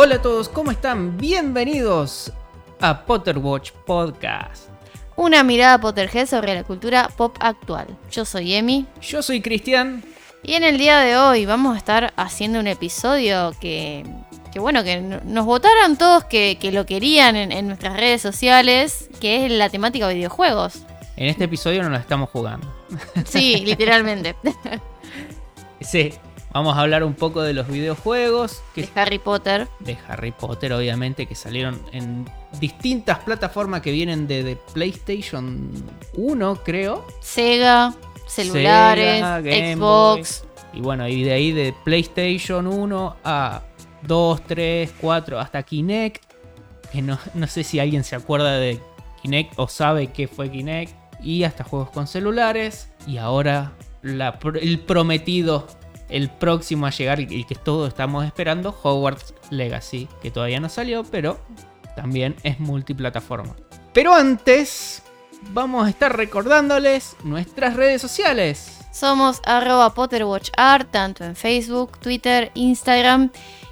Hola a todos, ¿cómo están? Bienvenidos a Potter Watch Podcast. Una mirada Potterhead sobre la cultura pop actual. Yo soy Emi. Yo soy Cristian. Y en el día de hoy vamos a estar haciendo un episodio que, que bueno, que nos votaron todos que, que lo querían en, en, nuestras redes sociales, que es la temática de videojuegos. En este episodio no lo estamos jugando. Sí, literalmente. sí, vamos a hablar un poco de los videojuegos. Que, de Harry Potter. De Harry Potter, obviamente, que salieron en distintas plataformas que vienen de, de PlayStation 1, creo. Sega, celulares, Sega, Xbox. Boy. Y bueno, y de ahí de PlayStation 1 a 2, 3, 4, hasta Kinect. Que no, no sé si alguien se acuerda de Kinect o sabe qué fue Kinect. Y hasta juegos con celulares. Y ahora la, el prometido, el próximo a llegar, el que todos estamos esperando, Hogwarts Legacy. Que todavía no salió, pero también es multiplataforma. Pero antes, vamos a estar recordándoles nuestras redes sociales. Somos arroba PotterWatchArt, tanto en Facebook, Twitter, Instagram.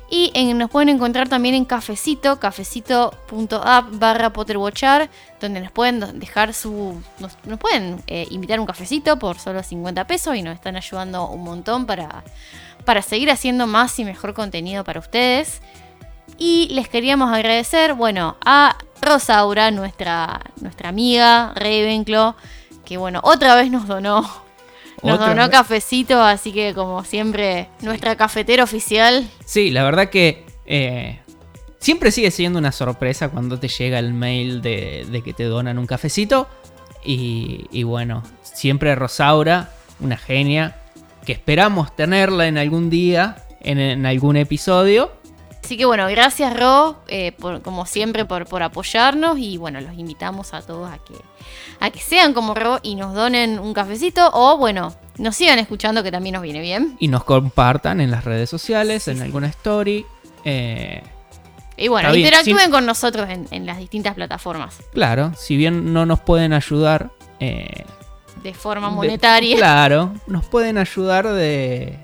Y nos pueden encontrar también en Cafecito, cafecito.app barra PotterWatchar, donde nos pueden dejar su. Nos, nos pueden eh, invitar un cafecito por solo 50 pesos y nos están ayudando un montón para, para seguir haciendo más y mejor contenido para ustedes. Y les queríamos agradecer, bueno, a Rosaura, nuestra, nuestra amiga Ravenclaw, que bueno, otra vez nos donó nos donó cafecito, así que como siempre, nuestra cafetera oficial. Sí, la verdad que eh, siempre sigue siendo una sorpresa cuando te llega el mail de, de que te donan un cafecito. Y, y, bueno, siempre Rosaura, una genia, que esperamos tenerla en algún día, en, en algún episodio. Así que bueno, gracias Ro, eh, por, como siempre, por, por, apoyarnos y bueno, los invitamos a todos a que, a que sean como Ro y nos donen un cafecito o bueno, nos sigan escuchando que también nos viene bien. Y nos compartan en las redes sociales, sí, en sí. alguna story. Eh, y bueno, interactúen sin... con nosotros en, en, las distintas plataformas. Claro, si bien no nos pueden ayudar... Eh, de forma monetaria. De, claro, nos pueden ayudar de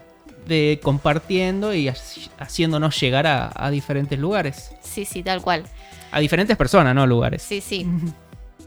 de compartiendo y haciéndonos llegar a, a, diferentes lugares. Sí, sí, tal cual. A diferentes personas, no lugares. Sí, sí.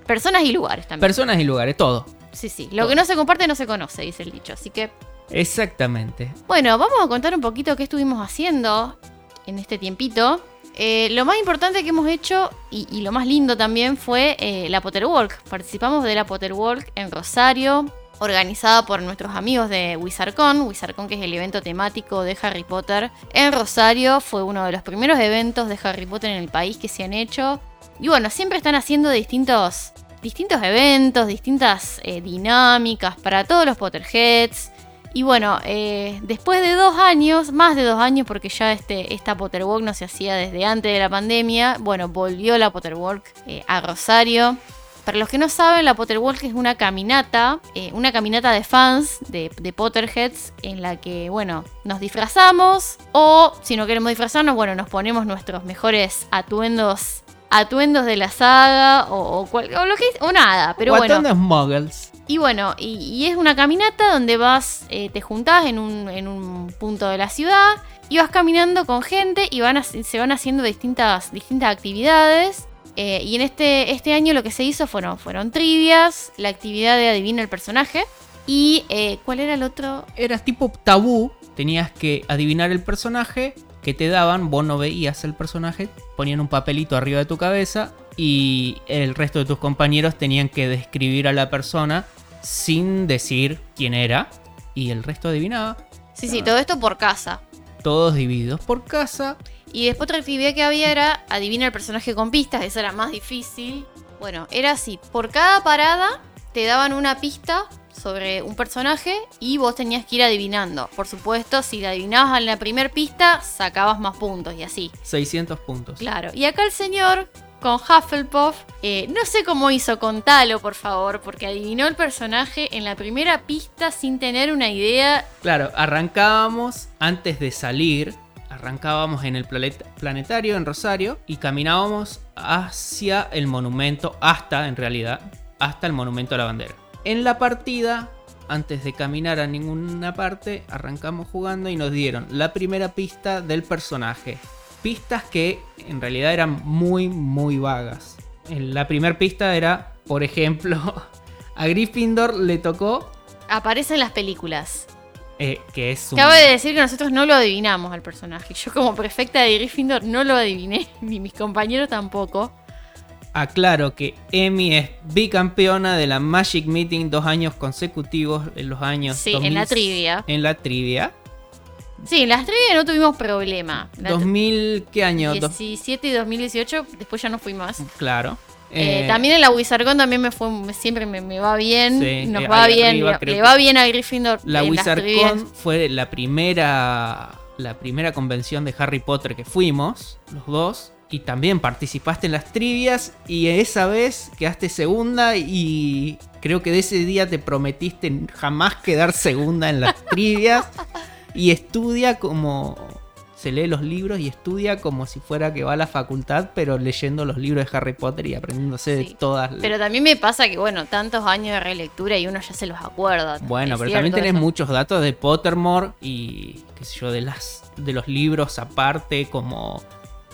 Personas y lugares también. Personas y lugares, todo. Sí, sí. Lo todo. que no se comparte no se conoce, dice el dicho. Así que. Exactamente. Bueno, vamos a contar un poquito qué estuvimos haciendo en este tiempito. Eh, lo más importante que hemos hecho y, y lo más lindo también fue eh, la Potter Walk. Participamos de la Potter Walk en Rosario, organizada por nuestros amigos de WizardCon. WizardCon, que es el evento temático de Harry Potter en Rosario, fue uno de los primeros eventos de Harry Potter en el país que se han hecho. Y bueno, siempre están haciendo distintos, distintos eventos, distintas eh, dinámicas para todos los Potterheads. Y bueno, eh, después de dos años, más de dos años, porque ya este, esta Potterwalk no se hacía desde antes de la pandemia, bueno, volvió la Potterwalk eh, a Rosario. Para los que no saben, la Potterwalk es una caminata, eh, una caminata de fans de, de, Potterheads en la que, bueno, nos disfrazamos o si no queremos disfrazarnos, bueno, nos ponemos nuestros mejores atuendos, atuendos de la saga o, o, cual, o lo que o nada, pero o bueno. Atuendos muggles. Y bueno, y, y, es una caminata donde vas, eh, te juntás en un, en un punto de la ciudad y vas caminando con gente y van a, se van haciendo distintas, distintas actividades. Eh, y en este, este año lo que se hizo fueron, fueron trivias, la actividad de adivina el personaje. Y eh, ¿cuál era el otro? Era tipo tabú. Tenías que adivinar el personaje que te daban. Vos no veías el personaje. Ponían un papelito arriba de tu cabeza. Y el resto de tus compañeros tenían que describir a la persona sin decir quién era. Y el resto adivinaba. Sí, sí, todo esto por casa. Todos divididos por casa. Y después otra actividad que había era adivina el personaje con pistas, esa era más difícil. Bueno, era así, por cada parada te daban una pista sobre un personaje y vos tenías que ir adivinando. Por supuesto, si la adivinabas en la primera pista, sacabas más puntos y así. 600 puntos. Claro, y acá el señor con Hufflepuff, eh, no sé cómo hizo, contalo por favor, porque adivinó el personaje en la primera pista sin tener una idea. Claro, arrancábamos antes de salir arrancábamos en el planetario en Rosario y caminábamos hacia el monumento, hasta en realidad, hasta el monumento a la bandera. En la partida, antes de caminar a ninguna parte, arrancamos jugando y nos dieron la primera pista del personaje. pistas que en realidad eran muy, muy vagas. La primera pista era, por ejemplo, a Gryffindor le tocó Aparece en las películas. Eh, que es un... Cabe de decir que nosotros no lo adivinamos al personaje. Yo como prefecta de Gryffindor no lo adiviné, ni mis compañeros tampoco. Aclaro que Emi es bicampeona de la Magic Meeting dos años consecutivos en los años. Sí, en la trivia. En la trivia. Sí, en las trivias no tuvimos problema. La 2000, ¿qué año? Dos- 17 y 2018, después ya no fui más. claro. Eh, Eh, también en la WizardCon también me fue siempre me, me va bien, Sí, nos eh, va bien, arriba le, va bien a Gryffindor La. WizardCon fue la primera, la primera convención de Harry Potter que fuimos, los dos. Y también participaste en las trivias y esa vez quedaste segunda y creo que de ese día te prometiste jamás quedar segunda en las trivias. y estudia como... Se lee los libros y estudia como si fuera que va a la facultad, pero leyendo los libros de Harry Potter y aprendiéndose Sí, de todas las... Pero también me pasa que, bueno, tantos años de relectura y uno ya se los acuerda. Bueno, pero también tenés eso. muchos datos de Pottermore y qué sé yo, de las de los libros aparte, como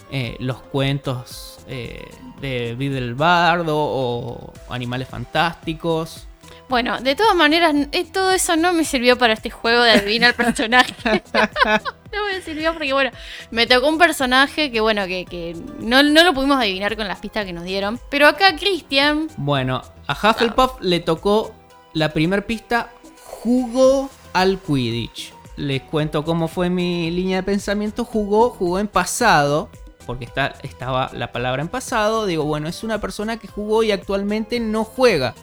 eh, los cuentos eh, de Videl el Bardo o Animales Fantásticos. Bueno, de todas maneras, eh, todo eso no me sirvió para este juego de adivinar el personaje. no me sirvió porque, bueno, me tocó un personaje que, bueno, que, que no, no lo pudimos adivinar con las pistas que nos dieron. Pero acá Christian, Bueno, a Hufflepuff le tocó la primer pista, jugó al Quidditch. Les cuento cómo fue mi línea de pensamiento. Jugó, jugó en pasado. Porque está, estaba la palabra en pasado. Digo, bueno, es una persona que jugó y actualmente no juega.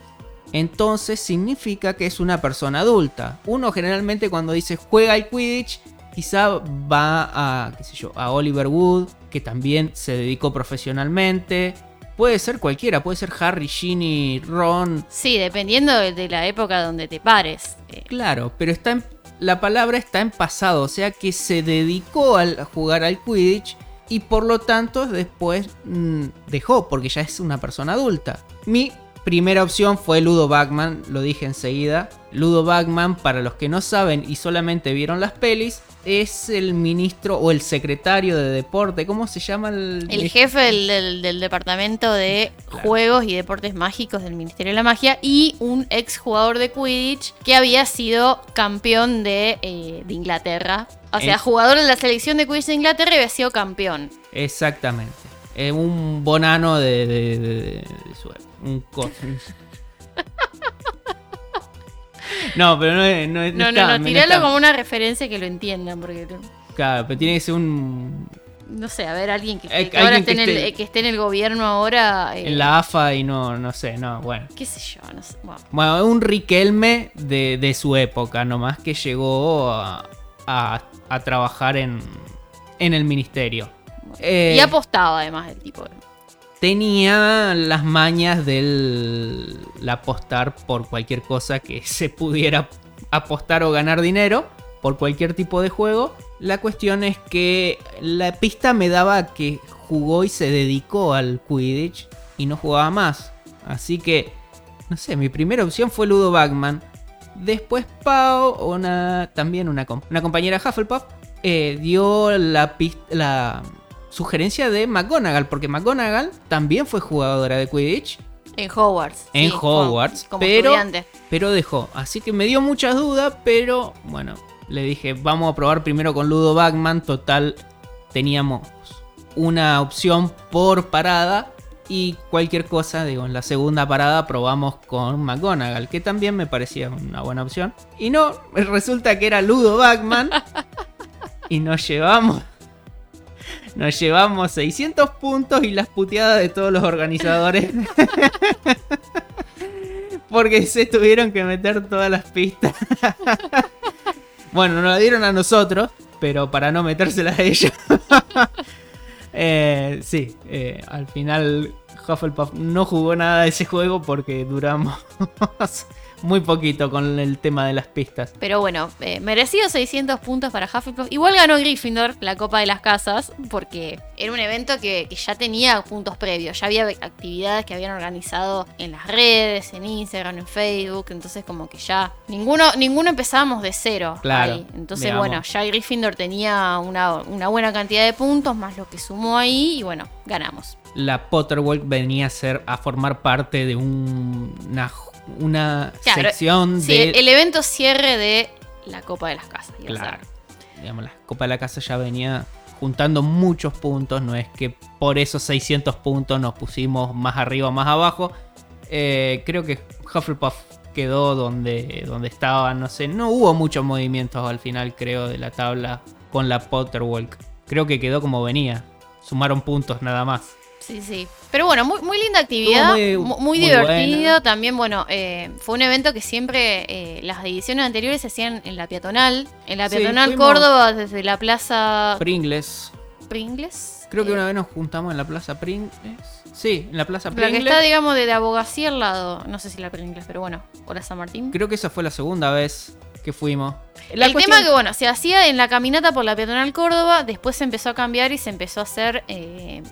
Entonces significa que es una persona adulta. Uno generalmente cuando dice juega al Quidditch, quizá va a, qué sé yo, a Oliver Wood, que también se dedicó profesionalmente. Puede ser cualquiera, puede ser Harry, Ginny, Ron. sí, dependiendo de, la época donde te pares. Eh, Claro, pero está en- la palabra está en pasado, o sea que se dedicó al- a jugar al Quidditch y por lo tanto después mm, dejó, porque ya es una persona adulta. Mi primera opción fue Ludo Bagman, lo dije enseguida. Ludo Bagman, para los que no saben y solamente vieron las pelis, es el ministro o el secretario de deporte, ¿cómo se llama el, El jefe del, del- del departamento de Claro. juegos y deportes mágicos del Ministerio de la Magia y un ex jugador de Quidditch que había sido campeón de, eh, de Inglaterra. O sea, Es- jugador de la selección de Quidditch de Inglaterra y había sido campeón. Exactamente. Eh, un bonano de, de, de- de- de su época. Un co- No, pero no es. No, es- No, no, está- no, tiralo está- como una referencia que lo entiendan, porque Claro, pero tiene que ser un. no sé, a ver, alguien que, que ahora que esté, en el, esté- eh, que esté en el gobierno ahora. eh, En la AFA y no, no sé, no, bueno. ¿Qué sé yo? No sé. Bueno, Bueno, un Riquelme de, de su época, nomás que llegó a, a- a trabajar en, en el ministerio. Eh, y apostaba además el tipo. Tenía las mañas del apostar por cualquier cosa que se pudiera apostar o ganar dinero por cualquier tipo de juego. La cuestión es que la pista me daba que jugó y se dedicó al Quidditch y no jugaba más. Así que, no sé, mi primera opción fue Ludo Bagman. Después Pau, una, también una, com- una compañera Hufflepuff, eh, dio la, la sugerencia de McGonagall, porque McGonagall también fue jugadora de Quidditch, En Hogwarts. En sí, Hogwarts, Como, pero- estudiante. pero dejó. Así que me dio muchas dudas, pero bueno, le dije, vamos a probar primero con Ludo Bagman. Total, teníamos una opción por parada. Y cualquier cosa, digo, en la segunda parada probamos con McGonagall, que también me parecía una buena opción. Y no, resulta que era Ludo Bagman. y nos llevamos. Nos llevamos 600 puntos y las puteadas de todos los organizadores. Porque se tuvieron que meter todas las pistas. bueno, nos la dieron a nosotros, pero para no metérselas a ellos. Eh, sí, eh, al final Hufflepuff no jugó nada de ese juego porque duramos muy poquito con el tema de las pistas. Pero bueno, eh, merecido 600 puntos para Hufflepuff. Igual ganó Gryffindor la Copa de las Casas porque era un evento que, que ya tenía puntos previos. Ya había actividades que habían organizado en las redes, en Instagram, en Facebook. Entonces como que ya ninguno, ninguno empezábamos de cero. Claro, ahí. Entonces digamos. bueno, ya Gryffindor tenía una, una buena cantidad de puntos más lo que sumó ahí y bueno, ganamos. La Potterwalk venía a ser a formar parte de un- una, una Claro, sección Sí, de el, evento cierre de la Copa de las Casas. Claro. Digamos, la Copa de la Casa ya venía juntando muchos puntos. No es que por esos 600 puntos nos pusimos más arriba o más abajo. Eh, creo que Hufflepuff quedó donde, donde estaba. No sé, no hubo muchos movimientos al final, creo, de la tabla con la Potterwalk. Creo que quedó como venía. Sumaron puntos nada más. Sí, sí. Pero bueno, muy, muy linda actividad, muy- muy, muy divertido. buena. También, bueno, eh, fue un evento que siempre eh, las ediciones anteriores se hacían en la peatonal. En la peatonal Córdoba, desde la plaza Pringles. Pringles. Creo que Eh, una vez nos juntamos en la Plaza Pringles. Sí, en la Plaza La que Pringles. está, digamos, de la abogacía al lado. No sé si la Pringles, pero bueno. O la San Martín. Creo que esa fue la segunda vez que fuimos. el tema que, bueno, se hacía en la caminata por la peatonal Córdoba, después se empezó a cambiar y se empezó a hacer eh,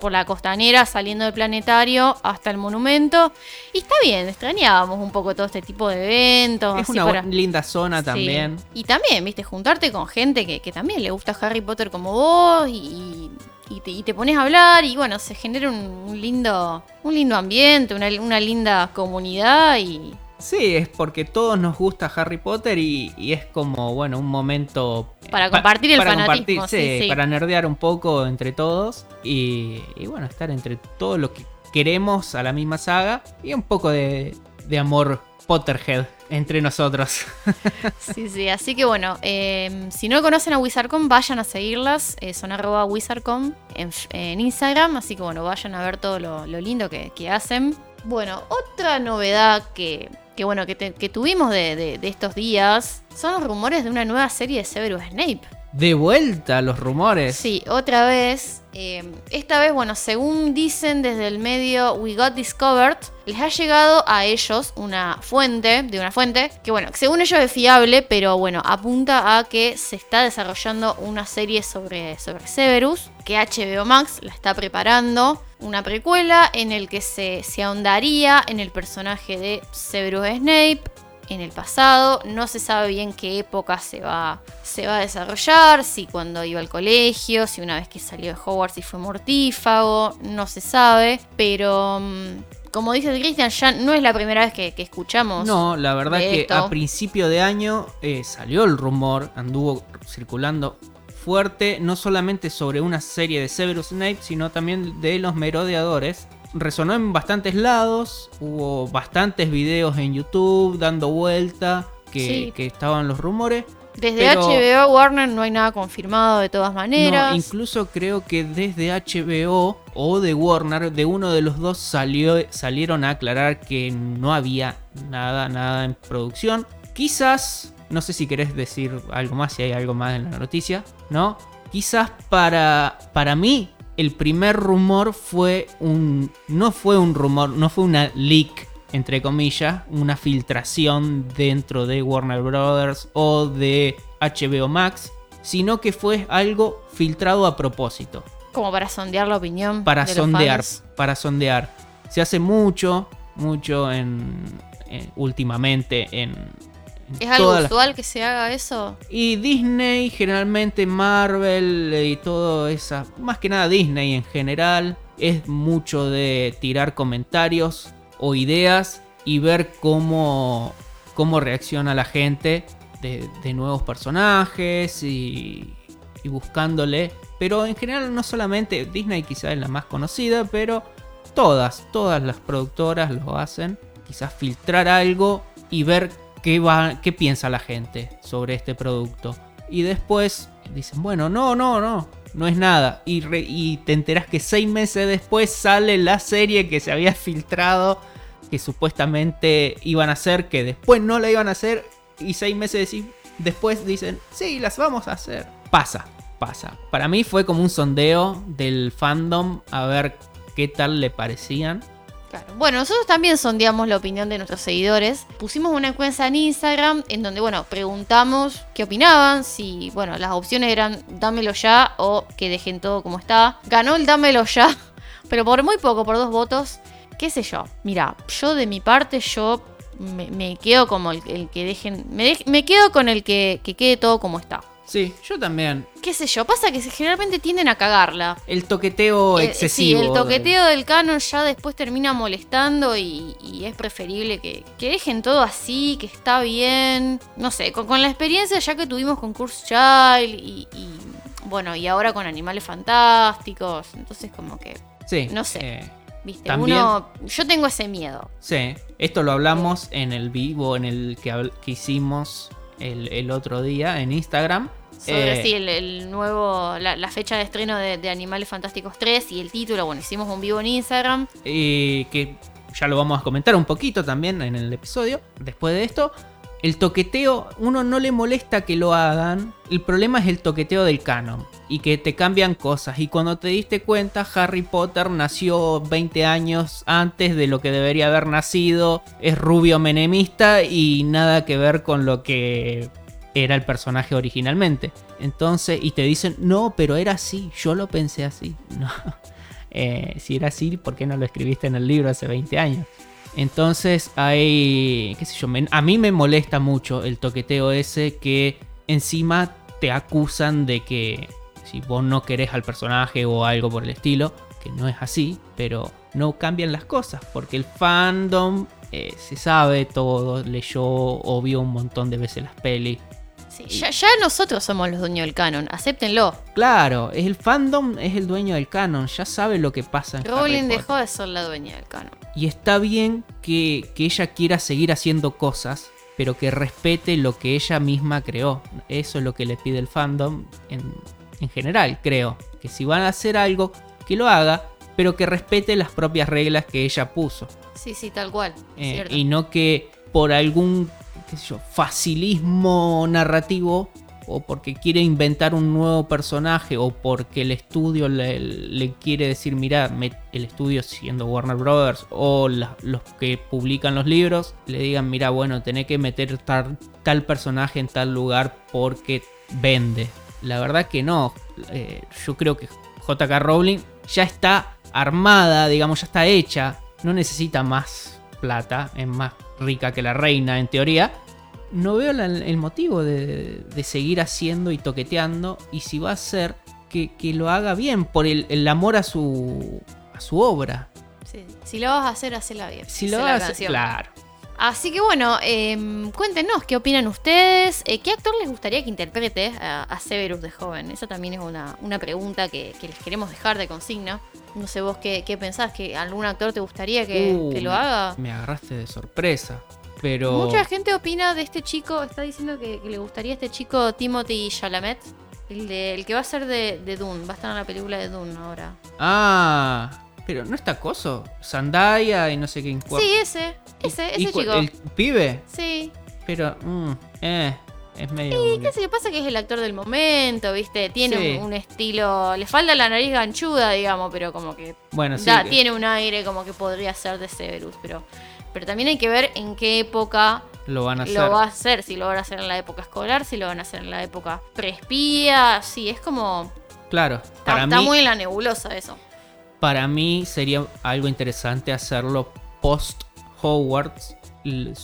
por la costanera, saliendo del planetario hasta el monumento. Y está bien, extrañábamos un poco todo este tipo de eventos. Es así una para- linda zona Sí. también. Y también, viste, juntarte con gente que, que también le gusta Harry Potter como vos y, y te, y te pones a hablar y bueno, se genera un, un lindo, un lindo ambiente, una, una linda comunidad y, Sí, es porque todos nos gusta Harry Potter y, y es como, bueno, un momento... Para pa- compartir el para fanatismo, compartir, sí, sí. para nerdear un poco entre todos y, y bueno, estar entre todos los que queremos a la misma saga y un poco de, de amor Potterhead entre nosotros. Sí, sí, así que bueno, eh, si no conocen a Wizardcom, vayan a seguirlas, eh, son arroba Wizardcom en, en Instagram, así que bueno, vayan a ver todo lo, lo lindo que, que hacen. Bueno, otra novedad que, que bueno, que, te- que tuvimos de, de- de estos días son los rumores de una nueva serie de Severus Snape. De vuelta los rumores. Sí, otra vez. eh, esta vez, bueno, según dicen desde el medio We Got Discovered, les ha llegado a ellos una fuente, de una fuente, que bueno, según ellos es fiable, pero bueno, apunta a que se está desarrollando una serie sobre, sobre Severus, que HBO Max la está preparando, una precuela en el que se, se ahondaría en el personaje de Severus Snape, en el pasado. No se sabe bien qué época se va, se va a desarrollar, si cuando iba al colegio, si una vez que salió de Hogwarts y fue mortífago, no se sabe. Pero mm, como dice Christian, ya no es la primera vez que, que escuchamos. No, la verdad de que esto. a principio de año eh, salió el rumor, anduvo circulando fuerte, no solamente sobre una serie de Severus Snape, sino también de los merodeadores. Resonó en bastantes lados, hubo bastantes videos en YouTube dando vuelta que, Sí. que estaban los rumores. Desde pero- HBO Warner no hay nada confirmado de todas maneras. No, incluso creo que desde HBO o de Warner, de uno de los dos salió, salieron a aclarar que no había nada, nada en producción. Quizás, no sé si querés decir algo más, si hay algo más en la noticia, ¿no? Quizás para, para mí el primer rumor fue un... No fue un rumor, no fue una leak, entre comillas, una filtración dentro de Warner Brothers o de HBO Max, sino que fue algo filtrado a propósito, Como para sondear la opinión. para de los sondear, fans. para sondear. Se hace mucho, mucho en, en- últimamente en, en ¿Es algo todas las- usual que se haga eso? y Disney, generalmente Marvel y todo esa, más que nada Disney en general, es mucho de tirar comentarios o ideas y ver cómo, cómo reacciona la gente de, de nuevos personajes y, y buscándole. Pero en general no solamente Disney quizás es la más conocida, pero todas, todas las productoras lo hacen. Quizás filtrar algo y ver qué, va, qué piensa la gente sobre este producto. Y después dicen, bueno, no, no, no, no es nada. Y, y te enteras que seis meses después sale la serie que se había filtrado, que supuestamente iban a hacer, que después no la iban a hacer. Y seis meses después dicen, sí, las vamos a hacer. Pasa, pasa. Para mí fue como un sondeo del fandom a ver qué tal le parecían. Bueno, nosotros también sondeamos la opinión de nuestros seguidores. Pusimos una encuesta en Instagram en donde, bueno, preguntamos qué opinaban, si, bueno, las opciones eran dámelo ya o que dejen todo como está. Ganó el dámelo ya, pero por muy poco, por dos votos. ¿Qué sé yo? Mira, yo de mi parte, yo me, quedo como el, que dejen. Me, me quedo con el que, que quede todo como está. Sí, yo también. ¿Qué sé yo? Pasa que generalmente tienden a cagarla. El toqueteo Eh, excesivo. Sí, el toqueteo del canon ya después termina molestando y, y es preferible que, que dejen todo así, que está bien. No sé, con, con la experiencia ya que tuvimos con Curse Child y, y, bueno, y ahora con Animales Fantásticos. Entonces como que, Sí. no sé. eh, viste, También- uno... Yo tengo ese miedo. sí. Esto lo hablamos en el vivo en el que, que hicimos el, el otro día en Instagram. Sobre Eh, sí, el, el nuevo, la, la fecha de estreno de, de Animales Fantásticos 3 y el título, bueno, hicimos un vivo en Instagram. eh, que ya lo vamos a comentar un poquito también en el episodio. Después de esto, el toqueteo, uno no le molesta que lo hagan. El problema es el toqueteo del canon y que te cambian cosas. Y cuando te diste cuenta, Harry Potter nació 20 años antes de lo que debería haber nacido. Es rubio menemista y nada que ver con lo que era el personaje originalmente. Entonces, y te dicen, no, pero era así, yo lo pensé así. No. Eh, si era así, ¿por qué no lo escribiste en el libro hace 20 años? Entonces hay, qué sé yo, a mí me molesta mucho el toqueteo ese que encima te acusan de que si vos no querés al personaje o algo por el estilo, que no es así, pero no cambian las cosas, porque el fandom eh, se sabe todo, leyó o vio un montón de veces las pelis. Sí, ya, ya nosotros somos los dueños del canon, acéptenlo. Claro, el fandom es el dueño del canon, ya sabe lo que pasa en Rowling dejó de ser la dueña del canon. Y está bien que, que ella quiera seguir haciendo cosas, pero que respete lo que ella misma creó. Eso es lo que le pide el fandom en, en general, creo. Que si van a hacer algo, que lo haga, pero que respete las propias reglas que ella puso. Sí, sí, tal cual. Eh, y no que por algún facilismo narrativo o porque quiere inventar un nuevo personaje o porque el estudio le, quiere decir, mira, me- el estudio siendo Warner Brothers o los que publican los libros, le digan, mira, bueno, tenés que meter tal, tal personaje en tal lugar porque vende. La verdad que no. Eh, yo creo que JK Rowling ya está armada, digamos, ya está hecha. No necesita más plata, es más rica que la reina en teoría. No veo la- el motivo de, de seguir haciendo y toqueteando. Y si va a hacer, que, que lo haga bien, por el, el amor a su, a su obra. Sí. Si lo vas a hacer, hacela bien. Si lo la hace, canción. claro. Así que bueno, em, cuéntenos qué opinan ustedes. Eh, ¿Qué actor les gustaría que interprete a, a Severus de joven? Esa también es una, una pregunta que, que les queremos dejar de consigna. No sé vos qué, qué pensás, que algún actor te gustaría que, Uh, que lo haga. Me agarraste de sorpresa. Pero. Mucha gente opina de este chico, está diciendo que, que le gustaría este chico Timothy Chalamet, el, de, el que va a ser de, de Dune, va a estar en la película de Dune ahora. Ah, pero no está coso. Zendaya y no sé qué. Sí, ese, ese, ¿Y ese chico. El pibe. Sí. Pero, mm, eh, es medio. ¿Qué sé? Pasa que es el actor del momento, ¿viste? Tiene Sí. un, un estilo. Le falta la nariz ganchuda, digamos, pero como que. Bueno, sí. da- que- tiene un aire como que podría ser de Severus, pero. Pero también hay que ver en qué época Lo van a hacer. lo va a hacer. Si lo van a hacer en la época escolar, si lo van a hacer en la época prespía. Sí, es como. Claro, Está, para está mí, muy en la nebulosa eso. para mí sería algo interesante hacerlo post Hogwarts,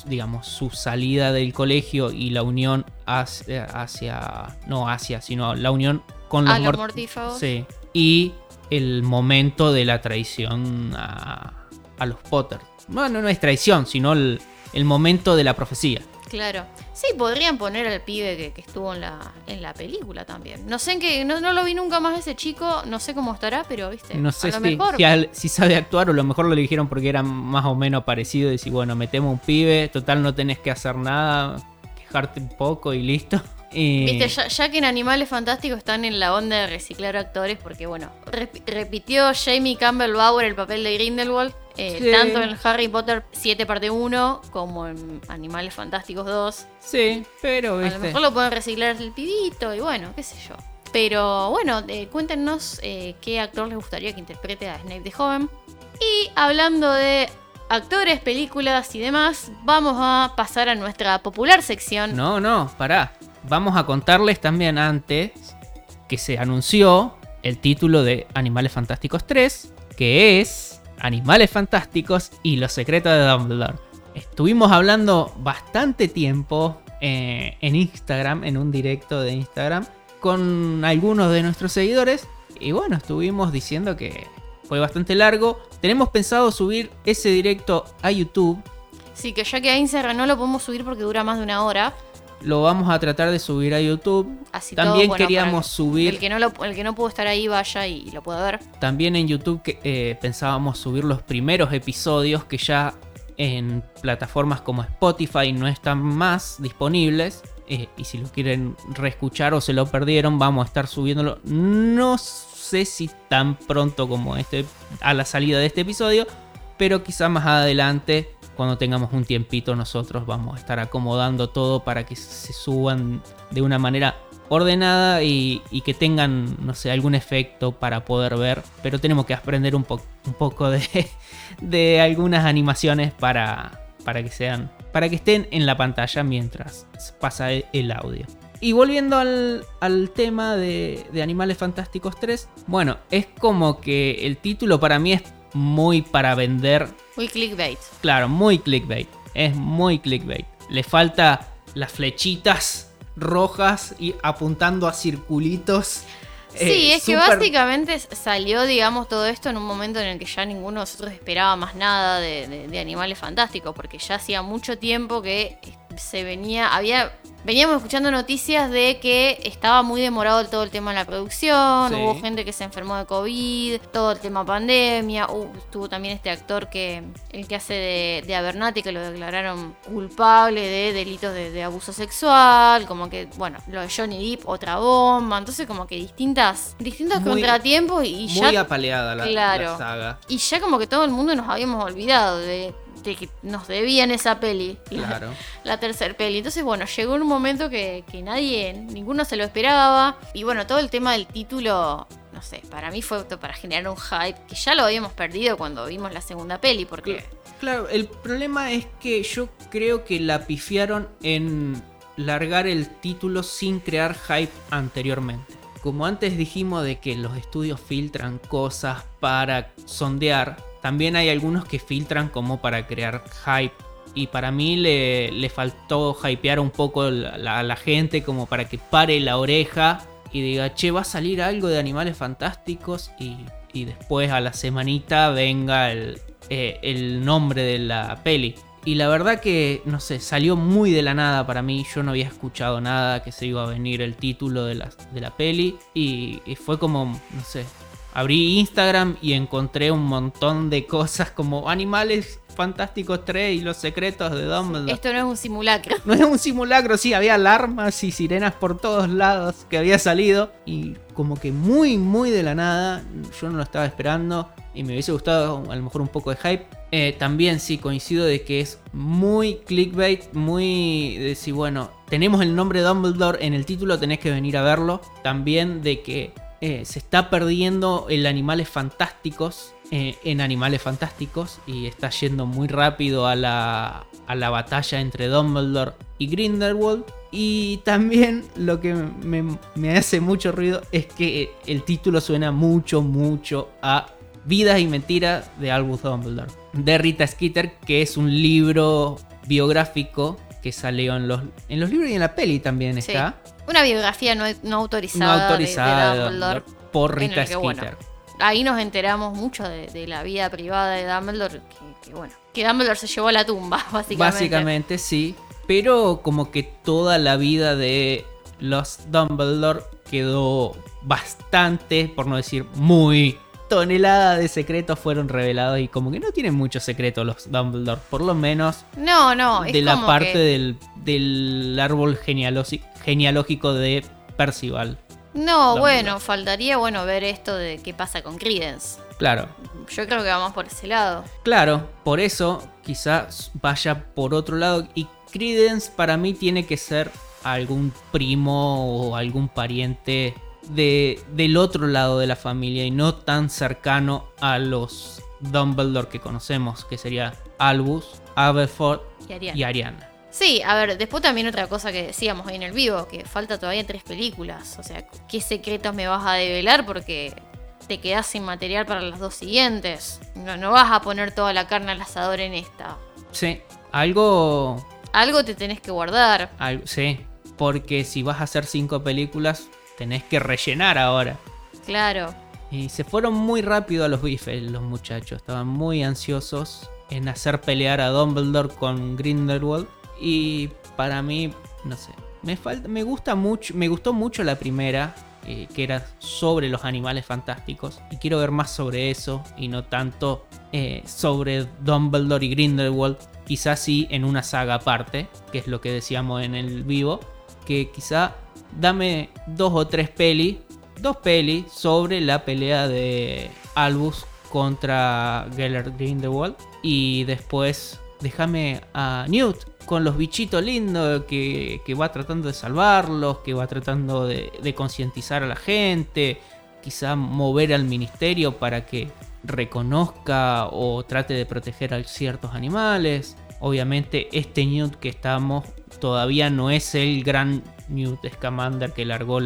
digamos, su salida del colegio y la unión hacia, hacia- no hacia, sino la unión con los A los mort- mortífagos. Sí. Y el momento de la traición a, a los Potter. Bueno, no es traición, sino el, el momento de la profecía. Claro. Sí, podrían poner al pibe que, que estuvo en la, en la película también. No sé en qué. No, no lo vi nunca más ese chico. No sé cómo estará, pero viste. No sé a lo si, mejor. si, al- si sabe actuar o a lo mejor lo eligieron porque era más o menos parecido. Decir, bueno, metemos un pibe, total no tenés que hacer nada, quejarte un poco y listo. Y- Viste, ya, ya que en Animales Fantásticos están en la onda de reciclar actores, porque bueno, rep- repitió Jamie Campbell Bower el papel de Grindelwald, eh, Sí. tanto en Harry Potter 7 parte 1 como en Animales Fantásticos 2. Sí, pero A lo viste. mejor lo pueden reciclar el pibito y bueno, qué sé yo. Pero bueno, eh, cuéntenos eh, qué actor les gustaría que interprete a Snape de joven. Y hablando de actores, películas y demás, vamos a pasar a nuestra popular sección. No, no, pará. Vamos a contarles también antes que se anunció el título de Animales Fantásticos 3, que es Animales Fantásticos y los secretos de Dumbledore. Estuvimos hablando bastante tiempo eh, en Instagram, en un directo de Instagram, con algunos de nuestros seguidores. Y bueno, estuvimos diciendo que fue bastante largo. Tenemos pensado subir ese directo a YouTube. Sí, que ya que a Instagram no lo podemos subir porque dura más de una hora. Lo vamos a tratar de subir a YouTube. Así todo, También bueno, queríamos subir. El que, no lo- el que no pudo estar ahí vaya y, lo pueda ver. También en YouTube que, eh, pensábamos subir los primeros episodios que ya en plataformas como Spotify no están más disponibles. Eh, y si lo quieren reescuchar o se lo perdieron, vamos a estar subiéndolo. No sé si tan pronto como este a la salida de este episodio, pero quizá más adelante, cuando tengamos un tiempito, nosotros vamos a estar acomodando todo para que se suban de una manera ordenada y, que tengan, no sé, algún efecto para poder ver. Pero tenemos que aprender un, po- un poco de, algunas animaciones para, para que sean, para que estén en la pantalla mientras pasa el, audio. Y volviendo al, al tema de, de Animales Fantásticos 3, bueno, es como que el título para mí es muy para vender Muy clickbait. Claro, muy clickbait. Es muy clickbait. Le falta las flechitas rojas y apuntando a circulitos. Sí, Eh, es que básicamente salió, digamos, todo esto en un momento en el que ya ninguno de nosotros esperaba más nada de, de- de animales fantásticos, porque ya hacía mucho tiempo que se venía, había, veníamos escuchando noticias de que estaba muy demorado todo el tema de la producción, Sí. hubo gente que se enfermó de COVID, todo el tema pandemia, estuvo también este actor que, el que hace de, de Abernathy, que lo declararon culpable de delitos de, de abuso sexual, como que, bueno, lo de Johnny Depp, otra bomba, entonces como que distintas, distintos Muy- contratiempos y, y Muy ya apaleada la, Claro. la saga. y ya como que todo el mundo nos habíamos olvidado de, de que nos debían esa peli. la- Claro. La, tercer peli. Entonces, bueno, llegó un momento que, que nadie, ninguno se lo esperaba. Y bueno, todo el tema del título, no sé, para mí fue para generar un hype que ya lo habíamos perdido cuando vimos la segunda peli, porque... Claro, el problema es que yo creo que la pifiaron en largar el título sin crear hype anteriormente. Como antes dijimos de que los estudios filtran cosas para sondear, también hay algunos que filtran como para crear hype. Y para mí le, le faltó hypear un poco la, la- gente como para que pare la oreja y diga, che, va a salir algo de animales fantásticos y, y después a la semanita venga el, eh, el nombre de la peli. Y la verdad que, no sé, salió muy de la nada para mí. Yo no había escuchado nada que se iba a venir el título de la, de la peli. Y fue como, no sé, abrí Instagram y encontré un montón de cosas como Animales Fantásticos 3 y los secretos de Dumbledore. Esto no es un simulacro. No es un simulacro, sí, había alarmas y sirenas por todos lados que había salido. Y como que muy, muy de la nada, yo no lo estaba esperando. Y me hubiese gustado a lo mejor un poco de hype. Eh, también sí, coincido de que es muy clickbait, muy de decir, bueno, tenemos el nombre de Dumbledore en el título, tenés que venir a verlo. También de que eh, se está perdiendo el Animales Fantásticos eh, en Animales Fantásticos y está yendo muy rápido a la, a la batalla entre Dumbledore y Grindelwald. Y también lo que me, me hace mucho ruido es que el título suena mucho, mucho a Vidas y Mentiras de Albus Dumbledore. De Rita Skeeter, que es un libro biográfico que salió en los, en los libros y en la peli también Sí. Una biografía no, no No autorizada, de- autorizada de, de Dumbledore. Por Rita que, bueno. Ahí nos enteramos mucho de, de la vida privada de Dumbledore, que, que, bueno, que Dumbledore se llevó a la tumba, básicamente. Básicamente sí. Pero como que toda la vida de los Dumbledore quedó bastante, por no decir muy tonelada de secretos fueron revelados y como que no tienen muchos secretos los Dumbledore, por lo menos No, no, es de la parte que- del, del árbol genealogi- genealógico de Percival. No, bueno, faltaría bueno ver esto de qué pasa con Credence. Claro, Yo creo que vamos por ese lado. Claro, por eso quizás vaya por otro lado. Y Credence para mí tiene que ser algún primo o algún pariente de, del otro lado de la familia y no tan cercano a los Dumbledore que conocemos, que sería Albus, Aberforth Y Ariana. y Ariana. Sí, a ver, después también otra cosa que decíamos ahí en el vivo, que falta todavía tres películas. O sea, ¿qué secretos me vas a develar? Porque te quedás sin material para las dos siguientes. No, no vas a poner toda la carne al asador en esta. Sí, algo, Algo te tenés que guardar. algo- sí, porque si vas a hacer cinco películas, tenés que rellenar ahora. Claro. Y se fueron muy rápido a los bifes los muchachos. Estaban muy ansiosos en hacer pelear a Dumbledore con Grindelwald. Y para mí, no sé. Me, falta, me gusta mucho. Me gustó mucho la primera. eh, que era sobre los animales fantásticos. Y quiero ver más sobre eso. Y no tanto eh, sobre Dumbledore y Grindelwald. Quizás sí en una saga aparte. Que es lo que decíamos en el vivo. Que quizá dame dos o tres pelis dos pelis sobre la pelea de Albus contra Gellert Grindelwald. Y después déjame a Newt con los bichitos lindos que, que va tratando de salvarlos, que va tratando de, concientizar a la gente. Quizá mover al ministerio para que reconozca o trate de proteger a ciertos animales. Obviamente este Newt que estamos todavía no es el gran Newt Scamander que largó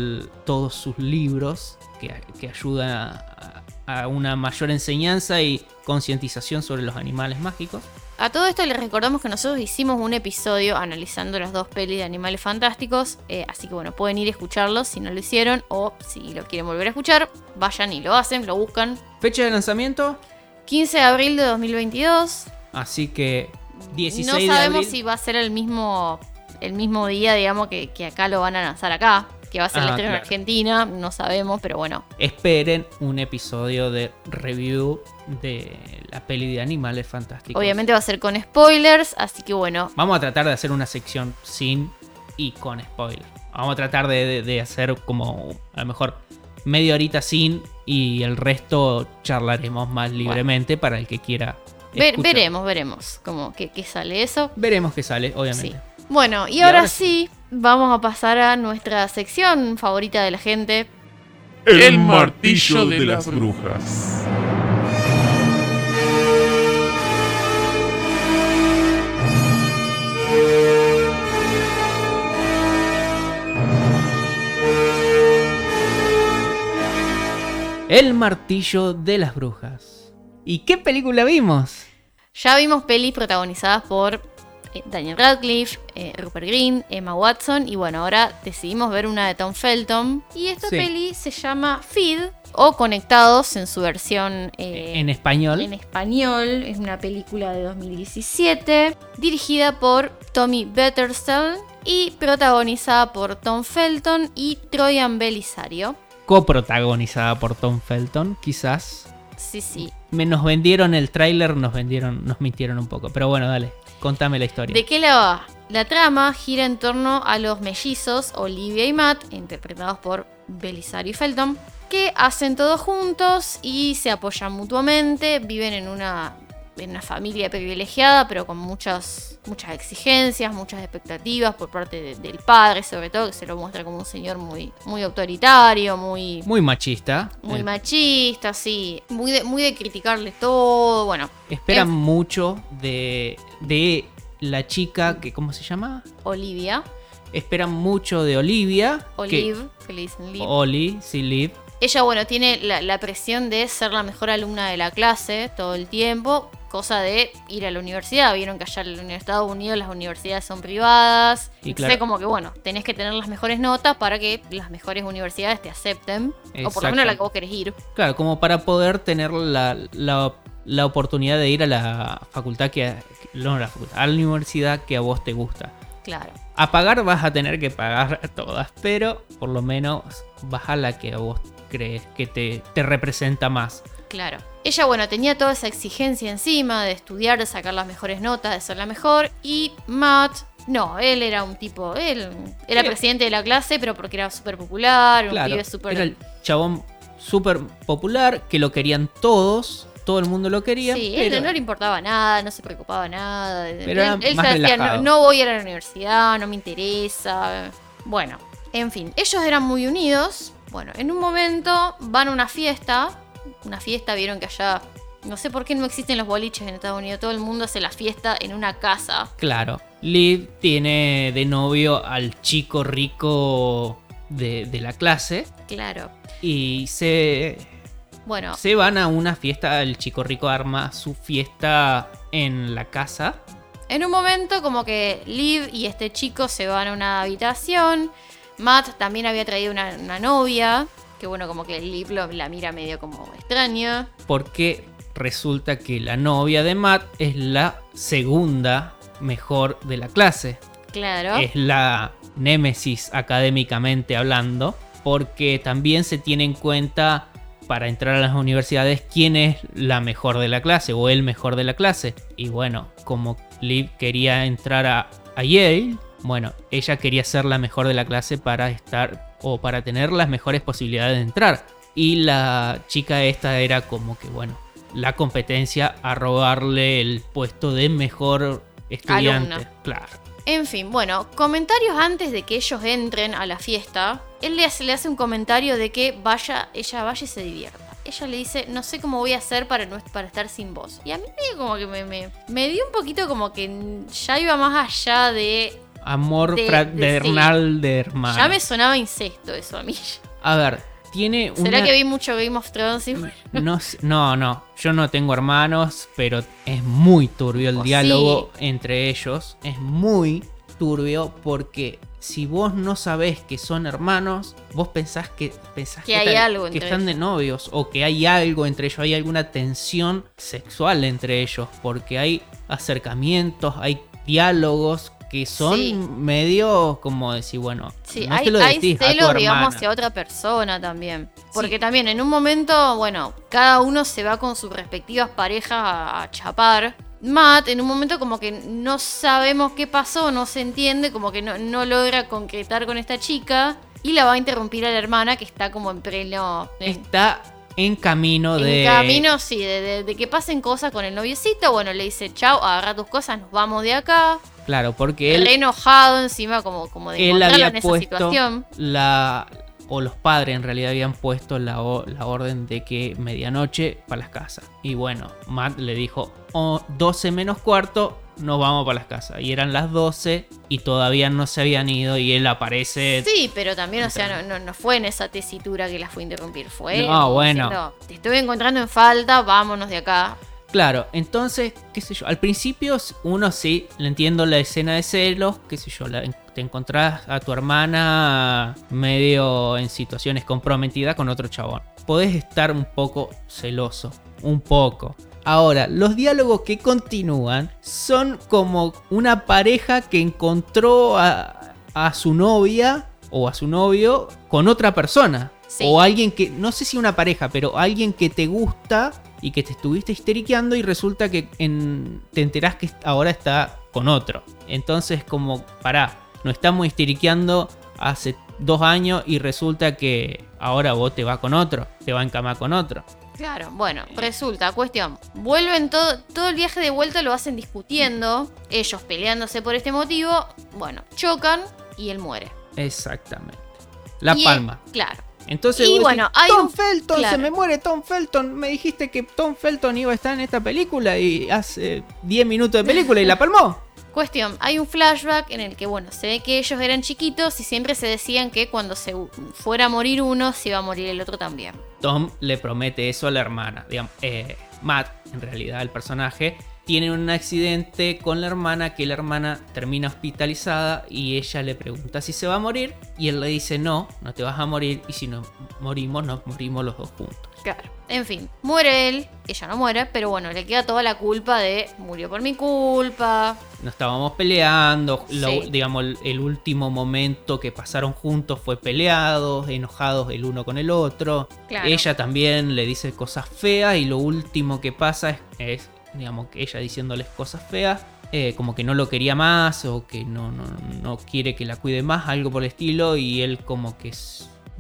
todos sus libros que, que ayuda a una mayor enseñanza y concientización sobre los animales mágicos. A todo esto les recordamos que nosotros hicimos un episodio analizando las dos pelis de Animales Fantásticos, eh, así que bueno, pueden ir a escucharlo si no lo hicieron o si lo quieren volver a escuchar, vayan y lo hacen, lo buscan. Fecha de lanzamiento, 15 de abril de 2022. así que 16 no de sabemos abril. si va a ser el mismo, el mismo día, digamos, que, que acá lo van a lanzar acá, que va a ser Ah, la estreno en. Argentina, no sabemos, pero bueno. Esperen un episodio de review de la peli de animales fantásticos. Obviamente va a ser con spoilers, así que bueno, Vamos a tratar de hacer una sección sin y con spoiler. Vamos a tratar de, de- de hacer como a lo mejor media horita sin y el resto charlaremos más libremente para el que quiera. ver- veremos, veremos cómo qué, qué sale eso. Veremos qué sale, Sí. Bueno, y, Y ahora, ahora sí, vamos a pasar a nuestra sección favorita de la gente. El martillo de las brujas. El martillo de las brujas. ¿Y qué película vimos? Ya vimos pelis protagonizadas por Daniel Radcliffe, eh, Rupert Green, Emma Watson y bueno, ahora decidimos ver una de Tom Felton. Y esta Sí. peli se llama Feed o Conectados en su versión eh, en español. en español. Es una película de 2017 dirigida por Tommy Betterstone y protagonizada por Tom Felton y Troyan Belisario. coprotagonizada por Tom Felton, quizás. Sí, sí. Me nos vendieron el tráiler, nos vendieron, nos mintieron un poco. Pero bueno, dale, contame la historia. ¿De qué la va? La trama gira en torno a los mellizos Olivia y Matt, interpretados por Belisario y Felton, que hacen todo juntos y se apoyan mutuamente, viven en una, en una familia privilegiada, pero con muchas, muchas exigencias, muchas expectativas por parte de- del padre, sobre todo, que se lo muestra como un señor muy, muy autoritario, muy, Muy machista. muy Eh, machista, sí, muy de, muy de criticarle todo, bueno, Esperan Es- mucho de, de la chica que, ¿cómo se llama? Olivia, Esperan mucho de Olivia. que- Olive, que le dicen Liv. Oli, sí, Liv. Ella, bueno, tiene la, la presión de ser la mejor alumna de la clase todo el tiempo, cosa de ir a la universidad. Vieron que allá en Estados Unidos las universidades son privadas. Y claro. como que, bueno, tenés que tener las mejores notas para que las mejores universidades te acepten. O por lo menos la que vos querés ir. Claro, como para poder tener la, la- la oportunidad de ir a la facultad que... No, a la facultad, a la universidad que a vos te gusta. Claro. A pagar vas a tener que pagar todas, pero por lo menos vas a la que a vos crees que te, te representa más. Claro. Ella, bueno, tenía toda esa exigencia encima de estudiar, de sacar las mejores notas, de ser la mejor. Y Matt, no, él era un tipo, él era presidente de la clase, pero porque era súper popular, un Claro, pibe súper... era el chabón súper popular, que lo querían todos, todo el mundo lo quería. Sí, pero- él no le importaba nada, no se preocaba nada. Pero él él más se decía, no, no voy a ir a la universidad, no me interesa. Bueno, en fin, ellos eran muy unidos, Bueno, en un momento van a una fiesta. Una fiesta, vieron que allá. No sé por qué no existen los boliches en Estados Unidos. Todo el mundo hace la fiesta en una casa. Claro, Liv tiene de novio al chico rico de, de la clase Claro. y se, Bueno, se van a una fiesta. El chico rico arma su fiesta en la casa. en un momento como que Liv y este chico se van a una habitación. Matt también había traído una, una novia. Que bueno, como que Liv lo- la mira medio como extraña. Porque resulta que la novia de Matt es la segunda mejor de la clase. Claro. Es la némesis académicamente hablando. Porque también se tiene en cuenta para entrar a las universidades quién es la mejor de la clase o el mejor de la clase. Y bueno, como Liv quería entrar a, a Yale, bueno, ella quería ser la mejor de la clase para estar o para tener las mejores posibilidades de entrar. Y la chica esta era como que, bueno, la competencia a robarle el puesto de mejor estudiante. Alumna. Claro. En fin, bueno, comentarios antes de que ellos entren a la fiesta. Él le hace, le hace un comentario de que vaya, ella vaya y se divierta. Ella le dice, no sé cómo voy a hacer para, no, para estar sin vos. Y a mí como que me, me, me dio un poquito como que ya iba más allá de... Amor De- de- fraternal de hermano. Ya me sonaba incesto eso a mí. A ver, tiene una... ¿Será que vi mucho Game of Thrones? y? No, no, no, yo no tengo hermanos, pero es muy turbio el Oh, diálogo entre ellos. Es muy turbio porque si vos no sabés que son hermanos, vos pensás que, pensás Que hay tal- algo que entre están de novios o que hay algo entre ellos, hay alguna tensión sexual entre ellos, porque hay acercamientos, hay diálogos que son Sí. medio como decir, bueno, Sí, no hay, se lo hay decís a tu celos, digamos, hacia otra persona también. Porque Sí. también en un momento, bueno, cada uno se va con sus respectivas parejas a, a chapar. Matt, en un momento como que no sabemos qué pasó, no se entiende, como que no, no logra concretar con esta chica. Y la va a interrumpir a la hermana que está como en pleno... En, Está en camino en de... camino, sí, de, de- de que pasen cosas con el noviecito. Bueno, le dice, chao, agarra tus cosas, nos vamos de acá. Claro, porque él, Re enojado encima, como, como de él había en esa puesto situación. la o los padres en realidad habían puesto la, la orden de que medianoche para las casas. Y bueno, Matt le dijo, "Oh, 12 menos cuarto, nos vamos para las casas. Y eran las 12 y todavía no se habían ido y él aparece... Sí, pero también, o sea, no, no, no fue en esa tesitura que la fue a interrumpir. Fue. No, bueno. diciendo, Te estuve encontrando en falta, vámonos de acá. Claro, entonces, qué sé yo, al principio uno sí, le entiendo la escena de celos, qué sé yo, la- te encontrás a tu hermana medio en situaciones comprometidas con otro chabón. Podés estar un poco celoso, un poco. Ahora, los diálogos que continúan son como una pareja que encontró a, a su novia o a su novio con otra persona. Sí. O alguien que, no sé si una pareja, pero alguien que te gusta y que te estuviste histeriqueando y resulta que en- te enterás que ahora está con otro. Entonces como, pará, nos estamos histeriqueando hace dos años y resulta que ahora vos te vas con otro, te va en cama con otro. Claro, bueno, resulta, cuestión. Vuelven todo, todo el viaje de vuelta lo hacen discutiendo, ellos peleándose por este motivo. Bueno, chocan y él muere. Exactamente. La Y él- palma. claro. Entonces Y vos bueno, decís, hay Tom un- Felton, claro. se me muere Tom Felton. Me dijiste que Tom Felton iba a estar en esta película y hace 10 minutos de película y la palmó. Cuestión, hay un flashback en el que, bueno, se ve que ellos eran chiquitos y siempre se decían que cuando se fuera a morir uno, se iba a morir el otro también. Tom le promete eso a la hermana. Eh, Matt, en realidad, el personaje, tiene un accidente con la hermana que la hermana termina hospitalizada y ella le pregunta si se va a morir y él le dice no, no te vas a morir y si no morimos, nos morimos los dos juntos. Claro. En fin, muere él, ella no muere, pero bueno, le queda toda la culpa de murió por mi culpa. Nos estábamos peleando, lo- digamos, el, el último momento que pasaron juntos fue peleados, enojados el uno con el otro. Claro. Ella también le dice cosas feas y lo último que pasa es, es, digamos, que ella diciéndoles cosas feas, eh, como que no lo quería más o que no, no, no quiere que la cuide más, algo por el estilo, y él como que...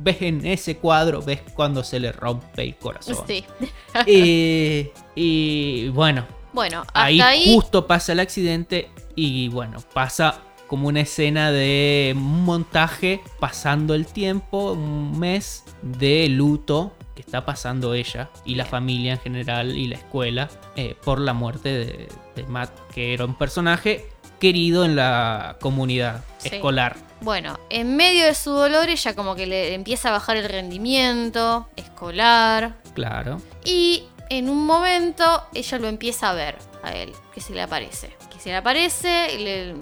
Ves en ese cuadro, ves cuando se le rompe el corazón. Sí. Eh, y bueno, Bueno, hasta ahí, ahí. justo pasa el accidente y bueno, pasa como una escena de un montaje pasando el tiempo, un mes de luto que está pasando ella y la familia en general y la escuela eh, por la muerte de, de Matt, que era un personaje querido en la comunidad Sí. escolar. Bueno, en medio de su dolor ella como que le empieza a bajar el rendimiento escolar Claro. y en un momento ella lo empieza a ver a él, que se le aparece. Que se le aparece, le-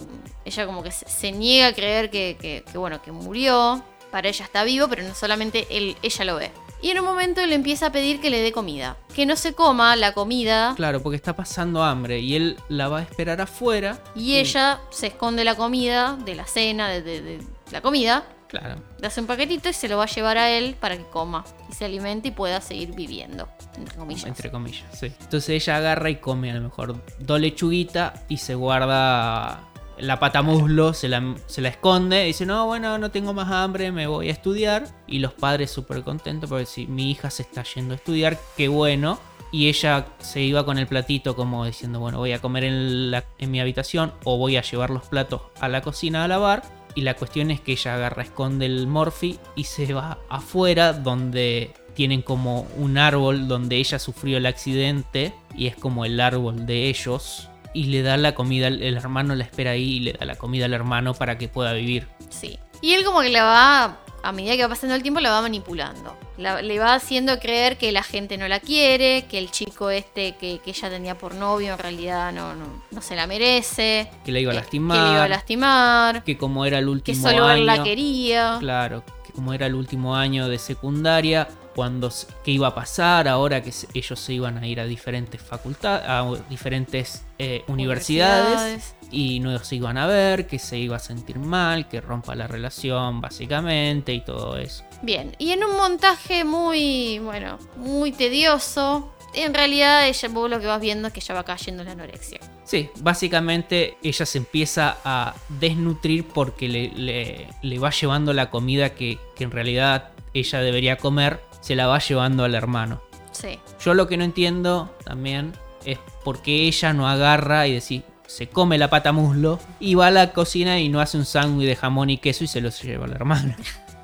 ella como que se, se niega a creer que, que- que, bueno, que murió. Para ella está vivo, pero no solamente él, ella lo ve. Y en un momento le empieza a pedir que le dé comida. Que no se coma la comida Claro, porque está pasando hambre y él la va a esperar afuera. y ella se esconde la comida de la cena, de, de- de la comida. Claro. Le hace un paquetito y se lo va a llevar a él para que coma y se alimente y pueda seguir viviendo. Entre comillas. Entre comillas, sí. Entonces ella agarra y come a lo mejor dos lechuguitas y se guarda la pata muslo, se la, se la esconde. Y dice, no, bueno, no tengo más hambre, me voy a estudiar. Y los padres súper contentos porque si mi hija se está yendo a estudiar, qué bueno. Y ella se iba con el platito como diciendo, bueno, voy a comer en, la- en mi habitación o voy a llevar los platos a la cocina a lavar. Y la cuestión es que ella agarra, esconde el Morphy y se va afuera donde tienen como un árbol donde ella sufrió el accidente y es como el árbol de ellos. Y le da la comida, el hermano la espera ahí y le da la comida al hermano para que pueda vivir. Sí. Y él como que la va, a medida que va pasando el tiempo, la va manipulando. La- le va haciendo creer que la gente no la quiere, que el chico este que, que ella tenía por novio en realidad no, no, no se la merece. Que la iba a lastimar. Que le iba a lastimar. que como era el Que último solo él año. la quería. Claro, que como era el último año de secundaria, cuando qué iba a pasar ahora que ellos se iban a ir a diferentes facultades, a diferentes eh, universidades, y no se iban a ver, que se iba a sentir mal, que rompa la relación básicamente y todo eso. Bien, y en un montaje muy, bueno, muy tedioso, en realidad ella, vos lo que vas viendo es que ella va cayendo en la anorexia. Sí, básicamente ella se empieza a desnutrir porque le, le- le va llevando la comida que, que en realidad ella debería comer, se la va llevando al hermano. Sí. Yo lo que no entiendo también es por qué ella no agarra y decir, se come la pata muslo y va a la cocina y no hace un sándwich de jamón y queso y se lo lleva al hermano.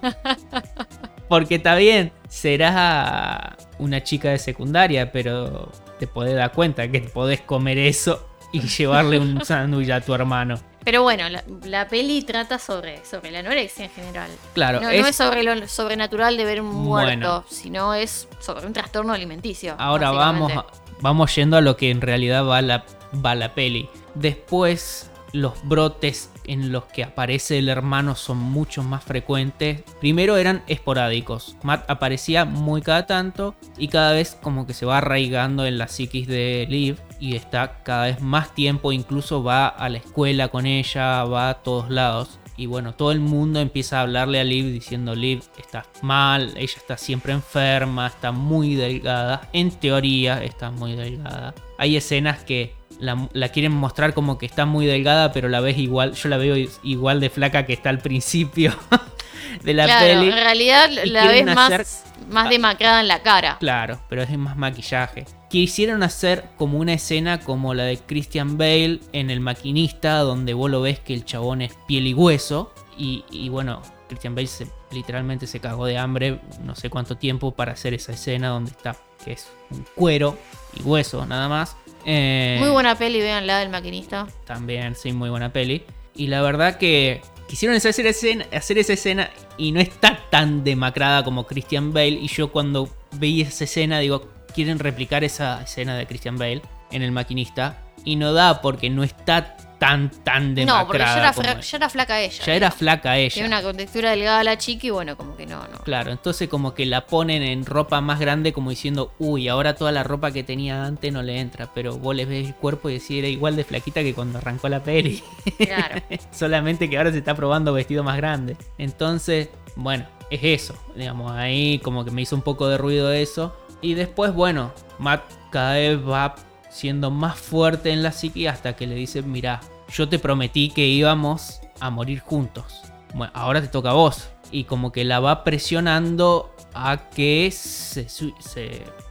Porque está bien, será una chica de secundaria, pero te podés dar cuenta que podés comer eso y llevarle un sándwich a tu hermano. Pero bueno, la, la peli trata sobre, sobre la anorexia en general. Claro, no, es- no es sobre lo sobrenatural de ver un muerto, Bueno. sino es sobre un trastorno alimenticio. Ahora vamos, a- vamos yendo a lo que en realidad va la, va la peli. Después, los brotes en los que aparece el hermano son mucho más frecuentes. Primero eran esporádicos. Matt aparecía muy cada tanto y cada vez como que se va arraigando en la psiquis de Liv y está cada vez más tiempo. Incluso va a la escuela con ella, va a todos lados. Y bueno, todo el mundo empieza a hablarle a Liv diciendo, Liv, está mal, ella está siempre enferma, está muy delgada. En teoría está muy delgada. Hay escenas que la, la quieren mostrar como que está muy delgada, pero la ves igual, yo la veo igual de flaca que está al principio de la claro, peli. en realidad la ves más, más demacrada en la cara. Claro, pero es más maquillaje. Quisieron hacer como una escena como la de Christian Bale en El Maquinista, donde vos lo ves que el chabón es piel y hueso. Y, y bueno, Christian Bale se- literalmente se cagó de hambre no sé cuánto tiempo para hacer esa escena donde está, que es un cuero y hueso nada más. Eh, Muy buena peli, véanla del maquinista. también, sí, muy buena peli. Y la verdad que quisieron hacer, escena, hacer esa escena y no está tan demacrada como Christian Bale. Y yo cuando veía esa escena digo, quieren replicar esa escena de Christian Bale en El Maquinista. Y no da porque no está tan, tan demacrada. No, porque ya era, como fra- es. ya era flaca ella. Ya era flaca ella. Tiene una contextura delgada la chica y bueno, como que no, no. Claro, entonces como que la ponen en ropa más grande como diciendo, uy, ahora toda la ropa que tenía antes no le entra, pero vos le ves el cuerpo y decís, era igual de flaquita que cuando arrancó la peli. Claro. Solamente que ahora se está probando vestido más grande. Entonces, bueno, es eso. Digamos, ahí como que me hizo un poco de ruido eso. Y después, bueno, Matt cada vez va siendo más fuerte en la psiqui hasta que le dice, mira, yo te prometí que íbamos a morir juntos. Bueno, ahora te toca a vos. Y como que la va presionando a que se, se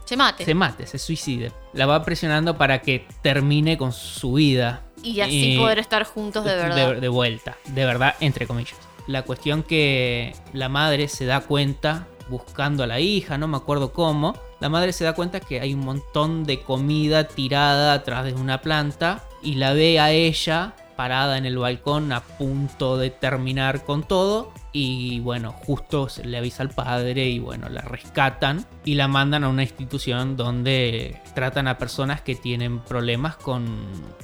Se mate. se mate, se suicide. La va presionando para que termine con su vida. Y así poder estar juntos de verdad. de vuelta, de verdad, entre comillas. La cuestión que la madre se da cuenta, buscando a la hija, no me acuerdo cómo, la madre se da cuenta que hay un montón de comida tirada atrás de una planta y la ve a ella parada en el balcón a punto de terminar con todo y bueno, justo se le avisa al padre y bueno, la rescatan y la mandan a una institución donde tratan a personas que tienen problemas con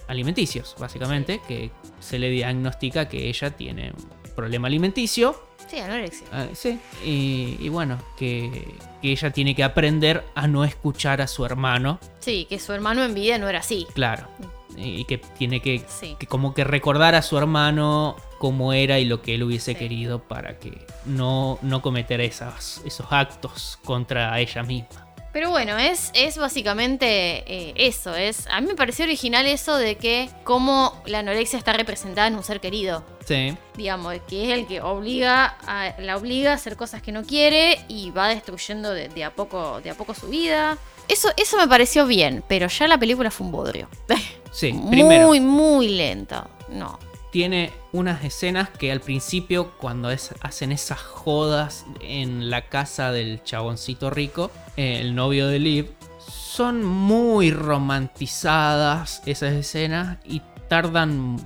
alimenticios, básicamente, que se le diagnostica que ella tiene un problema alimenticio Sí, anorexia. Ah, sí, y, y bueno, que, que ella tiene que aprender a no escuchar a su hermano, Sí, que su hermano en vida no era así. claro, y que tiene que, Sí. que como que recordar a su hermano cómo era y lo que él hubiese Sí. querido para que no, no cometer esas, esos actos contra ella misma. Pero bueno, es, es básicamente eh, eso. Es, a mí me pareció original eso de que cómo la anorexia está representada en un ser querido. Sí, Digamos, que es el que obliga a, la obliga a hacer cosas que no quiere y va destruyendo de, de a poco de a poco su vida. Eso, eso me pareció bien, pero ya la película fue un bodrio. sí, primero. muy, muy lenta. No. tiene unas escenas que al principio, cuando es- hacen esas jodas en la casa del chaboncito rico, el novio de Liv, son muy romantizadas esas escenas y tardan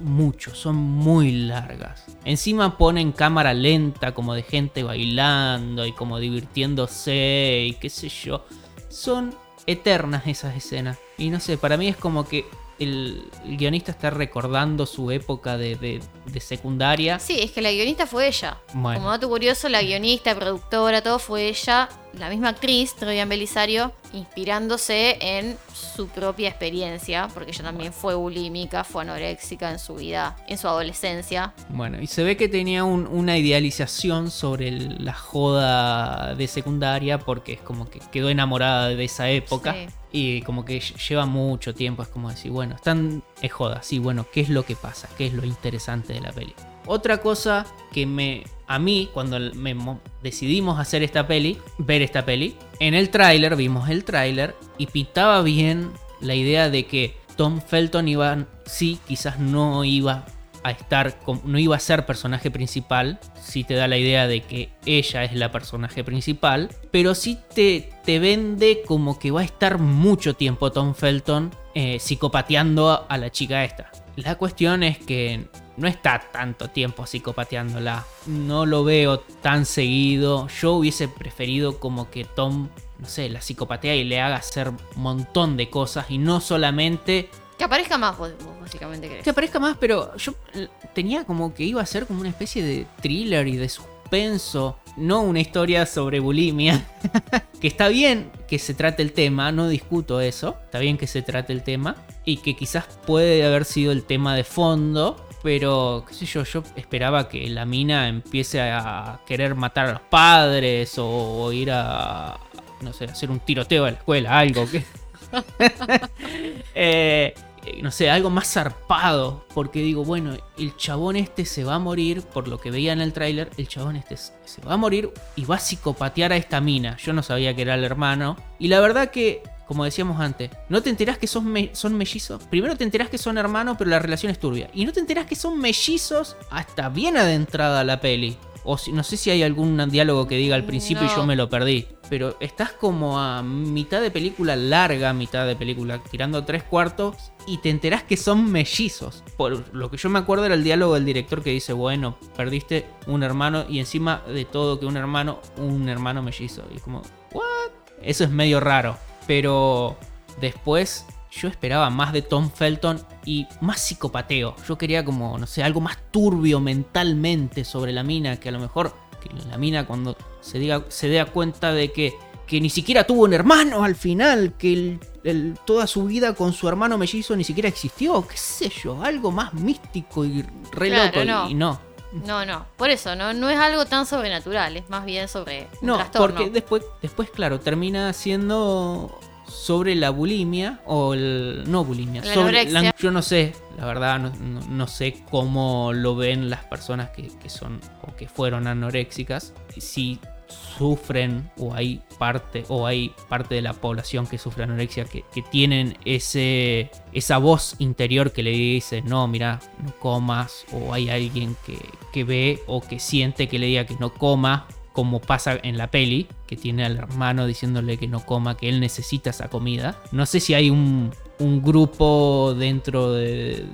mucho, son muy largas. Encima ponen cámara lenta como de gente bailando y como divirtiéndose y qué sé yo. Son eternas esas escenas. Y no sé, para mí es como que el, guionista está recordando su época de- de secundaria. Sí, es que la guionista fue ella. Bueno. Como dato curioso, la guionista, productora, todo fue ella, la misma actriz, Troyan Belisario, inspirándose en su propia experiencia, porque ella también fue bulímica, fue anoréxica en su vida, en su adolescencia. Bueno, y se ve que tenía un- una idealización sobre el- la joda de secundaria porque es como que quedó enamorada de esa época. Sí. Y como que ll- lleva mucho tiempo, es como decir, bueno, están es joda, sí, bueno, ¿qué es lo que pasa? ¿Qué es lo interesante de la peli? Otra cosa que me a mí cuando me mo- decidimos hacer esta peli, ver esta peli, en el tráiler vimos el tráiler y pintaba bien la idea de que Tom Felton iba sí, quizás no iba a estar, no iba a ser personaje principal, si te da la idea de que ella es la personaje principal, pero sí te, te vende como que va a estar mucho tiempo Tom Felton eh, psicopateando a la chica esta. La cuestión es que no está tanto tiempo psicopateándola, no lo veo tan seguido, yo hubiese preferido como que Tom, no sé, la psicopatea y le haga hacer un montón de cosas y no solamente Que aparezca más, vos, vos básicamente querés. que aparezca más, pero yo tenía como que iba a ser como una especie de thriller y de suspenso, no una historia sobre bulimia. que está bien que se trate el tema, no discuto eso, está bien que se trate el tema y que quizás puede haber sido el tema de fondo. Pero, qué sé yo, yo esperaba que la mina empiece a querer matar a los padres o, ir a, no sé, hacer un tiroteo a la escuela, algo que... Eh, no sé, algo más zarpado. Porque digo, bueno, el chabón este se va a morir, por lo que veía en el tráiler, el chabón este se va a morir y va a psicopatear a esta mina. Yo no sabía que era el hermano. Y la verdad que, como decíamos antes, no te enterás que son, me- son mellizos. Primero te enterás que son hermanos, pero la relación es turbia. Y no te enterás que son mellizos hasta bien adentrada la peli. O si, no sé si hay algún diálogo que diga al principio y yo me lo perdí. Pero estás como a mitad de película larga, mitad de película, tirando tres cuartos, y te enterás que son mellizos. Por lo que yo me acuerdo era el diálogo del director que dice, bueno, perdiste un hermano y encima de todo que un hermano, un hermano mellizo. Y es como, ¿what? Eso es medio raro. Pero después yo esperaba más de Tom Felton y más psicopateo. Yo quería como, no sé, algo más turbio mentalmente sobre la mina, que a lo mejor que la mina cuando se, diga, se dé cuenta de que, que ni siquiera tuvo un hermano al final, que el- el- toda su vida con su hermano mellizo ni siquiera existió, qué sé yo, algo más místico y re Claro, loco, no. y no. No, no. Por eso, no, no es algo tan sobrenatural, es más bien sobre un No, trastorno. porque después, después, claro, termina siendo sobre la bulimia o el no bulimia, La sobre anorexia. yo no sé, la verdad no, no- no sé cómo lo ven las personas que, que son o que fueron anoréxicas, si sufren o hay parte o hay parte de la población que sufre anorexia que, tienen ese esa voz interior que le dice no mira no comas o hay alguien que, que ve o que siente que le diga que no coma como pasa en la peli, que tiene al hermano diciéndole que no coma, que él necesita esa comida. No sé si hay un, un grupo dentro de,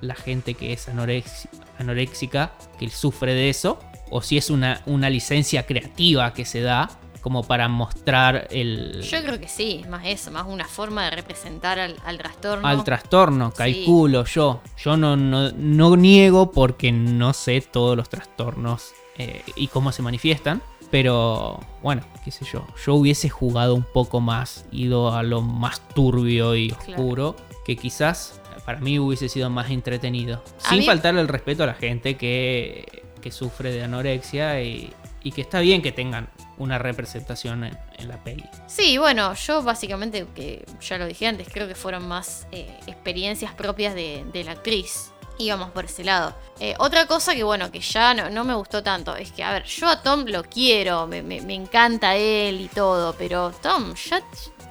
la gente que es anorexi- anoréxica que sufre de eso, o si es una, una licencia creativa que se da como para mostrar el, Yo creo que sí, más eso, más una forma de representar al, al trastorno. al trastorno, Sí. calculo yo. Yo no, no, no niego porque no sé todos los trastornos eh, y cómo se manifiestan. Pero bueno, qué sé yo. Yo hubiese jugado un poco más, ido a lo más turbio y Claro. oscuro, que quizás para mí hubiese sido más entretenido. A Sin mí- faltarle el respeto a la gente que, que sufre de anorexia y, y que está bien que tengan una representación en, en la peli. Sí, bueno, yo básicamente, que ya lo dije antes, creo que fueron más eh, experiencias propias de, de la actriz. Íbamos por ese lado. Eh, otra cosa que, bueno, que ya no, no me gustó tanto, es que, a ver, yo a Tom lo quiero, me, me- me encanta él y todo, pero Tom ya,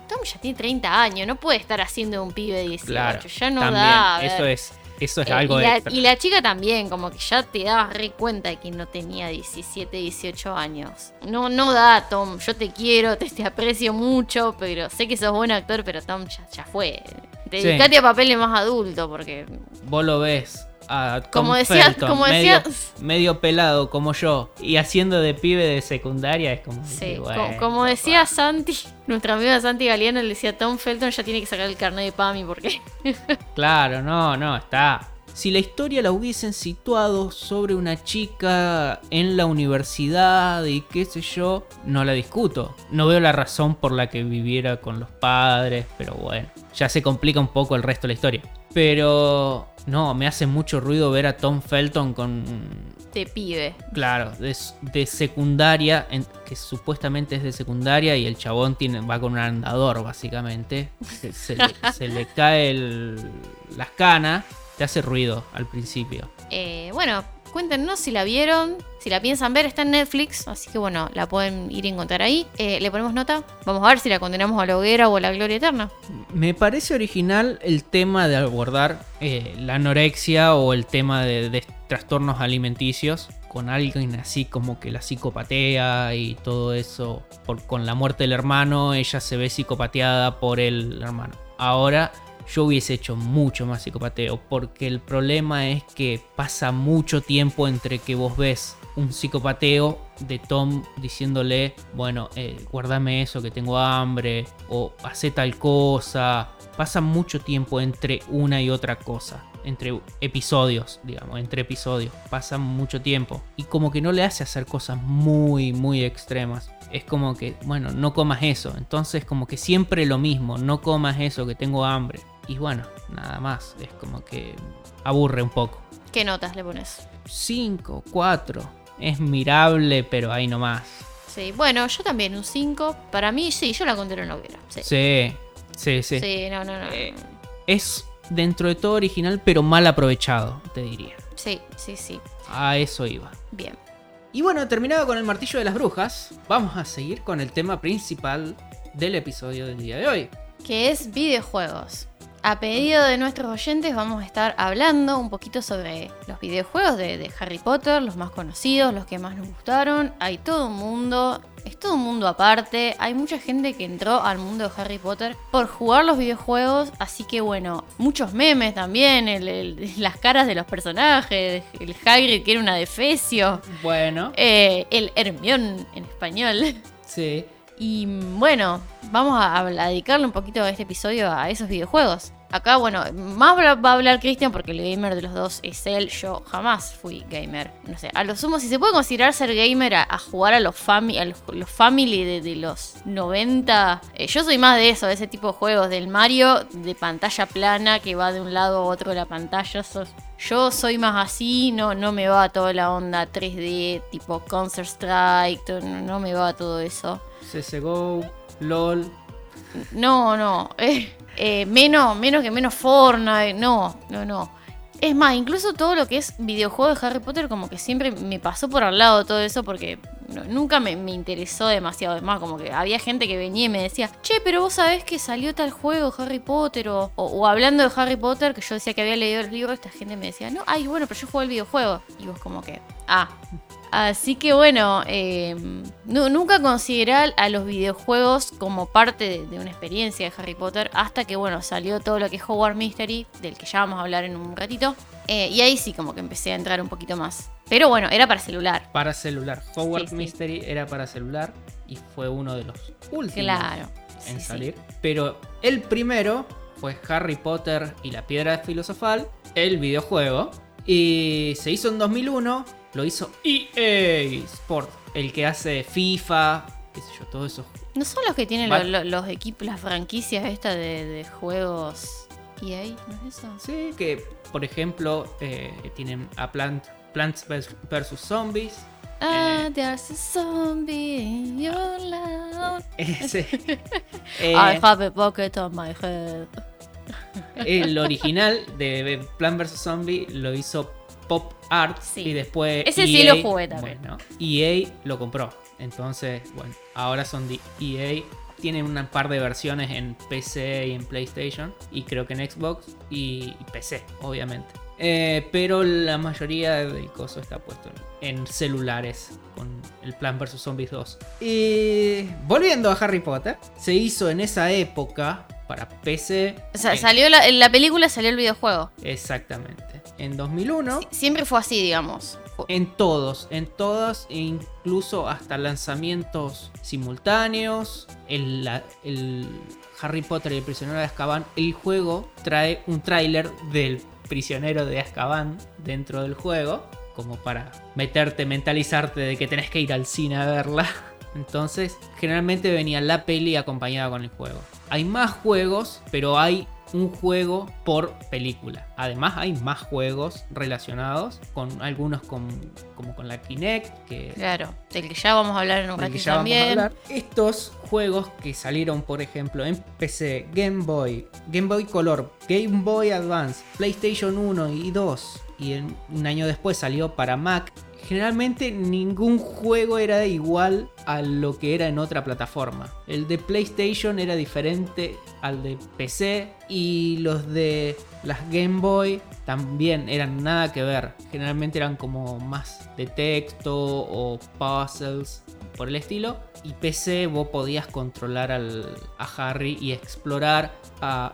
Tom ya tiene 30 años, no puede estar haciendo un pibe de 18, Claro, ya no también. da. Eso es, eso es Eh, algo y, la, extra. y la chica también, como que ya te dabas re cuenta de que no tenía 17, 18 años. No, no da, Tom. Yo te quiero, te, te aprecio mucho, pero sé que sos buen actor, pero Tom ya, ya fue. Sí. Dedicate a papeles más adulto, porque. vos lo ves a Tom Como decía- Felton, como medio, decía- medio pelado como yo y haciendo de pibe de secundaria es como Sí, bueno, como decía papá. Santi, nuestra amiga Santi Galeano, le decía Tom Felton ya tiene que sacar el carnet de PAMI porque. claro no no está si la historia la hubiesen situado sobre una chica en la universidad y qué sé yo, no la discuto. No veo la razón por la que viviera con los padres, pero bueno, ya se complica un poco el resto de la historia. Pero no, me hace mucho ruido ver a Tom Felton con de pibe. Claro, de, de secundaria, en- que supuestamente es de secundaria y el chabón tiene, va con un andador básicamente. Se, se le, se le cae el- las canas, te hace ruido al principio. Eh, bueno, cuéntenos si la vieron, si la piensan ver, está en Netflix, así que bueno, la pueden ir a encontrar ahí. Eh, ¿Le ponemos nota? Vamos a ver si la condenamos a la hoguera o a la gloria eterna. Me parece original el tema de abordar eh, la anorexia o el tema de, trastornos alimenticios con alguien así como que la psicopatea y todo eso. Con la muerte del hermano, ella se ve psicopateada por el hermano. Ahora yo hubiese hecho mucho más psicopateo porque el problema es que pasa mucho tiempo entre que vos ves un psicopateo de Tom diciéndole, bueno, eh, guardame eso que tengo hambre o hace tal cosa. Pasa mucho tiempo entre una y otra cosa. Entre episodios, digamos, entre episodios. Pasa mucho tiempo. Y como que no le hace hacer cosas muy, muy extremas. Es como que, bueno, no comas eso. Entonces como que siempre lo mismo. No comas eso, que tengo hambre. Y bueno, nada más. Es como que aburre un poco. ¿Qué notas le pones? 5, 4. Es mirable, pero ahí nomás. Sí, bueno, yo también, un 5. Para mí, sí, yo la considero en hoguera. Sí, sí, Sí, sí, sí. no, no, no. Eh, es dentro de todo original, pero mal aprovechado, te diría. Sí, sí, sí. A eso iba. Bien. Y bueno, terminado con el martillo de las brujas, vamos a seguir con el tema principal del episodio del día de hoy. que es videojuegos. A pedido de nuestros oyentes vamos a estar hablando un poquito sobre los videojuegos de, de Harry Potter, los más conocidos, los que más nos gustaron. Hay todo un mundo, es todo un mundo aparte. Hay mucha gente que entró al mundo de Harry Potter por jugar los videojuegos, así que bueno, muchos memes también, el- el- las caras de los personajes, el Hagrid que era una defecio, Bueno, eh, el Hermión en español. sí. Y bueno, vamos a, a dedicarle un poquito de este episodio a esos videojuegos. Acá, bueno, más va a hablar Cristian porque el gamer de los dos es él. Yo jamás fui gamer. No sé, a lo sumo, si se puede considerar ser gamer a, a jugar a los, fami- a los, los family de, los 90. eh, yo soy más de eso, de ese tipo de juegos. Del Mario de pantalla plana que va de un lado a otro de la pantalla. yo soy más así, no, no me va toda la onda 3D, tipo Counter Strike, no, no me va todo eso. CSGO, LOL. No, no. eh, eh, menos, menos que menos Fortnite. No, no, no. Es más, incluso todo lo que es videojuego de Harry Potter, como que siempre me pasó por al lado todo eso porque nunca me, me interesó demasiado. Además, como que había gente que venía y me decía, che, pero vos sabés que salió tal juego, Harry Potter, o, hablando de Harry Potter, que yo decía que había leído los libros, esta gente me decía, no, ay, bueno, pero yo jugué el videojuego. Y vos como que, ah. Así que bueno, eh, nu- nunca consideré a los videojuegos como parte de, de una experiencia de Harry Potter hasta que bueno salió todo lo que es Hogwarts Mystery, del que ya vamos a hablar en un ratito. Eh, y ahí sí como que empecé a entrar un poquito más. Pero bueno, era para celular. Para celular. Hogwarts sí. Mystery era para celular y fue uno de los últimos Claro. en sí. salir. Pero el primero fue Harry Potter y la Piedra Filosofal, el videojuego. Y se hizo en 2001, lo hizo EA Sport, el que hace FIFA, qué sé yo, todo eso. ¿No son los que tienen los equipos, las franquicias estas de, de juegos EA? ¿No es eso? Sí, que por ejemplo eh, tienen a Plant, Plants vs. Zombies. Ah, Eh. there's a zombie in your life. Ese. Eh, I have a pocket on my head. el original de Plant vs. Zombie lo hizo Pop Art Sí. y después. Ese sí EA lo jugué también. Bueno, EA lo compró. Entonces, bueno, ahora son de EA. Tienen un par de versiones en PC y en PlayStation. Y creo que en Xbox y, y PC, obviamente. Eh, pero la mayoría del coso está puesto en, en celulares con el Plan vs. Zombies 2. Y volviendo a Harry Potter, se hizo en esa época para PC. O sea, en- salió la, en la película salió el videojuego. Exactamente. En 2001. Sie- Siempre fue así, digamos. En todos, en todos, e incluso hasta lanzamientos simultáneos. El, la- el Harry Potter y el prisionero de Azkaban. El juego trae un tráiler del prisionero de Azkaban dentro del juego. Como para meterte, mentalizarte de que tenés que ir al cine a verla. Entonces, generalmente venía la peli acompañada con el juego. Hay más juegos, pero hay un juego por película. Además, hay más juegos relacionados, con algunos con, como con la Kinect, que Claro, del que ya vamos a hablar en un ratito ya vamos a también. hablar. Estos juegos que salieron, por ejemplo, en PC, Game Boy, Game Boy Color, Game Boy Advance, PlayStation 1 y 2, y en- un año después salió para Mac. Generalmente ningún juego era igual a lo que era en otra plataforma. El de PlayStation era diferente al de PC y los de las Game Boy también eran nada que ver. Generalmente eran como más de texto o puzzles por el estilo. Y PC vos podías controlar al- a Harry y explorar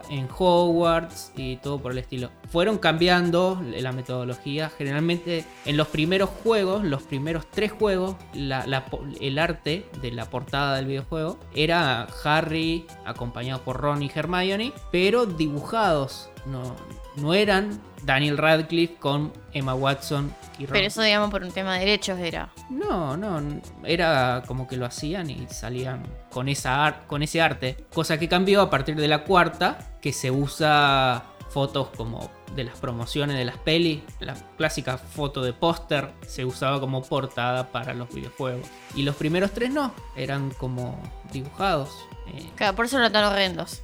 en Hogwarts y todo por el estilo. Fueron cambiando la metodología. Generalmente en los primeros juegos, los primeros tres juegos, el arte de la portada del videojuego era Harry acompañado por Ron y Hermione, pero dibujados. No, no eran Daniel Radcliffe con Emma Watson y Ron. Pero eso, digamos, por un tema de derechos era. No, no, era como que lo hacían y salían con, esa ar- con ese arte. Cosa que cambió a partir de la cuarta, que se usa fotos como de las promociones de las pelis. La clásica foto de póster se usaba como portada para los videojuegos. Y los primeros tres no, eran como dibujados. eh, Claro, por eso eran tan horrendos.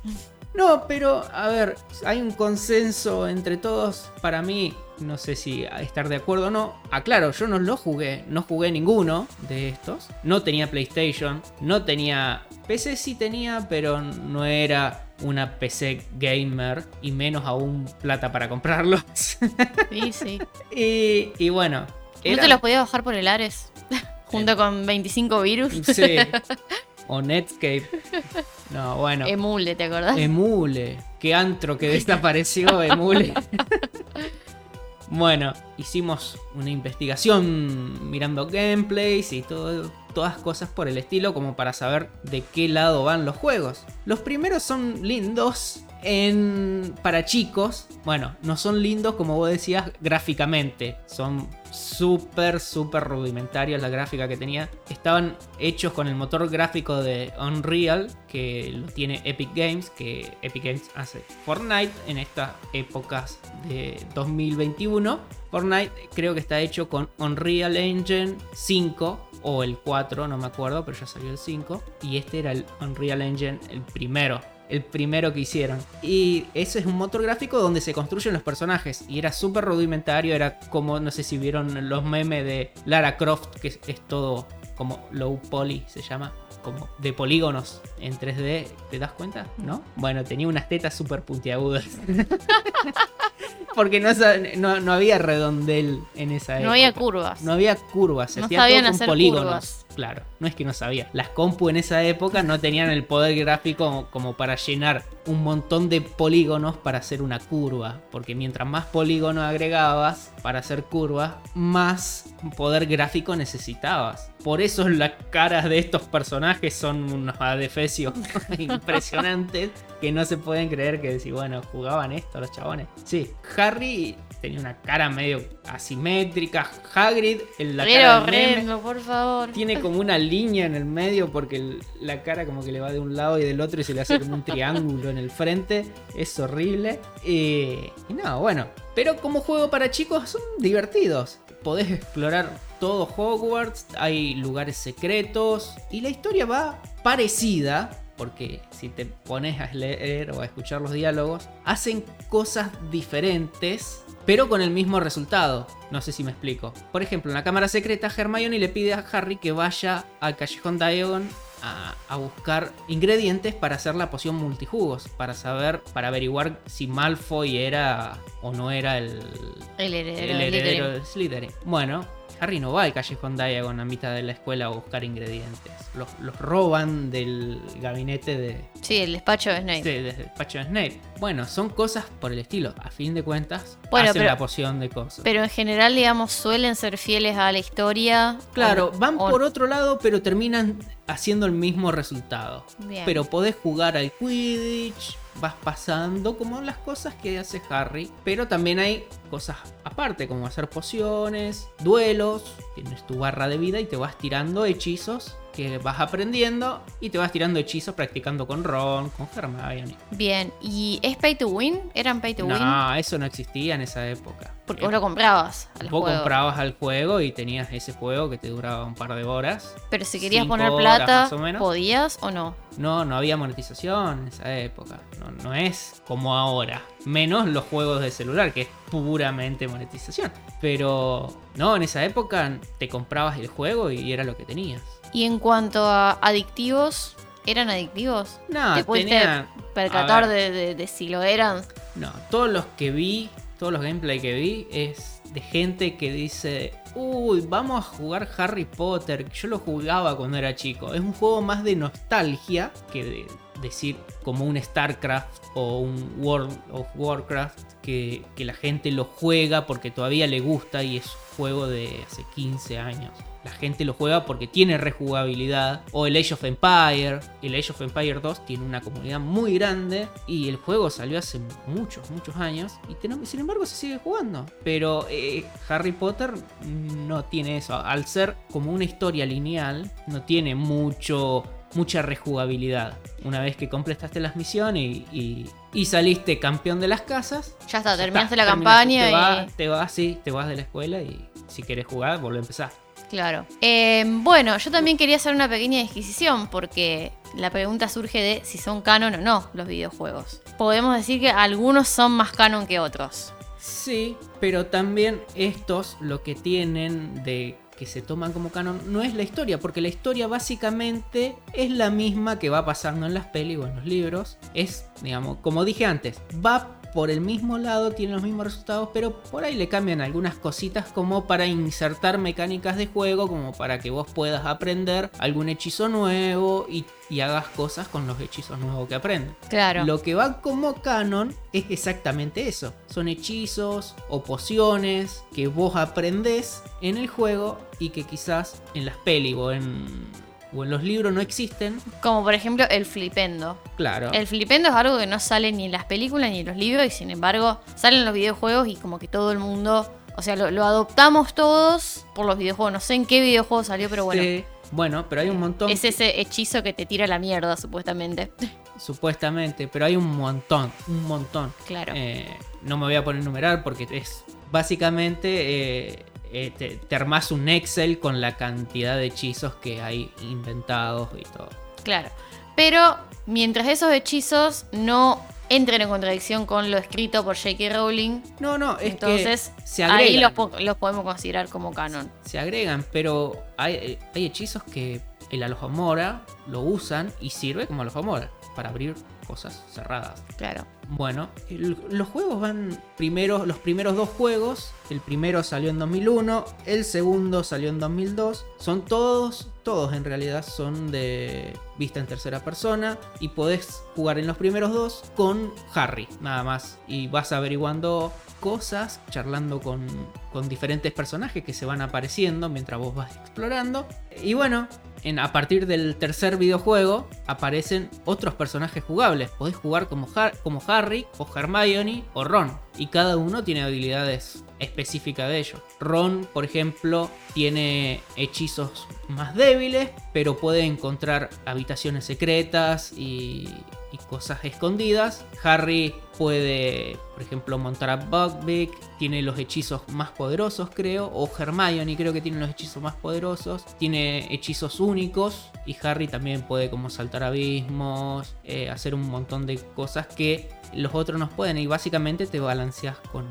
No, pero a ver, hay un consenso entre todos. Para mí, no sé si estar de acuerdo o no. Aclaro, yo no lo jugué, no jugué ninguno de estos. No tenía PlayStation, no tenía. PC sí tenía, pero no era una PC gamer y menos aún plata para comprarlos. Sí, sí. y, y bueno. ¿No te los podías bajar por el Ares? Junto con 25 virus. Sí. O Netscape. No, bueno. Emule, ¿te acordás? Emule. Qué antro que desapareció Emule. bueno, hicimos una investigación mirando gameplays y todo, todas cosas por el estilo como para saber de qué lado van los juegos. Los primeros son lindos en para chicos. Bueno, no son lindos como vos decías gráficamente. Son súper, súper rudimentarios la gráfica que tenía. Estaban hechos con el motor gráfico de Unreal, que lo tiene Epic Games, que Epic Games hace Fortnite en estas épocas de 2021. Fortnite creo que está hecho con Unreal Engine 5 o el 4, no me acuerdo, pero ya salió el 5. Y este era el Unreal Engine, el primero. El primero que hicieron. Y eso es un motor gráfico donde se construyen los personajes. Y era súper rudimentario. Era como, no sé si vieron los memes de Lara Croft, que es, es todo como low poly se llama, como de polígonos en 3D, ¿te das cuenta? ¿No? Bueno, tenía unas tetas súper puntiagudas. Porque no, no, no había redondel en esa época. No había curvas. No había curvas, se No hacía sabían todo con polígonos. curvas. Claro, no es que no sabía. Las compu en esa época no tenían el poder gráfico como para llenar un montón de polígonos para hacer una curva. Porque mientras más polígonos agregabas para hacer curvas, más poder gráfico necesitabas. Por eso las caras de estos personajes son unos adefesios impresionantes que no se pueden creer que decir, bueno, jugaban esto los chabones. Sí, Harry tenía una cara medio asimétrica. Hagrid, en la Pero cara del meme, horrendo, por favor. tiene como una línea en el medio porque el- la cara como que le va de un lado y del otro y se le hace como un triángulo en el frente. Es horrible. Eh, y no, bueno. Pero como juego para chicos son divertidos. Podés explorar todo Hogwarts, hay lugares secretos y la historia va parecida. Porque si te pones a leer o a escuchar los diálogos, hacen cosas diferentes, pero con el mismo resultado. No sé si me explico. Por ejemplo, en la cámara secreta, Hermione le pide a Harry que vaya al callejón Diagon a, a buscar ingredientes para hacer la poción multijugos, para saber, para averiguar si Malfoy era o no era el, El heredero, el heredero de Slytherin. Bueno, Harry no va al callejón Diagon a mitad de la escuela a buscar ingredientes. Los, los roban del gabinete de, Sí, el despacho de Snape. Sí, desde el despacho de Snape. Bueno, son cosas por el estilo. A fin de cuentas, Bueno, hacen pero- la poción de cosas. Pero en general, digamos, suelen ser fieles a la historia. claro, o- van o- por otro lado, pero terminan haciendo el mismo resultado. Bien. Pero podés jugar al Quidditch, vas pasando como las cosas que hace Harry. Pero también hay cosas aparte, como hacer pociones, duelos, tienes tu barra de vida y te vas tirando hechizos que vas aprendiendo y te vas tirando hechizos practicando con Ron, con Hermione. Bien, ¿y es pay to win? ¿Eran pay to win? No, eso no existía en esa época. Porque vos lo comprabas al Vos juego. comprabas al juego y tenías ese juego que te duraba un par de horas. Pero si querías poner plata, más o menos. ¿podías o no? No, no había monetización en esa época. No, no es como ahora. Menos los juegos de celular, que es puramente monetización. Pero no, en esa época te comprabas el juego y era lo que tenías. Y en cuanto a adictivos, ¿eran adictivos? No, ¿Te pudiste tenía- percatar de si lo eran? No, todos los que vi, todos los gameplay que vi es de gente que dice, uy, vamos a jugar Harry Potter. Yo lo jugaba cuando era chico. Es un juego más de nostalgia que de decir como un StarCraft o un World of Warcraft que, que la gente lo juega porque todavía le gusta y es juego de hace 15 años. La gente lo juega porque tiene rejugabilidad. O el Age of Empire. El Age of Empire 2 tiene una comunidad muy grande. Y el juego salió hace muchos, muchos años. Y sin embargo se sigue jugando. Pero eh, Harry Potter no tiene eso. Al ser como una historia lineal, no tiene mucho. Mucha rejugabilidad. Una vez que completaste las misiones y, y- y saliste campeón de las casas, Ya está, ya terminaste está, la terminaste. campaña Te y... vas, te vas, sí, te vas de la escuela y si quieres jugar, vuelve a empezar. Claro. Eh, bueno, yo también quería hacer una pequeña disquisición porque la pregunta surge de si son canon o no los videojuegos. Podemos decir que algunos son más canon que otros. Sí, pero también estos lo que tienen de que se toman como canon no es la historia, porque la historia básicamente es la misma que va pasando en las pelis o en los libros. Es, digamos, como dije antes, va por el mismo lado, tiene los mismos resultados, pero por ahí le cambian algunas cositas como para insertar mecánicas de juego, como para que vos puedas aprender algún hechizo nuevo y, y hagas cosas con los hechizos nuevos que aprendes. Claro. Lo que va como canon es exactamente eso. Son hechizos o pociones que vos aprendés en el juego y que quizás en las pelis o en, o en los libros no existen. Como por ejemplo el flipendo. Claro. El flipendo es algo que no sale ni en las películas ni en los libros y sin embargo salen en los videojuegos y como que todo el mundo, o sea, lo, lo adoptamos todos por los videojuegos. No sé en qué videojuego salió, pero bueno. Sí. Bueno, pero hay un montón. Es ese hechizo que te tira la mierda, supuestamente. Supuestamente, pero hay un montón, un montón. Claro. Eh, no me voy a poner a numerar porque es básicamente eh, eh, te, te armás un Excel con la cantidad de hechizos que hay inventados y todo. Claro. Pero mientras esos hechizos no entren en contradicción con lo escrito por J.K. Rowling. No, no, es Entonces, que se ahí los, po- los podemos considerar como canon. Se agregan, pero hay, eh, hay hechizos que el Alohomora lo usan y sirve como Alohomora para abrir cosas cerradas. Claro. Bueno, el- los juegos van primero, los primeros dos juegos, el primero salió en 2001, el segundo salió en 2002, son todos, todos en realidad son de vista en tercera persona y podés jugar en los primeros dos con Harry, nada más, y vas averiguando cosas, charlando con, con diferentes personajes que se van apareciendo mientras vos vas explorando. Y bueno, en, a partir del tercer videojuego aparecen otros personajes jugables. Podés jugar como, como Harry, o Hermione, o Ron. Y cada uno tiene habilidades específicas de ellos. Ron, por ejemplo, tiene hechizos más débiles, pero puede encontrar habitaciones secretas y, y cosas escondidas. Harry puede, por ejemplo, montar a Buckbeak, tiene los hechizos más poderosos, creo, o Hermione creo que tiene los hechizos más poderosos, tiene hechizos únicos. Y Harry también puede como saltar abismos, eh, hacer un montón de cosas que los otros no pueden y básicamente te balanceas con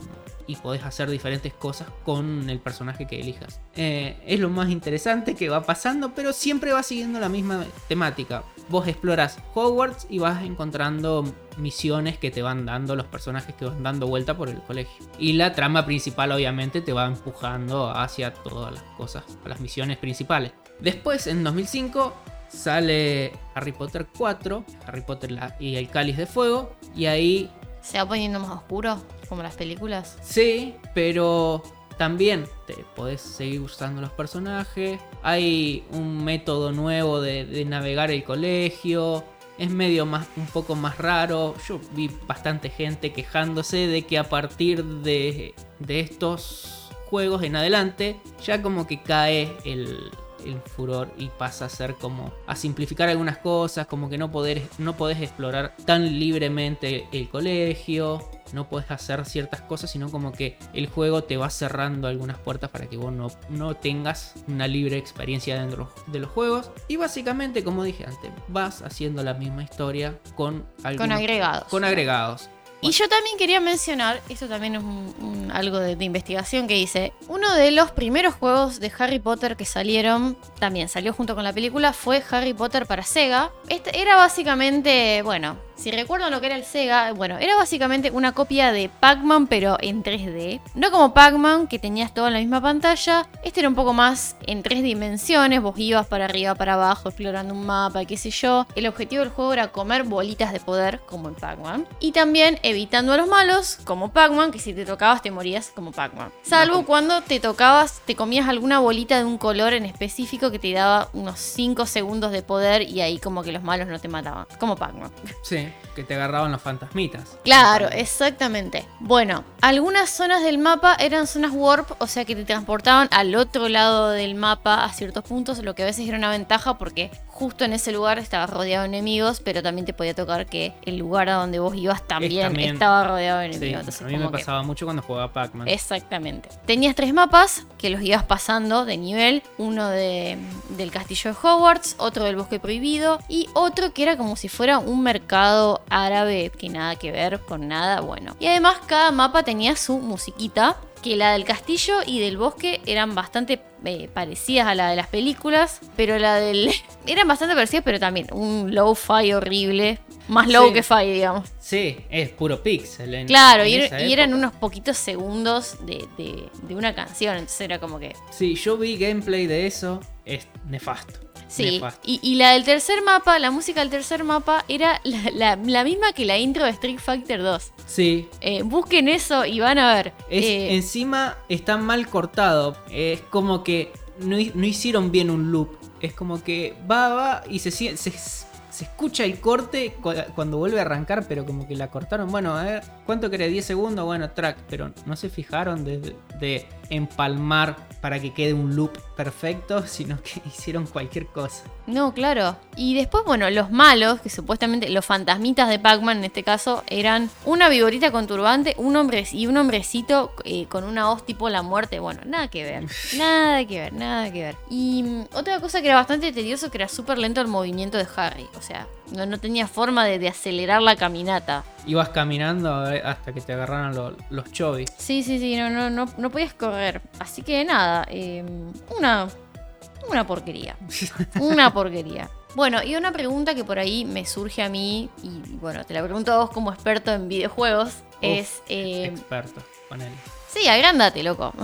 y podés hacer diferentes cosas con el personaje que elijas. Eh, es lo más interesante que va pasando, pero siempre va siguiendo la misma temática. Vos exploras Hogwarts y vas encontrando misiones que te van dando los personajes que van dando vuelta por el colegio. Y la trama principal obviamente te va empujando hacia todas las cosas, las misiones principales. Después, en 2005, sale Harry Potter 4, Harry Potter la- y el Cáliz de Fuego, y ahí ¿Se va poniendo más oscuro? Como las películas. Sí, pero también te podés seguir usando los personajes. Hay un método nuevo de, de navegar el colegio. Es medio más, un poco más raro. Yo vi bastante gente quejándose de que a partir de, de estos juegos en adelante, ya como que cae el, el furor y pasa a ser como a simplificar algunas cosas, como que no, poder, no podés explorar tan libremente el colegio, no podés hacer ciertas cosas, sino como que el juego te va cerrando algunas puertas para que vos no, no tengas una libre experiencia dentro de los juegos. Y básicamente, como dije antes, vas haciendo la misma historia con, Con agregados. Con agregados. Y yo también quería mencionar, esto también es un- un- algo de, de investigación que hice, uno de los primeros juegos de Harry Potter que salieron, también salió junto con la película, fue Harry Potter para Sega. Este era básicamente, bueno, si recuerdan lo que era el Sega, bueno, era básicamente una copia de Pac-Man pero en 3D. No como Pac-Man, que tenías todo en la misma pantalla, este era un poco más en tres dimensiones, vos ibas para arriba, para abajo, explorando un mapa, qué sé yo. El objetivo del juego era comer bolitas de poder, como en Pac-Man. Y también evitando a los malos, como Pac-Man, que si te tocabas te morías como Pac-Man. Salvo cuando te tocabas, te comías alguna bolita de un color en específico que te daba unos 5 segundos de poder y ahí como que los malos no te mataban, como Pac-Man. Sí, que te agarraban los fantasmitas. Claro, exactamente. Bueno, algunas zonas del mapa eran zonas warp, o sea que te transportaban al otro lado del mapa a ciertos puntos, lo que a veces era una ventaja porque justo en ese lugar estaba rodeado de enemigos, pero también te podía tocar que el lugar a donde vos ibas también, también- estaba rodeado de Sí, enemigos. Entonces, a mí me que- pasaba mucho cuando jugaba Pac-Man. Exactamente. Tenías tres mapas que los ibas pasando de nivel. Uno de, del castillo de Hogwarts, otro del bosque prohibido y otro que era como si fuera un mercado árabe que nada que ver con nada bueno. Y además cada mapa tenía su musiquita. Que la del castillo y del bosque eran bastante eh, parecidas a la de las películas, pero la del... eran bastante parecidas, pero también un low-fi horrible. Más low Sí. que fi, digamos. Sí, es puro pixel. en- Claro, en y, eran unos poquitos segundos de, de- de una canción, entonces era como que... Sí, yo vi gameplay de eso, es nefasto. Sí, y, y la del tercer mapa, la música del tercer mapa era la, la- la misma que la intro de Street Fighter 2. Sí, Eh, busquen eso y van a ver. es, Eh, encima está mal cortado. Es como que no, no hicieron bien un loop. Es como que va, va y se, se, se escucha el corte cu- cuando vuelve a arrancar, pero como que la cortaron. Bueno, a ver, ¿cuánto querés? 10 segundos, bueno, track. Pero no se fijaron de, de empalmar para que quede un loop perfecto, sino que hicieron cualquier cosa. No, claro. Y después, bueno, los malos, que supuestamente los fantasmitas de Pac-Man en este caso, eran una vigorita con turbante, un hombre y un hombrecito eh, con una hoz tipo la muerte. Bueno, nada que ver. Nada que ver, nada que ver. Y mm, otra cosa que era bastante tedioso, que era súper lento el movimiento de Harry. O sea, no, no tenía forma de, de acelerar la caminata. Ibas caminando hasta que te agarraran lo- los chovis. Sí, sí, sí, no, no, no, no podías correr. Así que nada, eh, una, una porquería. Una porquería. Bueno, y una pregunta que por ahí me surge a mí, y bueno, te la pregunto a vos como experto en videojuegos, es... eh, Experto con él. Sí, agrándate, loco.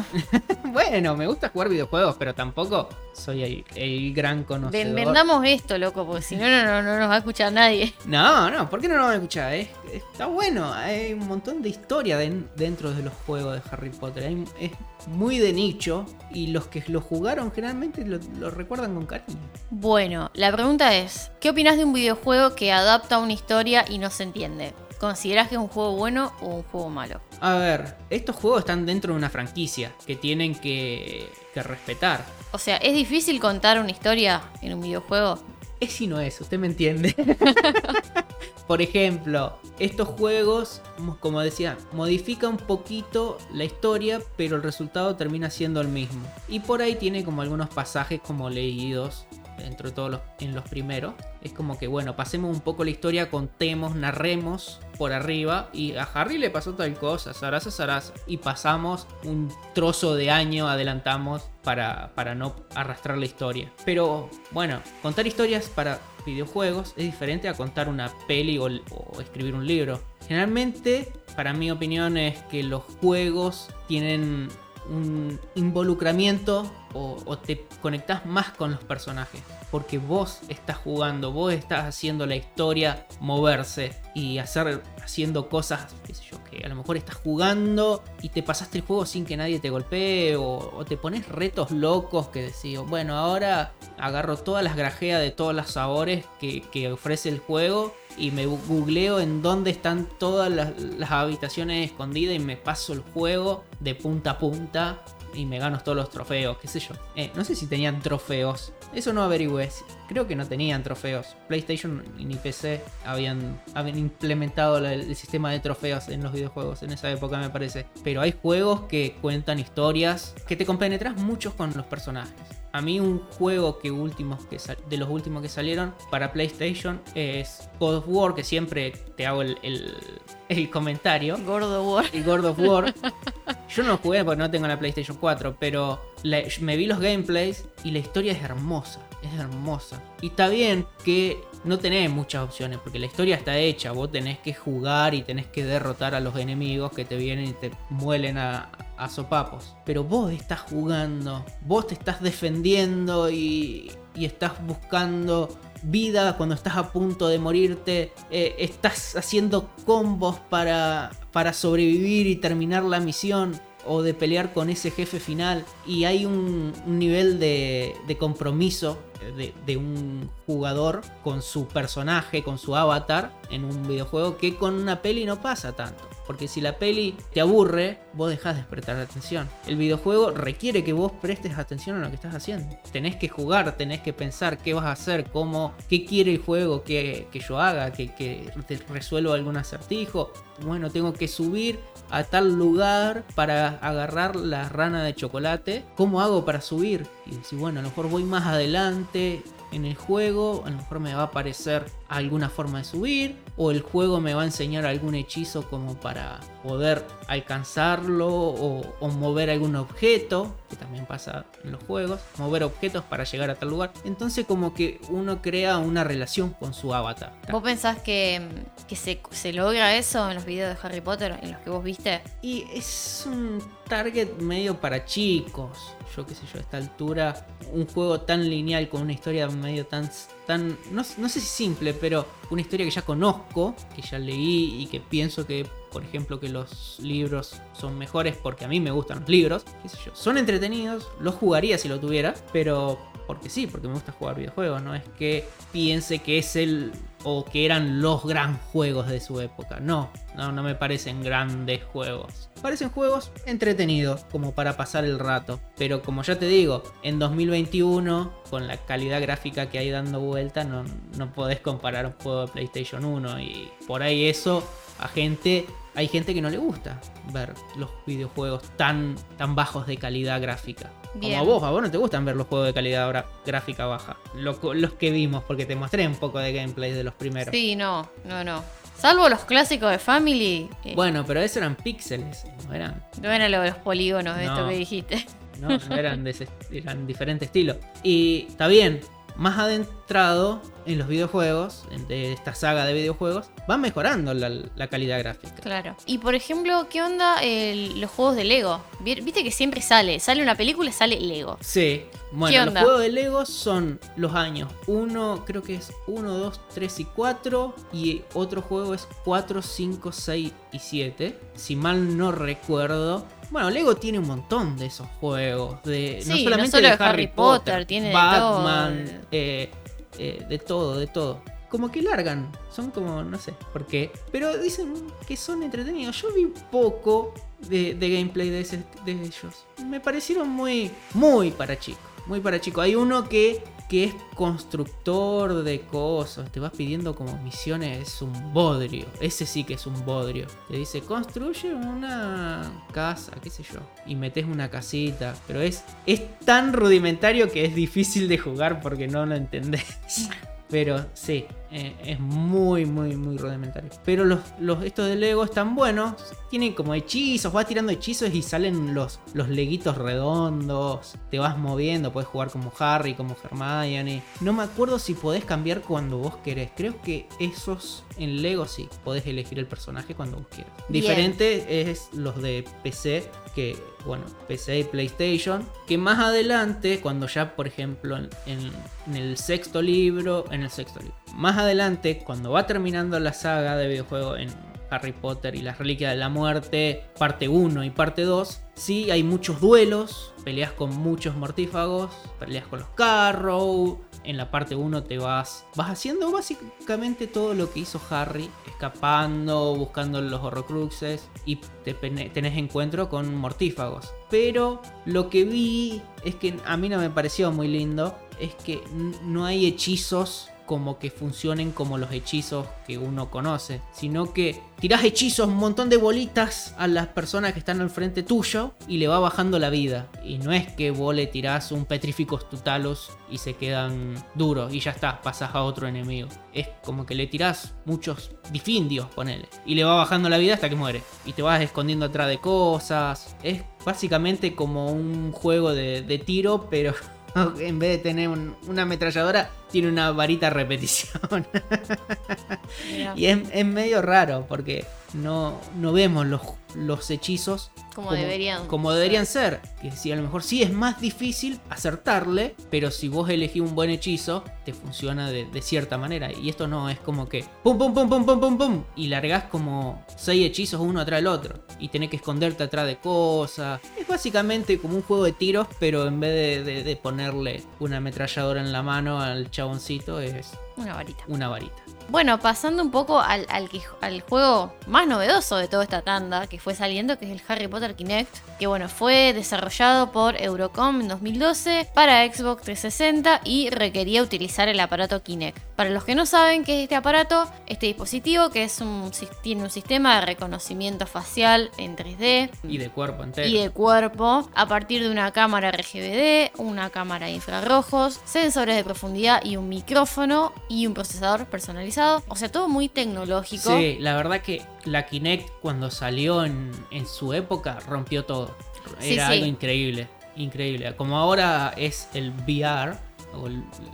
Bueno, me gusta jugar videojuegos, pero tampoco soy el, el gran conocedor. Ven- vendamos esto, loco, porque si no, no, no, no nos va a escuchar nadie. No, no, ¿por qué no lo van a escuchar? Es- está bueno, hay un montón de historia den- dentro de los juegos de Harry Potter. Hay- es muy de nicho y los que lo jugaron generalmente lo, lo recuerdan con cariño. Bueno, la pregunta es, ¿qué opinas de un videojuego que adapta una historia y no se entiende? ¿Considerás que es un juego bueno o un juego malo? A ver, estos juegos están dentro de una franquicia que tienen que, que respetar. O sea, ¿es difícil contar una historia en un videojuego? Es y no es, usted me entiende. Por ejemplo, estos juegos, mo- como decía, modifica un poquito la historia, pero el resultado termina siendo el mismo. Y por ahí tiene como algunos pasajes como leídos dentro de todos los, en los primeros. Es como que, bueno, pasemos un poco la historia, contemos, narremos por arriba. Y a Harry le pasó tal cosa, Sarasa, Sarasa. Y pasamos un trozo de año, adelantamos para, para no arrastrar la historia. Pero bueno, contar historias para videojuegos es diferente a contar una peli o escribir un libro. Generalmente, para mi opinión, es que los juegos tienen un involucramiento o, te conectás más con los personajes. Porque vos estás jugando, vos estás haciendo la historia moverse y hacer, haciendo cosas, qué sé yo, que a lo mejor estás jugando y te pasaste el juego sin que nadie te golpee o, te pones retos locos que decís, bueno, ahora agarro todas las grajeas de todos los sabores que, ofrece el juego y me googleo en dónde están todas las habitaciones escondidas y me paso el juego de punta a punta y me gano todos los trofeos, qué sé yo. Eh, no sé si tenían trofeos. Eso no averigüé. Creo que no tenían trofeos. PlayStation ni PC habían, habían implementado el sistema de trofeos en los videojuegos en esa época, me parece. Pero hay juegos que cuentan historias que te compenetras mucho con los personajes. A mí un juego que últimos que de los últimos que salieron para PlayStation es God of War, que siempre te hago el, el- el comentario. Gordo War. El God of War. Yo no lo jugué porque no tengo la PlayStation 4, pero la- me vi los gameplays y la historia es hermosa. Es hermosa. Y está bien que no tenés muchas opciones, porque la historia está hecha. Vos tenés que jugar y tenés que derrotar a los enemigos que te vienen y te muelen a, a sopapos. Pero vos estás jugando, vos te estás defendiendo y, estás buscando vida cuando estás a punto de morirte. eh, estás haciendo combos para, para sobrevivir y terminar la misión. O de pelear con ese jefe final. Y hay un, un nivel de, de compromiso de, de un jugador con su personaje, con su avatar en un videojuego que con una peli no pasa tanto. Porque si la peli te aburre, vos dejás de prestar atención. El videojuego requiere que vos prestes atención a lo que estás haciendo. Tenés que jugar, tenés que pensar qué vas a hacer, cómo, qué quiere el juego que, que yo haga, que, que te resuelva algún acertijo. Bueno, tengo que subir a tal lugar para agarrar la rana de chocolate. ¿Cómo hago para subir? Y decir, bueno, a lo mejor voy más adelante en el juego, a lo mejor me va a aparecer alguna forma de subir, o el juego me va a enseñar algún hechizo como para poder alcanzarlo, o, o mover algún objeto, que también pasa en los juegos, mover objetos para llegar a tal lugar. Entonces como que uno crea una relación con su avatar. ¿Vos pensás que, que se, se logra eso en los videos de Harry Potter, en los que vos viste? Y es un target medio para chicos. Yo qué sé yo, a esta altura, un juego tan lineal con una historia medio tan. Tan no, no sé si simple, pero una historia que ya conozco, que ya leí y que pienso que, por ejemplo, que los libros son mejores porque a mí me gustan los libros. Qué sé yo, son entretenidos, los jugaría si lo tuviera, pero porque sí, porque me gusta jugar videojuegos, no es que piense que es el o que eran los gran juegos de su época. No, no, me parecen grandes juegos. Parecen juegos entretenidos, como para pasar el rato. Pero como ya te digo, en 2021, con la calidad gráfica que hay dando vuelta, no, no podés comparar un juego de PlayStation 1. Y por ahí eso a gente hay gente que no le gusta ver los videojuegos tan, tan bajos de calidad gráfica. Bien. Como a vos, a vos no te gustan ver los juegos de calidad gra- gráfica baja. Lo- los que vimos, porque te mostré un poco de gameplay de los primeros. Sí, no, no, no. Salvo los clásicos de Family. eh, Bueno, pero esos eran píxeles, no eran, No era lo de los polígonos, esto No. que dijiste. no, no eran, de ese- eran diferente estilo. Y está bien, más adentrado en los videojuegos, en- de esta saga de videojuegos, van mejorando la, la calidad gráfica. Claro. Y por ejemplo, ¿qué onda el- los juegos de Lego? Vi- Viste que siempre sale, sale una película sale Lego. Sí, ¿Qué bueno, los juegos de Lego son los años 1, creo que es 1, 2, 3 y 4. Y otro juego es 4, 5, 6 y 7. Si mal no recuerdo. Bueno, Lego tiene un montón de esos juegos. De, no solamente no solo de de Harry Harry Potter, Potter, tiene de Batman, todo. eh, eh, de todo, de todo. Como que largan, son como, no sé por qué. Pero dicen que son entretenidos. Yo vi poco de, de gameplay de, ese- de ellos. Me parecieron muy, muy para chicos. Muy para chicos. Hay uno que, que es constructor de cosas. Te vas pidiendo como misiones. Es un bodrio. Ese sí que es un bodrio. Te dice, construye una casa, qué sé yo. Y metes una casita. Pero es, es tan rudimentario que es difícil de jugar porque no lo entendés. Pero sí, eh, es muy, muy, muy rudimentario. Pero los, los, estos de Lego están buenos. Tienen como hechizos, vas tirando hechizos y salen los, los leguitos redondos. Te vas moviendo, puedes jugar como Harry, como Hermione. No me acuerdo si podés cambiar cuando vos querés. Creo que esos en Lego sí, podés elegir el personaje cuando vos quieras. Bien. Diferente es los de PC, que bueno, PC y PlayStation. Que más adelante, cuando ya, por ejemplo, en, en- en el sexto libro, en el sexto libro, más adelante, cuando va terminando la saga de videojuego en Harry Potter y las Reliquias de la Muerte, parte 1 y parte 2, sí hay muchos duelos, peleas con muchos mortífagos, peleas con los Carrow. En la parte 1 te vas, vas haciendo básicamente todo lo que hizo Harry, escapando, buscando los horrocruxes y te tenés encuentro con mortífagos. Pero lo que vi es que a mí no me pareció muy lindo, es que no hay hechizos como que funcionen como los hechizos que uno conoce, sino que tirás hechizos, un montón de bolitas a las personas que están al frente tuyo y le va bajando la vida. Y no es que vos le tirás un Petrificus Tutalus y se quedan duros y ya está, pasas a otro enemigo. Es como que le tirás muchos difindios, ponele, y le va bajando la vida hasta que muere. Y te vas escondiendo atrás de cosas. Es básicamente como un juego de, tiro, pero en vez de tener un- una ametralladora, tiene una varita repetición. Y es, es medio raro porque no, no vemos los, los hechizos como, deberían. como deberían ser. Que si a lo mejor sí es más difícil acertarle, pero si vos elegís un buen hechizo, te funciona de, de cierta manera. Y esto no es como que pum pum pum pum pum pum pum y largás como seis hechizos uno atrás del otro y tenés que esconderte atrás de cosas. Es básicamente como un juego de tiros, pero en vez de, de- de ponerle una ametralladora en la mano al chaboncito es Una varita. una varita. Bueno, pasando un poco al, al, al juego más novedoso de toda esta tanda que fue saliendo, que es el Harry Potter Kinect, que bueno, fue desarrollado por Eurocom en 2012 para Xbox 360 y requería utilizar el aparato Kinect. Para los que no saben qué es este aparato, este dispositivo que es un, tiene un sistema de reconocimiento facial en 3D, Y de cuerpo entero. y de cuerpo a partir de una cámara RGBD, una cámara de infrarrojos, sensores de profundidad y un micrófono y un procesador personalizado. O sea, todo muy tecnológico. Sí, la verdad que la Kinect cuando salió en, en su época rompió todo. Sí, Era sí. algo increíble, increíble. Como ahora es el VR o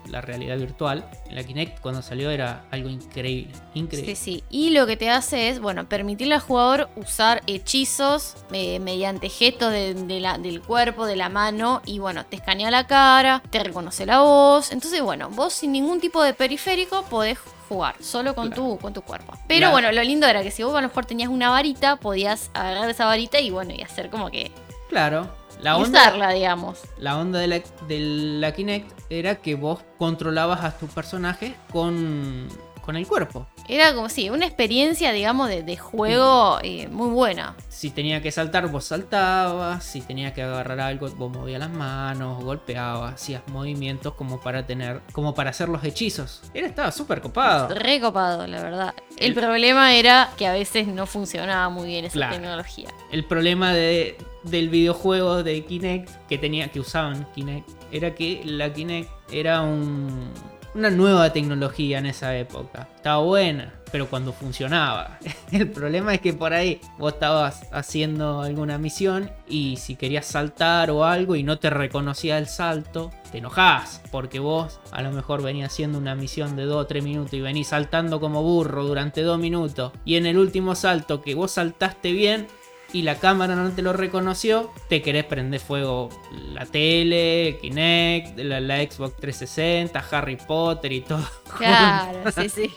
la realidad virtual, la Kinect cuando salió era algo increíble, increíble. Sí, sí. Y lo que te hace es, bueno, permitirle al jugador usar hechizos eh, mediante gestos de- de la- del cuerpo, de la mano. Y bueno, te escanea la cara, te reconoce la voz. Entonces, bueno, vos sin ningún tipo de periférico podés jugar, solo con, Claro. tu, con tu cuerpo. Pero Claro. bueno, lo lindo era que si vos a lo mejor tenías una varita, podías agarrar esa varita y bueno, y hacer como que... Claro, la onda, usarla, digamos. la onda de la, de la Kinect era que vos controlabas a tu personaje con, con el cuerpo. Era como, sí, una experiencia, digamos, de, de juego eh, muy buena. Si tenía que saltar, vos saltabas. Si tenía que agarrar algo, vos movías las manos, golpeabas, hacías movimientos como para tener, como para hacer los hechizos. Era, estaba súper copado. Recopado, la verdad. El, El- problema era que a veces no funcionaba muy bien esa Claro. tecnología. El problema de, del videojuego de Kinect que tenía que usaban Kinect era que la Kinect era un- una nueva tecnología en esa época. Estaba buena, pero cuando funcionaba. El problema es que por ahí vos estabas haciendo alguna misión y si querías saltar o algo y no te reconocía el salto, te enojás porque vos a lo mejor venías haciendo una misión de 2 o 3 minutos y venís saltando como burro durante 2 minutos y en el último salto que vos saltaste bien y la cámara no te lo reconoció, te querés prender fuego la tele, Kinect, la, la Xbox 360, Harry Potter y todo. Claro, sí, sí.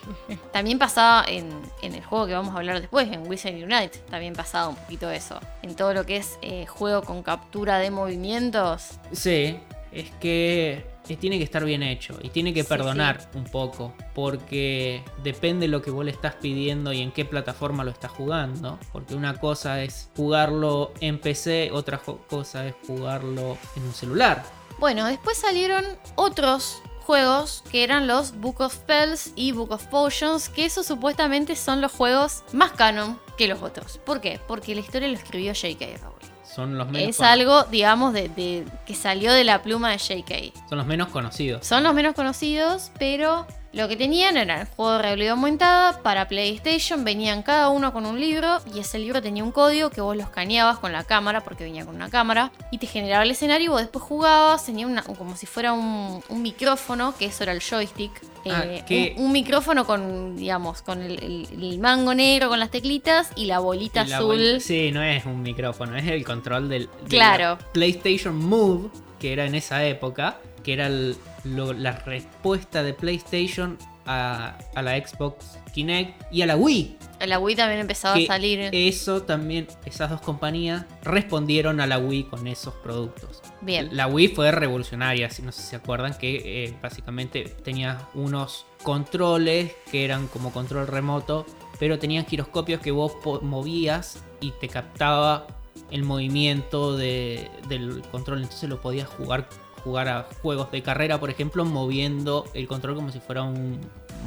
También pasaba en, en el juego que vamos a hablar después, en Wizard Unite. También pasaba un poquito eso. En todo lo que es eh, juego con captura de movimientos. Sí, es que tiene que estar bien hecho y tiene que Sí, perdonar un poco porque depende lo que vos le estás pidiendo y en qué plataforma lo estás jugando. Porque una cosa es jugarlo en PC, otra cosa es jugarlo en un celular. Bueno, después salieron otros juegos que eran los Book of Spells y Book of Potions, que esos supuestamente son los juegos más canon que los otros. ¿Por qué? Porque la historia lo escribió J.K. Rowling. Son los menos, Es algo, digamos, de, de- que salió de la pluma de J.K. son los menos conocidos. Son los menos conocidos, pero lo que tenían era el juego de realidad aumentada para PlayStation. Venían cada uno con un libro y ese libro tenía un código que vos lo escaneabas con la cámara, porque venía con una cámara, y te generaba el escenario y vos después jugabas. Tenía una, como si fuera un, un micrófono, que eso era el joystick. Ah, eh, que- un, un micrófono con, digamos, con el, el- el mango negro con las teclitas y la bolita Y la azul. Sí, no es un micrófono, es el control del Claro. PlayStation Move, que era en esa época, que era el- lo- la respuesta de PlayStation a, a la Xbox Kinect y a la Wii. La Wii también empezaba Que a salir. Eso también, esas dos compañías respondieron a la Wii con esos productos. Bien. La Wii fue revolucionaria, si no sé si se acuerdan, que eh, básicamente tenía unos controles que eran como control remoto, pero tenían giroscopios que vos movías y te captaba el movimiento de- del control, entonces lo podías jugar jugar a juegos de carrera, por ejemplo, moviendo el control como si fuera un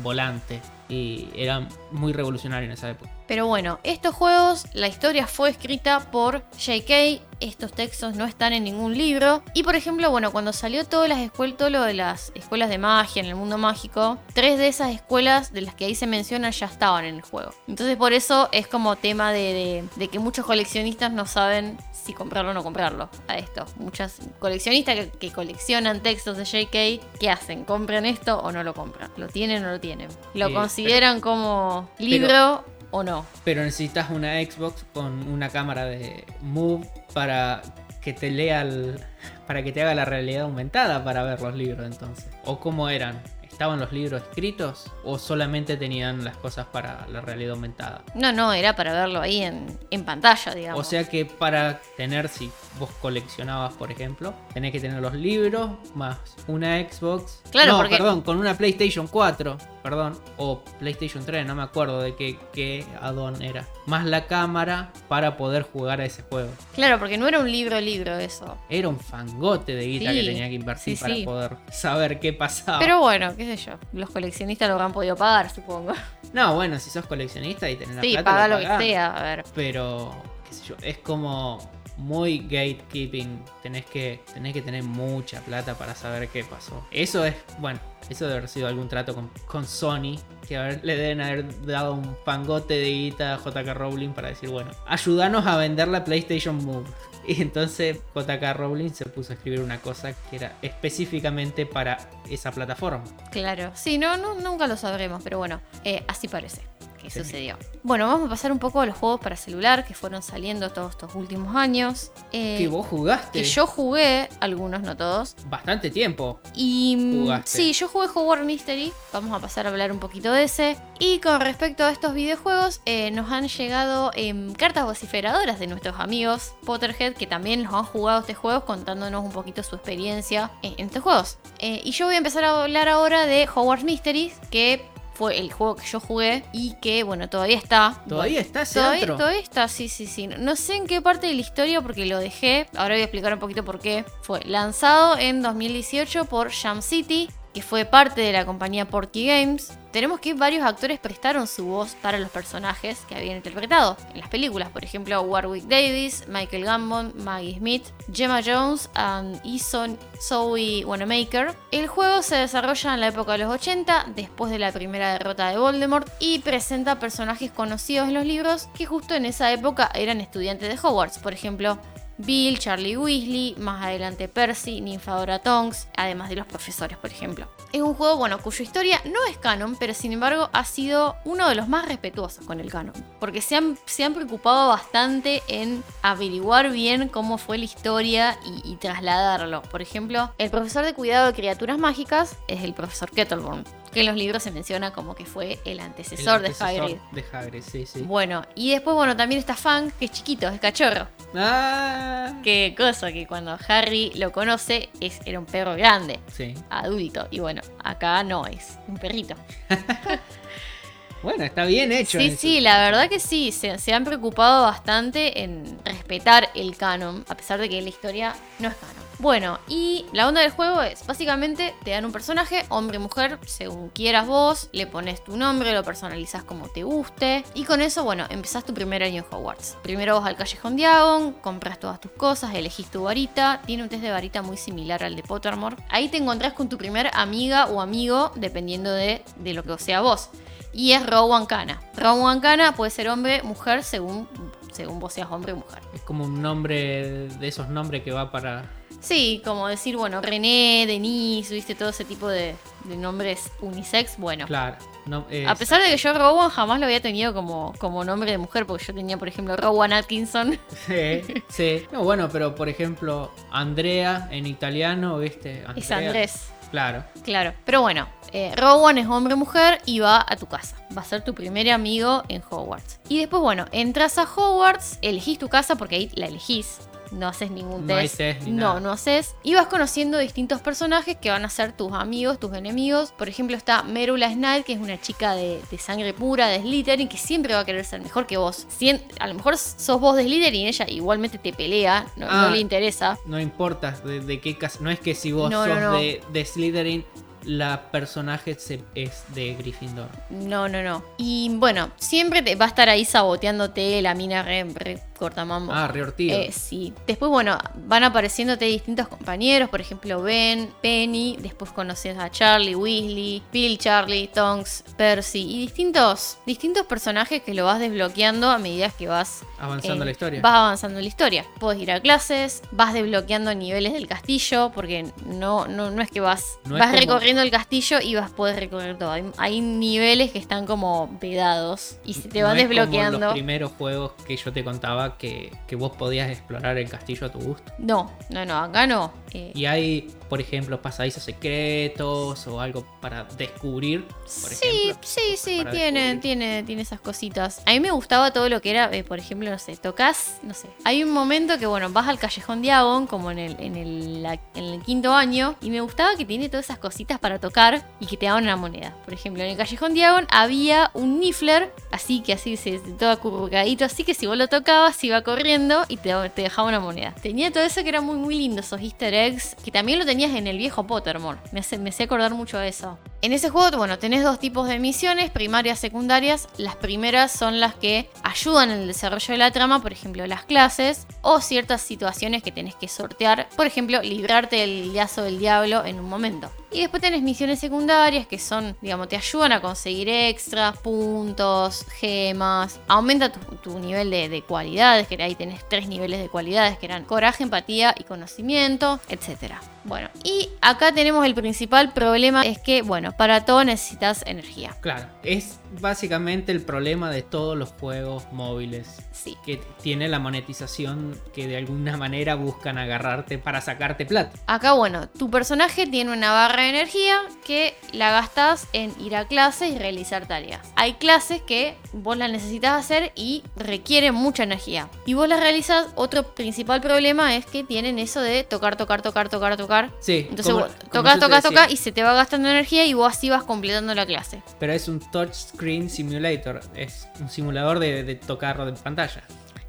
volante. Y era muy revolucionario en esa época. Pero bueno, estos juegos, la historia fue escrita por J.K. Estos textos no están en ningún libro. Y por ejemplo, bueno, cuando salió todas las escuelas, todo lo de las escuelas de magia en el mundo mágico, tres de esas escuelas de las que ahí se mencionan ya estaban en el juego. Entonces por eso es como tema de, de- de que muchos coleccionistas no saben si comprarlo o no comprarlo a esto. Muchas coleccionistas que, que coleccionan textos de J.K. ¿qué hacen? ¿Compran esto o no lo compran? ¿Lo tienen o no lo tienen? ¿Lo Sí, consideran como libro o no? Pero necesitas una Xbox con una cámara de Move para que te lea el, para que te haga la realidad aumentada para ver los libros entonces. ¿O cómo eran? ¿Estaban los libros escritos o solamente tenían las cosas para la realidad aumentada? No, no, era para verlo ahí en, en pantalla, digamos. O sea que para tener, si vos coleccionabas, por ejemplo, tenés que tener los libros más una Xbox. Claro, no, porque- perdón, con una PlayStation 4, perdón, o PlayStation 3, no me acuerdo de qué, qué add-on era. Más la cámara para poder jugar a ese juego. Claro, porque no era un libro libro eso. Era un fangote de guita Sí, que tenía que invertir sí, para sí. poder saber qué pasaba. Pero bueno, qué sé yo. Los coleccionistas lo habrán podido pagar, supongo. No, bueno, si sos coleccionista y tenés la Sí, plata, paga lo lo que sea. A ver. pero qué sé yo, es como muy gatekeeping, tenés que tenés que tener mucha plata para saber qué pasó. Eso es, bueno, eso debe haber sido algún trato con, Sony, que a ver, le deben haber dado un pangote de guita a JK Rowling para decir, bueno, ayúdanos a vender la PlayStation Move. Y entonces JK Rowling se puso a escribir una cosa que era específicamente para esa plataforma. Claro. Sí, no nunca lo sabremos, pero bueno, eh, así parece que Sí. sucedió. Bueno, vamos a pasar un poco a los juegos para celular que fueron saliendo todos estos últimos años. Eh, que vos jugaste que yo jugué, algunos, no todos. bastante tiempo. Y mm, Jugaste. sí, yo jugué Hogwarts Mystery. Vamos a pasar a hablar un poquito de ese. Y con respecto a estos videojuegos, eh, nos han llegado em, cartas vociferadoras de nuestros amigos Potterhead que también los han jugado este juego contándonos un poquito su experiencia en, en estos juegos. Eh, y yo voy a empezar a hablar ahora de Hogwarts Mystery, que fue el juego que yo jugué y que, bueno, todavía está. ¿Todavía está ese Todavía, antro? todavía está, sí, sí, sí. No sé en qué parte de la historia porque lo dejé. Ahora voy a explicar un poquito por qué. Fue lanzado en 2018 por Jam City, que fue parte de la compañía Porky Games. Tenemos que varios actores prestaron su voz para los personajes que habían interpretado en las películas. Por ejemplo, Warwick Davis, Michael Gambon, Maggie Smith, Gemma Jones y Eason Zoe Wanamaker. El juego se desarrolla en la época de los 80, después de la primera derrota de Voldemort, y presenta personajes conocidos en los libros que justo en esa época eran estudiantes de Hogwarts. Por ejemplo, Bill, Charlie Weasley, más adelante Percy, Ninfadora Tonks, además de los profesores, por ejemplo. Es un juego, bueno, cuya historia no es canon, pero sin embargo ha sido uno de los más respetuosos con el canon. Porque se han, se han preocupado bastante en averiguar bien cómo fue la historia y, trasladarlo. Por ejemplo, el profesor de cuidado de criaturas mágicas es el profesor Kettleborn, que en los libros se menciona como que fue el antecesor, El de antecesor Hagrid. De Hagrid, sí, sí. Bueno, y después, bueno, también está Fang, que es chiquito, es cachorro. Ah, Qué cosa, que cuando Harry lo conoce es, era un perro grande, sí. adulto. Y bueno, acá no es un perrito. Bueno, está bien hecho. Sí, sí, la verdad que sí, se, se han preocupado bastante en respetar el canon, a pesar de que la historia no es canon. Bueno, y la onda del juego es, básicamente te dan un personaje, hombre o mujer, según quieras vos, le pones tu nombre, lo personalizas como te guste, y con eso, bueno, empezás tu primer año en Hogwarts. Primero vas al Callejón Diagon, compras todas tus cosas, elegís tu varita, tiene un test de varita muy similar al de Pottermore. Ahí te encontrás con tu primer amiga o amigo, dependiendo de, de lo que sea vos. Y es Rowan Kana. Rowan Kana puede ser hombre, mujer, según, según vos seas hombre o mujer. Es como un nombre de esos nombres que va para. Sí, como decir, bueno, René, Denise, viste, todo ese tipo de, de nombres unisex. Bueno, Claro. No, es- a pesar de que yo Rowan jamás lo había tenido como, como nombre de mujer, porque yo tenía, por ejemplo, Rowan Atkinson. Sí, sí. No, bueno, pero por ejemplo, Andrea en italiano, ¿viste? Es Andrea. Andrés. Claro. Claro, pero bueno, eh, Rowan es hombre-mujer y va a tu casa. Va a ser tu primer amigo en Hogwarts. Y después, bueno, entras a Hogwarts, elegís tu casa porque ahí la elegís. No haces ningún No hay test. test ni no, nada. no haces. Y vas conociendo distintos personajes que van a ser tus amigos, tus enemigos. Por ejemplo, está Merula Snipe, que es una chica de, de sangre pura, de Slytherin, que siempre va a querer ser mejor que vos. A lo mejor sos vos de Slytherin, ella igualmente te pelea, no, no Ah. le interesa. No importa de, de qué. No es que si vos no, sos no. De, de Slytherin, la personaje es de Gryffindor. No, no, no. Y bueno, siempre te va a estar ahí saboteándote la mina re, re cortamambo. Ah, reortido. Eh, sí. Después, bueno, van apareciéndote distintos compañeros, por ejemplo, Ben, Penny, después conoces a Charlie, Weasley, Bill, Charlie, Tonks, Percy y distintos, distintos personajes que lo vas desbloqueando a medida que vas Avanzando eh, la historia. Vas avanzando en la historia. Puedes ir a clases, vas desbloqueando niveles del castillo, porque no, no, no es que vas, No es vas como- recorriendo el castillo y vas poder recorrer todo. Hay, hay niveles que están como vedados y se te van No es como desbloqueando. los primeros juegos que yo te contaba que, que vos podías explorar el castillo a tu gusto. No, no, no, acá no. Eh, Y hay, por ejemplo, pasadizos secretos o algo para descubrir, por Sí, ejemplo. sí, sí, tiene, descubrir. tiene, tiene esas cositas. A mí me gustaba todo lo que era, eh, por ejemplo, no sé, tocas, no sé. Hay un momento que, bueno, vas al Callejón Diagon, como en el, en el, la- en el quinto año, y me gustaba que tiene todas esas cositas para tocar y que te daban una moneda. Por ejemplo, en el Callejón Diagon había un Niffler, así que así, se, todo acurrucadito, así que si vos lo tocabas, iba corriendo y te, te dejaba una moneda. Tenía todo eso que era muy, muy lindo, esos easter que también lo tenías en el viejo Pottermore. Me hace acordar mucho de eso. En ese juego, bueno, tenés dos tipos de misiones, primarias, secundarias. Las primeras son las que ayudan en el desarrollo de la trama, por ejemplo, las clases, o ciertas situaciones que tenés que sortear, por ejemplo, librarte del lazo del diablo en un momento. Y después tenés misiones secundarias que son, digamos, te ayudan a conseguir extras, puntos, gemas, aumenta tu, tu nivel de, de cualidades, que ahí tenés tres niveles de cualidades que eran coraje, empatía y conocimiento, etcétera. Bueno, y acá tenemos el principal problema, es que, bueno, para todo necesitas energía. Claro, es básicamente el problema de todos los juegos móviles. Sí. Que tiene la monetización que de alguna manera buscan agarrarte para sacarte plata. Acá, bueno, tu personaje tiene una barra barra de energía que la gastas en ir a clases y realizar tareas. Hay clases que vos las necesitas hacer y requieren mucha energía. Y vos las realizas, otro principal problema es que tienen eso de tocar, tocar, tocar, tocar, tocar. Sí, Entonces como- vos tocas, tocas, tocas y se te va gastando energía y vos así vas completando la clase. Pero es un touchscreen simulator. Es un simulador de, de tocar de pantalla.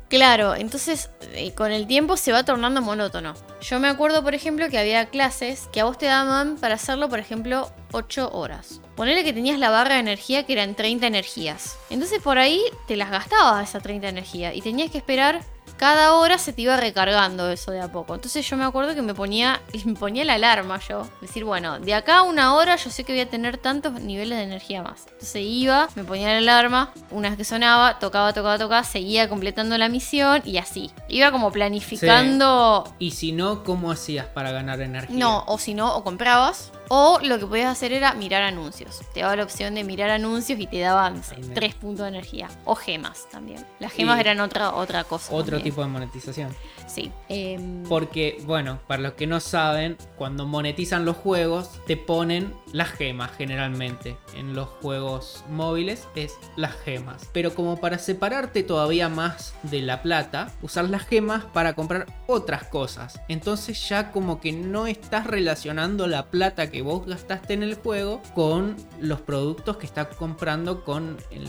Claro, entonces eh, con el tiempo se va tornando monótono. Yo me acuerdo, por ejemplo, que había clases que a vos te daban para hacerlo, por ejemplo, 8 horas. Ponele que tenías la barra de energía que eran 30 energías. Entonces por ahí te las gastabas esa 30 energía y tenías que esperar. Cada hora se te iba recargando eso de a poco. Entonces yo me acuerdo que me ponía, me ponía la alarma yo. Decir, bueno, de acá a una hora yo sé que voy a tener tantos niveles de energía más. Entonces iba, me ponía la alarma, una vez que sonaba, tocaba, tocaba, tocaba, seguía completando la misión y así. Iba como planificando Y si no, ¿cómo hacías para ganar energía? no, o si no, o comprabas. O lo que podías hacer era mirar anuncios. Te daba la opción de mirar anuncios y te daban no sé, 3 puntos de energía. O gemas también. Las gemas Y- eran otra, otra cosa. Otro también. tipo de monetización. Sí. Em, Porque, bueno, para los que no saben, cuando monetizan los juegos, te ponen las gemas generalmente. En los juegos móviles es las gemas. Pero como para separarte todavía más de la plata, usar las gemas para comprar otras cosas. Entonces ya como que no estás relacionando la plata que vos gastaste en el juego con los productos que estás comprando con el,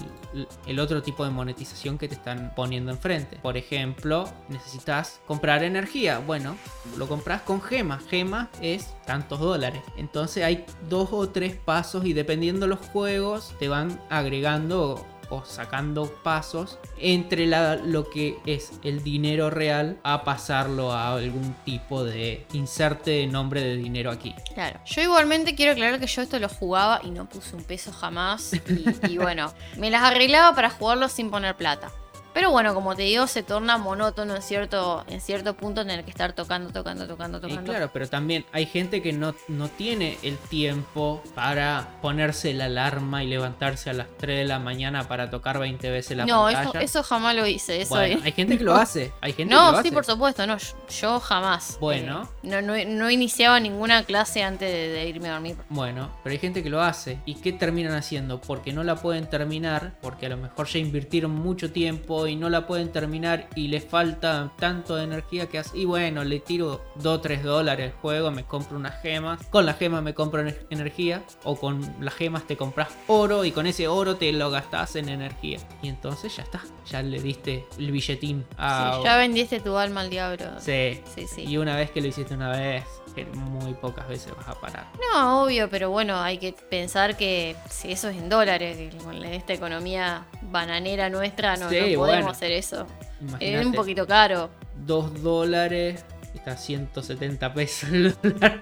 el otro tipo de monetización que te están poniendo enfrente. Por ejemplo, necesitas comprar energía. Bueno, lo compras con gemas. Gemas es tantos dólares. Entonces hay dos o tres pasos y dependiendo los juegos te van agregando o sacando pasos entre lo que es el dinero real a pasarlo a algún tipo de inserte de nombre de dinero aquí. Claro. Yo igualmente quiero aclarar que yo esto lo jugaba y no puse un peso jamás. Y, y bueno, me las arreglaba para jugarlo sin poner plata. Pero bueno, como te digo, se torna monótono en cierto, en cierto punto tener que estar tocando, tocando, tocando, Y tocando. claro, pero también hay gente que no, no tiene el tiempo para ponerse la alarma y levantarse a las 3 de la mañana para tocar 20 veces la no, pantalla. eso, eso jamás lo hice. Eso Bueno, hay gente que lo hace. Hay gente que No, lo sí, hace. por supuesto, no, yo, yo jamás. Bueno. Eh, no, no, no iniciaba ninguna clase antes de, de irme a dormir. Bueno, pero hay gente que lo hace. ¿Y qué terminan haciendo? Porque no la pueden terminar, porque a lo mejor ya invirtieron mucho tiempo y no la pueden terminar y les falta tanto de energía que hace. Y bueno, le tiro 2 o 3 dólares al juego, me compro unas gemas. Con las gemas me compro ener- energía. O con las gemas te compras oro y con ese oro te lo gastás en energía. Y entonces ya está. Ya le diste el billetín a. Sí, ya vendiste tu alma al diablo. Sí. Sí, sí. Y una vez que lo hiciste una vez, muy pocas veces vas a parar. No, obvio, pero bueno, hay que pensar que si eso es en dólares, con esta economía bananera nuestra no, Sí, no podemos bueno. hacer eso. Es Imagínate. un poquito caro. 2 dólares. Está 170 pesos el dólar.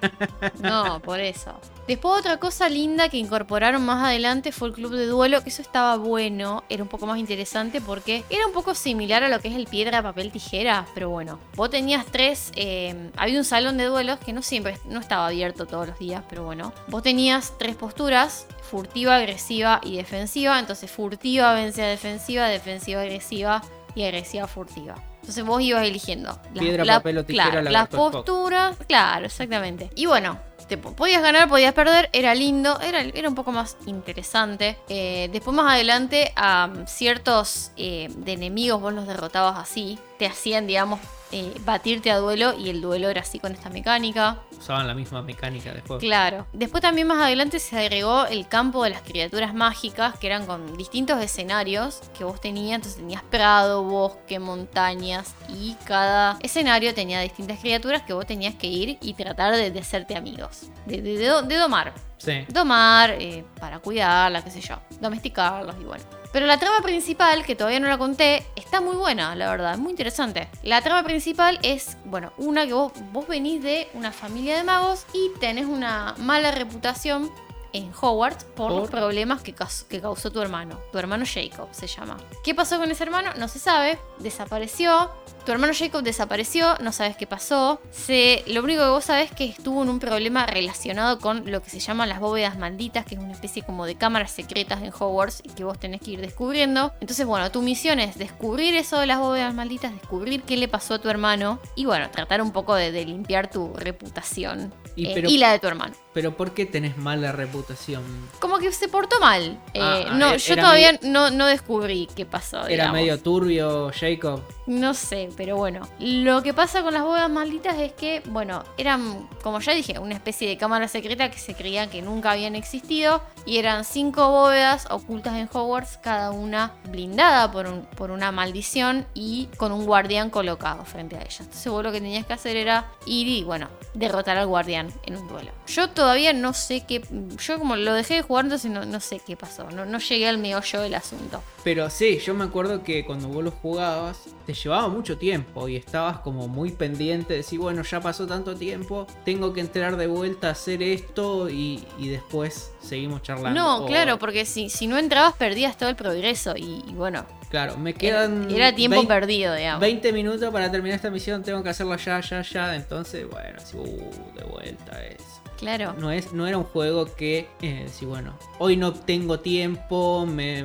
No, por eso. Después otra cosa linda que incorporaron más adelante fue el club de duelo, que eso estaba bueno, era un poco más interesante porque era un poco similar a lo que es el piedra, papel, tijera, pero bueno, vos tenías tres, eh, había un salón de duelos que no siempre, no estaba abierto todos los días, pero bueno, vos tenías tres posturas, furtiva, agresiva y defensiva, entonces furtiva vence a defensiva, defensiva agresiva y agresiva furtiva. Entonces vos ibas eligiendo. las- Piedra, la- papel o tijera, claro, las posturas. Claro, exactamente. Y bueno, te po- podías ganar, podías perder, era lindo, era, era un poco más interesante. Eh, después más adelante a ciertos eh, de enemigos vos los derrotabas así, te hacían, digamos, eh, batirte a duelo y el duelo era así con esta mecánica. Usaban la misma mecánica de juego. Claro. Después también más adelante se agregó el campo de las criaturas mágicas, que eran con distintos escenarios que vos tenías. Entonces tenías prado, bosque, montañas y cada escenario tenía distintas criaturas que vos tenías que ir y tratar de, de hacerte amigos. De domar. Sí. Domar eh, para cuidarla, qué sé yo. Domesticarlos y bueno. Pero la trama principal, que todavía no la conté, está muy buena, la verdad, es muy interesante. La trama principal es, bueno, una que vos, vos venís de una familia de magos y tenés una mala reputación en Hogwarts por, los problemas que, que causó tu hermano. Tu hermano Jacob se llama. ¿Qué pasó con ese hermano? No se sabe. Desapareció. Tu hermano Jacob desapareció, no sabes qué pasó. Se, lo único que vos sabés es que estuvo en un problema relacionado con lo que se llaman las bóvedas malditas, que es una especie como de cámaras secretas en Hogwarts y que vos tenés que ir descubriendo. Entonces, bueno, tu misión es descubrir eso de las bóvedas malditas, descubrir qué le pasó a tu hermano y bueno, tratar un poco de, de limpiar tu reputación Y eh, pero- y la de tu hermano. Pero ¿por qué tenés mala reputación? Como que se portó mal. Eh, Ah, no, era- yo todavía no, no descubrí qué pasó. Era digamos. medio turbio, Jacob. No sé, pero bueno. Lo que pasa con las bóvedas malditas es que, bueno, eran, como ya dije, una especie de cámara secreta que se creían que nunca habían existido. Y eran cinco bóvedas ocultas en Hogwarts, cada una blindada por, un- por una maldición y con un guardián colocado frente a ellas. Entonces vos lo que tenías que hacer era ir y, bueno, derrotar al guardián en un duelo. Yo todavía no sé qué... Yo como lo dejé de jugar, entonces no, no sé qué pasó. No, no llegué al meollo del asunto. Pero sí, yo me acuerdo que cuando vos lo jugabas, te llevaba mucho tiempo y estabas como muy pendiente de decir, bueno, ya pasó tanto tiempo, tengo que entrar de vuelta a hacer esto y, y después seguimos charlando. No, O- claro, porque si, si no entrabas perdías todo el progreso y, y bueno, Claro, me quedan. era tiempo 20 perdido, digamos. 20 minutos para terminar esta misión, tengo que hacerla ya, ya, ya. Entonces, bueno, así, uh, de vuelta es. Claro. No, es, no era un juego que, eh, si bueno, hoy no tengo tiempo, me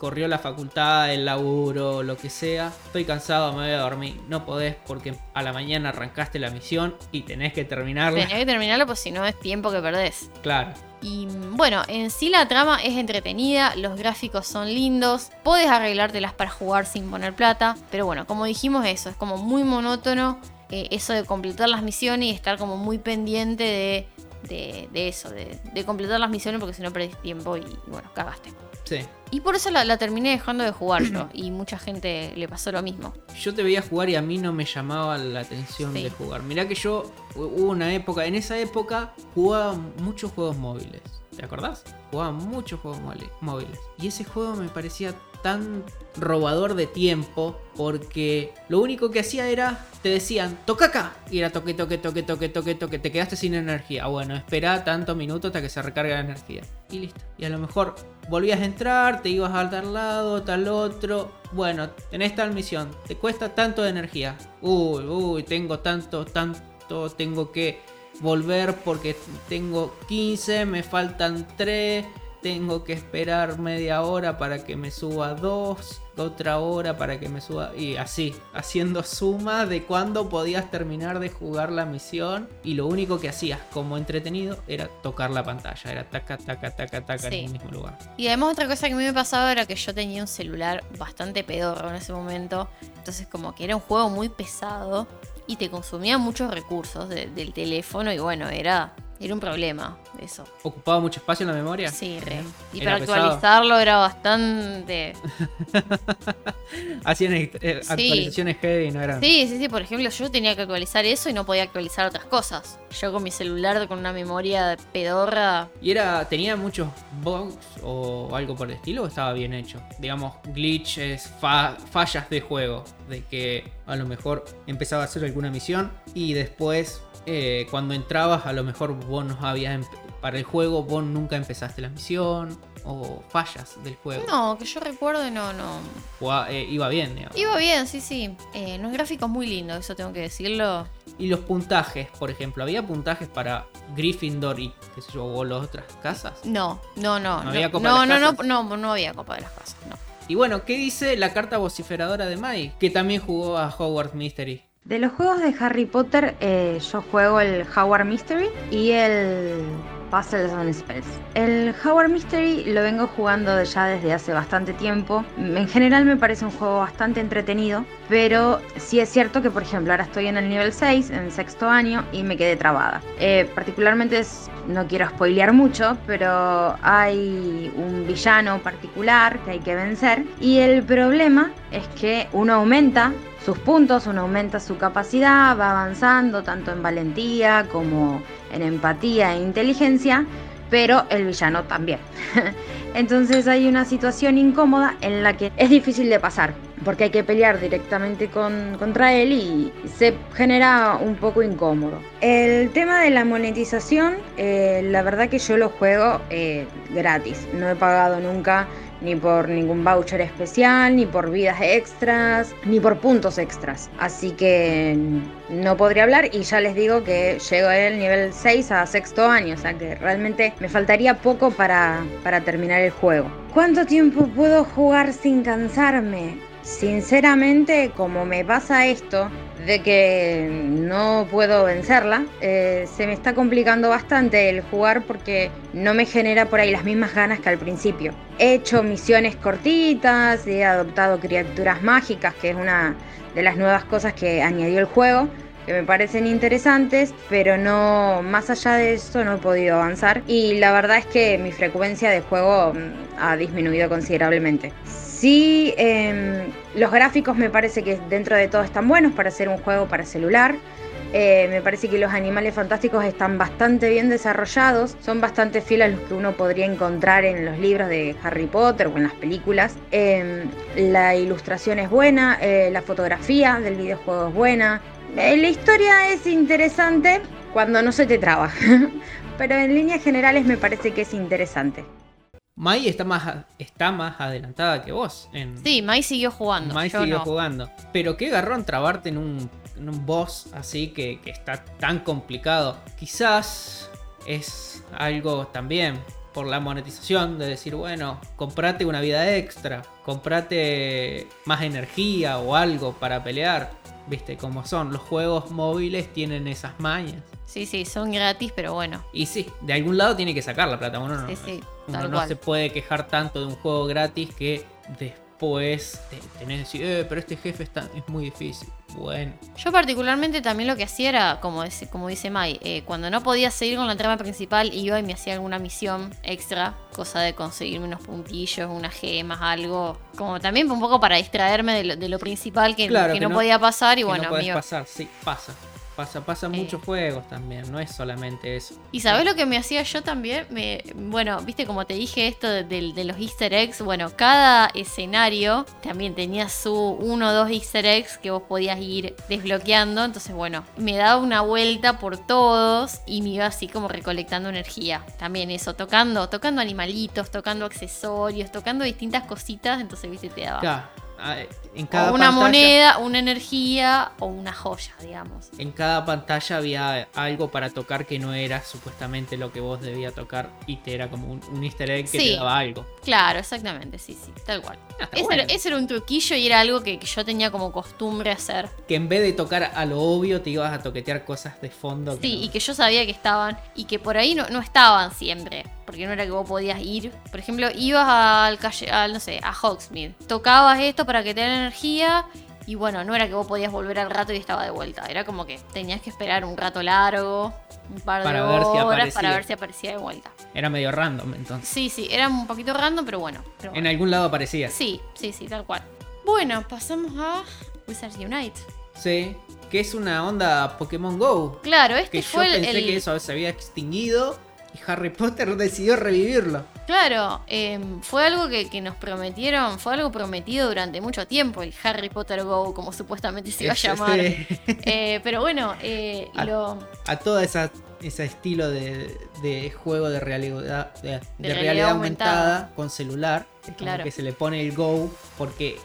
corrió la facultad, el laburo, lo que sea, estoy cansado, me voy a dormir. No podés porque a la mañana arrancaste la misión y tenés que terminarla. Tenés que terminarlo, pues si no es tiempo que perdés. Claro. Y bueno, en sí la trama es entretenida, los gráficos son lindos, puedes arreglártelas para jugar sin poner plata, pero bueno, como dijimos eso, es como muy monótono eh, eso de completar las misiones y estar como muy pendiente de, de, de eso, de, de completar las misiones porque si no perdés tiempo y, y bueno, cagaste. Sí. Y por eso la, la terminé dejando de jugar yo y mucha gente le pasó lo mismo. Yo te veía jugar y a mí no me llamaba la atención Sí. de jugar. Mirá que yo hu- hubo una época, en esa época jugaba muchos juegos móviles. ¿Te acordás? Jugaba muchos juegos móviles. Y ese juego me parecía tan robador de tiempo porque lo único que hacía era te decían toca acá y era toque toque toque toque toque toque te quedaste sin energía. Bueno espera tantos minutos hasta que se recargue la energía. Y listo. Y a lo mejor volvías a entrar te ibas al tal lado tal otro. Bueno tenés tal misión te cuesta tanto de energía. Uy uy tengo tanto tanto tengo que volver porque tengo 15 me faltan 3 tengo que esperar media hora para que me suba 2, otra hora para que me suba y así, haciendo suma de cuándo podías terminar de jugar la misión y lo único que hacías como entretenido era tocar la pantalla, era taca taca taca taca Sí. en el mismo lugar. Y además otra cosa que a mí me pasaba era que yo tenía un celular bastante pedorro en ese momento. Entonces como que era un juego muy pesado y te consumía muchos recursos de- del teléfono y bueno, era, era un problema eso. ¿Ocupaba mucho espacio en la memoria? Sí, re. Y Era para pesado. actualizarlo era bastante... Hacían eh, Sí. actualizaciones heavy, no eran. Sí, sí, sí. Por ejemplo, yo tenía que actualizar eso y no podía actualizar otras cosas. Yo con mi celular con una memoria pedorra... ¿Y era, tenía muchos bugs o algo por el estilo o estaba bien hecho? Digamos, glitches, fa- fallas de juego. De que a lo mejor empezaba a hacer alguna misión y después eh, cuando entrabas a lo mejor vos no habías... Para el juego vos nunca empezaste la misión o fallas del juego. No, que yo recuerdo no, no. Jugaba- eh, iba bien, digamos. Iba bien, sí, sí. Eh, los gráficos muy lindos, eso tengo que decirlo. Y los puntajes, por ejemplo, ¿había puntajes para Gryffindor y qué sé yo, o las otras casas? No, no, no. ¿No No, había Copa no, de no, las no, Casas? no, no había Copa de las Casas, no. Y bueno, ¿qué dice la carta vociferadora de Mai? Que también jugó a Hogwarts Mystery. De los juegos de Harry Potter, eh, yo juego el Howard Mystery y el Puzzles and Spells. El Howard Mystery lo vengo jugando ya desde hace bastante tiempo. En general me parece un juego bastante entretenido, pero sí es cierto que, por ejemplo, ahora estoy en el nivel 6, en sexto año, y me quedé trabada. Eh, particularmente, no quiero spoilear mucho, pero hay un villano particular que hay que vencer, y el problema es que uno aumenta sus puntos, uno aumenta su capacidad, va avanzando tanto en valentía como en empatía e inteligencia, pero el villano también. Entonces hay una situación incómoda en la que es difícil de pasar, porque hay que pelear directamente con- contra él y se genera un poco incómodo. El tema de la monetización, eh, la verdad que yo lo juego eh, gratis, no he pagado nunca ni por ningún voucher especial, ni por vidas extras, ni por puntos extras. Así que no podría hablar y ya les digo que llego el nivel 6 a sexto año, o sea que realmente me faltaría poco para, para terminar el juego. ¿Cuánto tiempo puedo jugar sin cansarme? Sinceramente, como me pasa esto de que no puedo vencerla, eh, se me está complicando bastante el jugar porque no me genera por ahí las mismas ganas que al principio. He hecho misiones cortitas, he adoptado criaturas mágicas, que es una de las nuevas cosas que añadió el juego que me parecen interesantes, pero no más allá de eso no he podido avanzar y la verdad es que mi frecuencia de juego mm, ha disminuido considerablemente. Sí, em, los gráficos me parece que dentro de todo están buenos para hacer un juego para celular. Eh, me parece que los animales fantásticos están bastante bien desarrollados, son bastante fieles a los que uno podría encontrar en los libros de Harry Potter o en las películas. Em, la ilustración es buena, eh, la fotografía del videojuego es buena. Eh, la historia es interesante cuando no se te traba, pero en líneas generales me parece que es interesante. Mai está más, está más adelantada que vos. En... Sí, Mai siguió jugando. Mai siguió jugando. Pero qué garrón trabarte en un, en un boss así que, que está tan complicado. Quizás es algo también por la monetización de decir, bueno, comprate una vida extra, comprate más energía o algo para pelear. Viste cómo son, los juegos móviles tienen esas mañas. Sí, sí, son gratis, pero bueno. Y sí, de algún lado tiene que sacar la plata. Uno no, Sí, sí, uno tal no cual. se puede quejar tanto de un juego gratis que después te, tenés que decir, eh, pero este jefe está, es muy difícil. Bueno, Yo particularmente también lo que hacía era, como dice, como dice Mai, eh, cuando no podía seguir con la trama principal, iba y me hacía alguna misión extra, cosa de conseguirme unos puntillos, unas gemas, algo. Como también un poco para distraerme de lo, de lo principal que, Claro, que que no, no- podía pasar y que bueno, no podés pasar, sí, pasa. Pasa, pasa Eh. muchos juegos también, no es solamente eso. ¿Y sabes lo que me hacía yo también? Me, bueno, viste como te dije esto de, de- de los easter eggs. Bueno, cada escenario también tenía su uno o dos easter eggs que vos podías ir desbloqueando. Entonces, bueno, me daba una vuelta por todos y me iba así como recolectando energía. También eso, tocando, tocando animalitos, tocando accesorios, tocando distintas cositas. Entonces, viste, te daba en cada o una pantalla- moneda, una energía o una joya, digamos. En cada pantalla había algo para tocar que no era supuestamente lo que vos debías tocar y te era como un, un easter egg que Sí. te daba algo. Claro, exactamente, sí, sí, tal cual. Ah, Ese, bueno. era, ese era un truquillo y era algo que, que yo tenía como costumbre hacer. Que en vez de tocar a lo obvio te ibas a toquetear cosas de fondo. que Sí, no- y que yo sabía que estaban y que por ahí no, no estaban siempre. Porque no era que vos podías ir. Por ejemplo, ibas al calle, al, no sé, a Hogsmeade. Tocabas esto para que te den energía. Y bueno, no era que vos podías volver al rato y estaba de vuelta. Era como que tenías que esperar un rato largo, un par de Para ver si horas para ver si aparecía de vuelta. Era medio random entonces. Sí, sí, era un poquito random, pero bueno. pero En algún lado aparecía. Sí, sí, sí, tal cual. Bueno, pasamos a Wizards Unite. Sí, que es una onda Pokémon Go. Claro, este Que yo fue el, pensé el- que eso se había extinguido y Harry Potter decidió revivirlo. Claro, em, fue algo que, que nos prometieron, fue algo prometido durante mucho tiempo, el Harry Potter Go, como supuestamente se iba a llamar. Eh, pero bueno, eh, Ah. lo, a todo esa, ese estilo de, de juego de realidad, de, de realidad realidad aumentada. aumentada, con celular. Claro. Que se le pone el Go porque eh,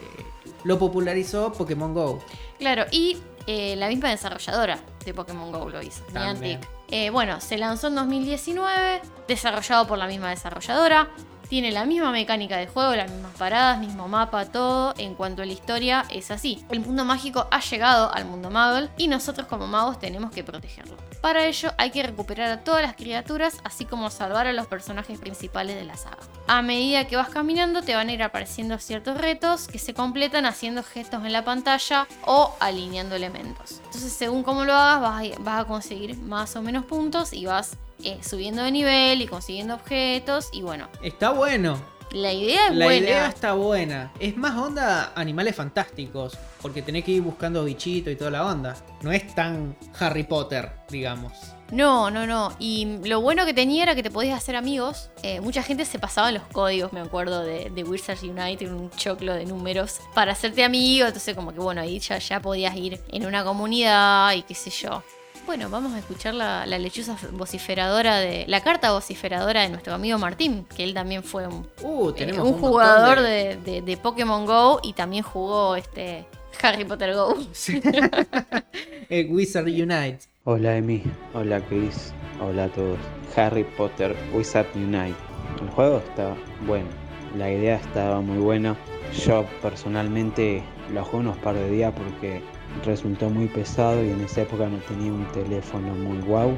lo popularizó Pokémon Go. claro, y la misma desarrolladora de Pokémon Go lo hizo. Niantic. Eh, bueno, se lanzó en 2019, desarrollado por la misma desarrolladora. Tiene la misma mecánica de juego, las mismas paradas, mismo mapa, todo. En cuanto a la historia, es así. El mundo mágico ha llegado al mundo Muggle y nosotros como magos tenemos que protegerlo. Para ello hay que recuperar a todas las criaturas, así como salvar a los personajes principales de la saga. A medida que vas caminando te van a ir apareciendo ciertos retos que se completan haciendo gestos en la pantalla o alineando elementos. Entonces según cómo lo hagas vas a, conseguir más o menos puntos y vas eh, subiendo de nivel y consiguiendo objetos y bueno, Está bueno. La idea es La buena. idea está buena. Es más onda animales fantásticos. Porque tenés que ir buscando bichitos y toda la onda. No es tan Harry Potter, digamos. No, no, no. Y lo bueno que tenía era que te podías hacer amigos. Eh, mucha gente se pasaba los códigos, me acuerdo, de, de Wizards Unite, un choclo de números, para hacerte amigo. Entonces, como que bueno, ahí ya, ya podías ir en una comunidad y qué sé yo. Bueno, vamos a escuchar la, la lechuza vociferadora de. la carta vociferadora de nuestro amigo Martín, que él también fue un, Uh, eh, un jugador de, de- de Pokémon Go y también jugó este Harry Potter Go. Sí. El Wizard Unite. Hola Emi, hola Chris, hola a todos. Harry Potter Wizard Unite. El juego está bueno, la idea estaba muy buena. Yo personalmente lo jugué unos par de días porque resultó muy pesado y en esa época no tenía un teléfono muy guau.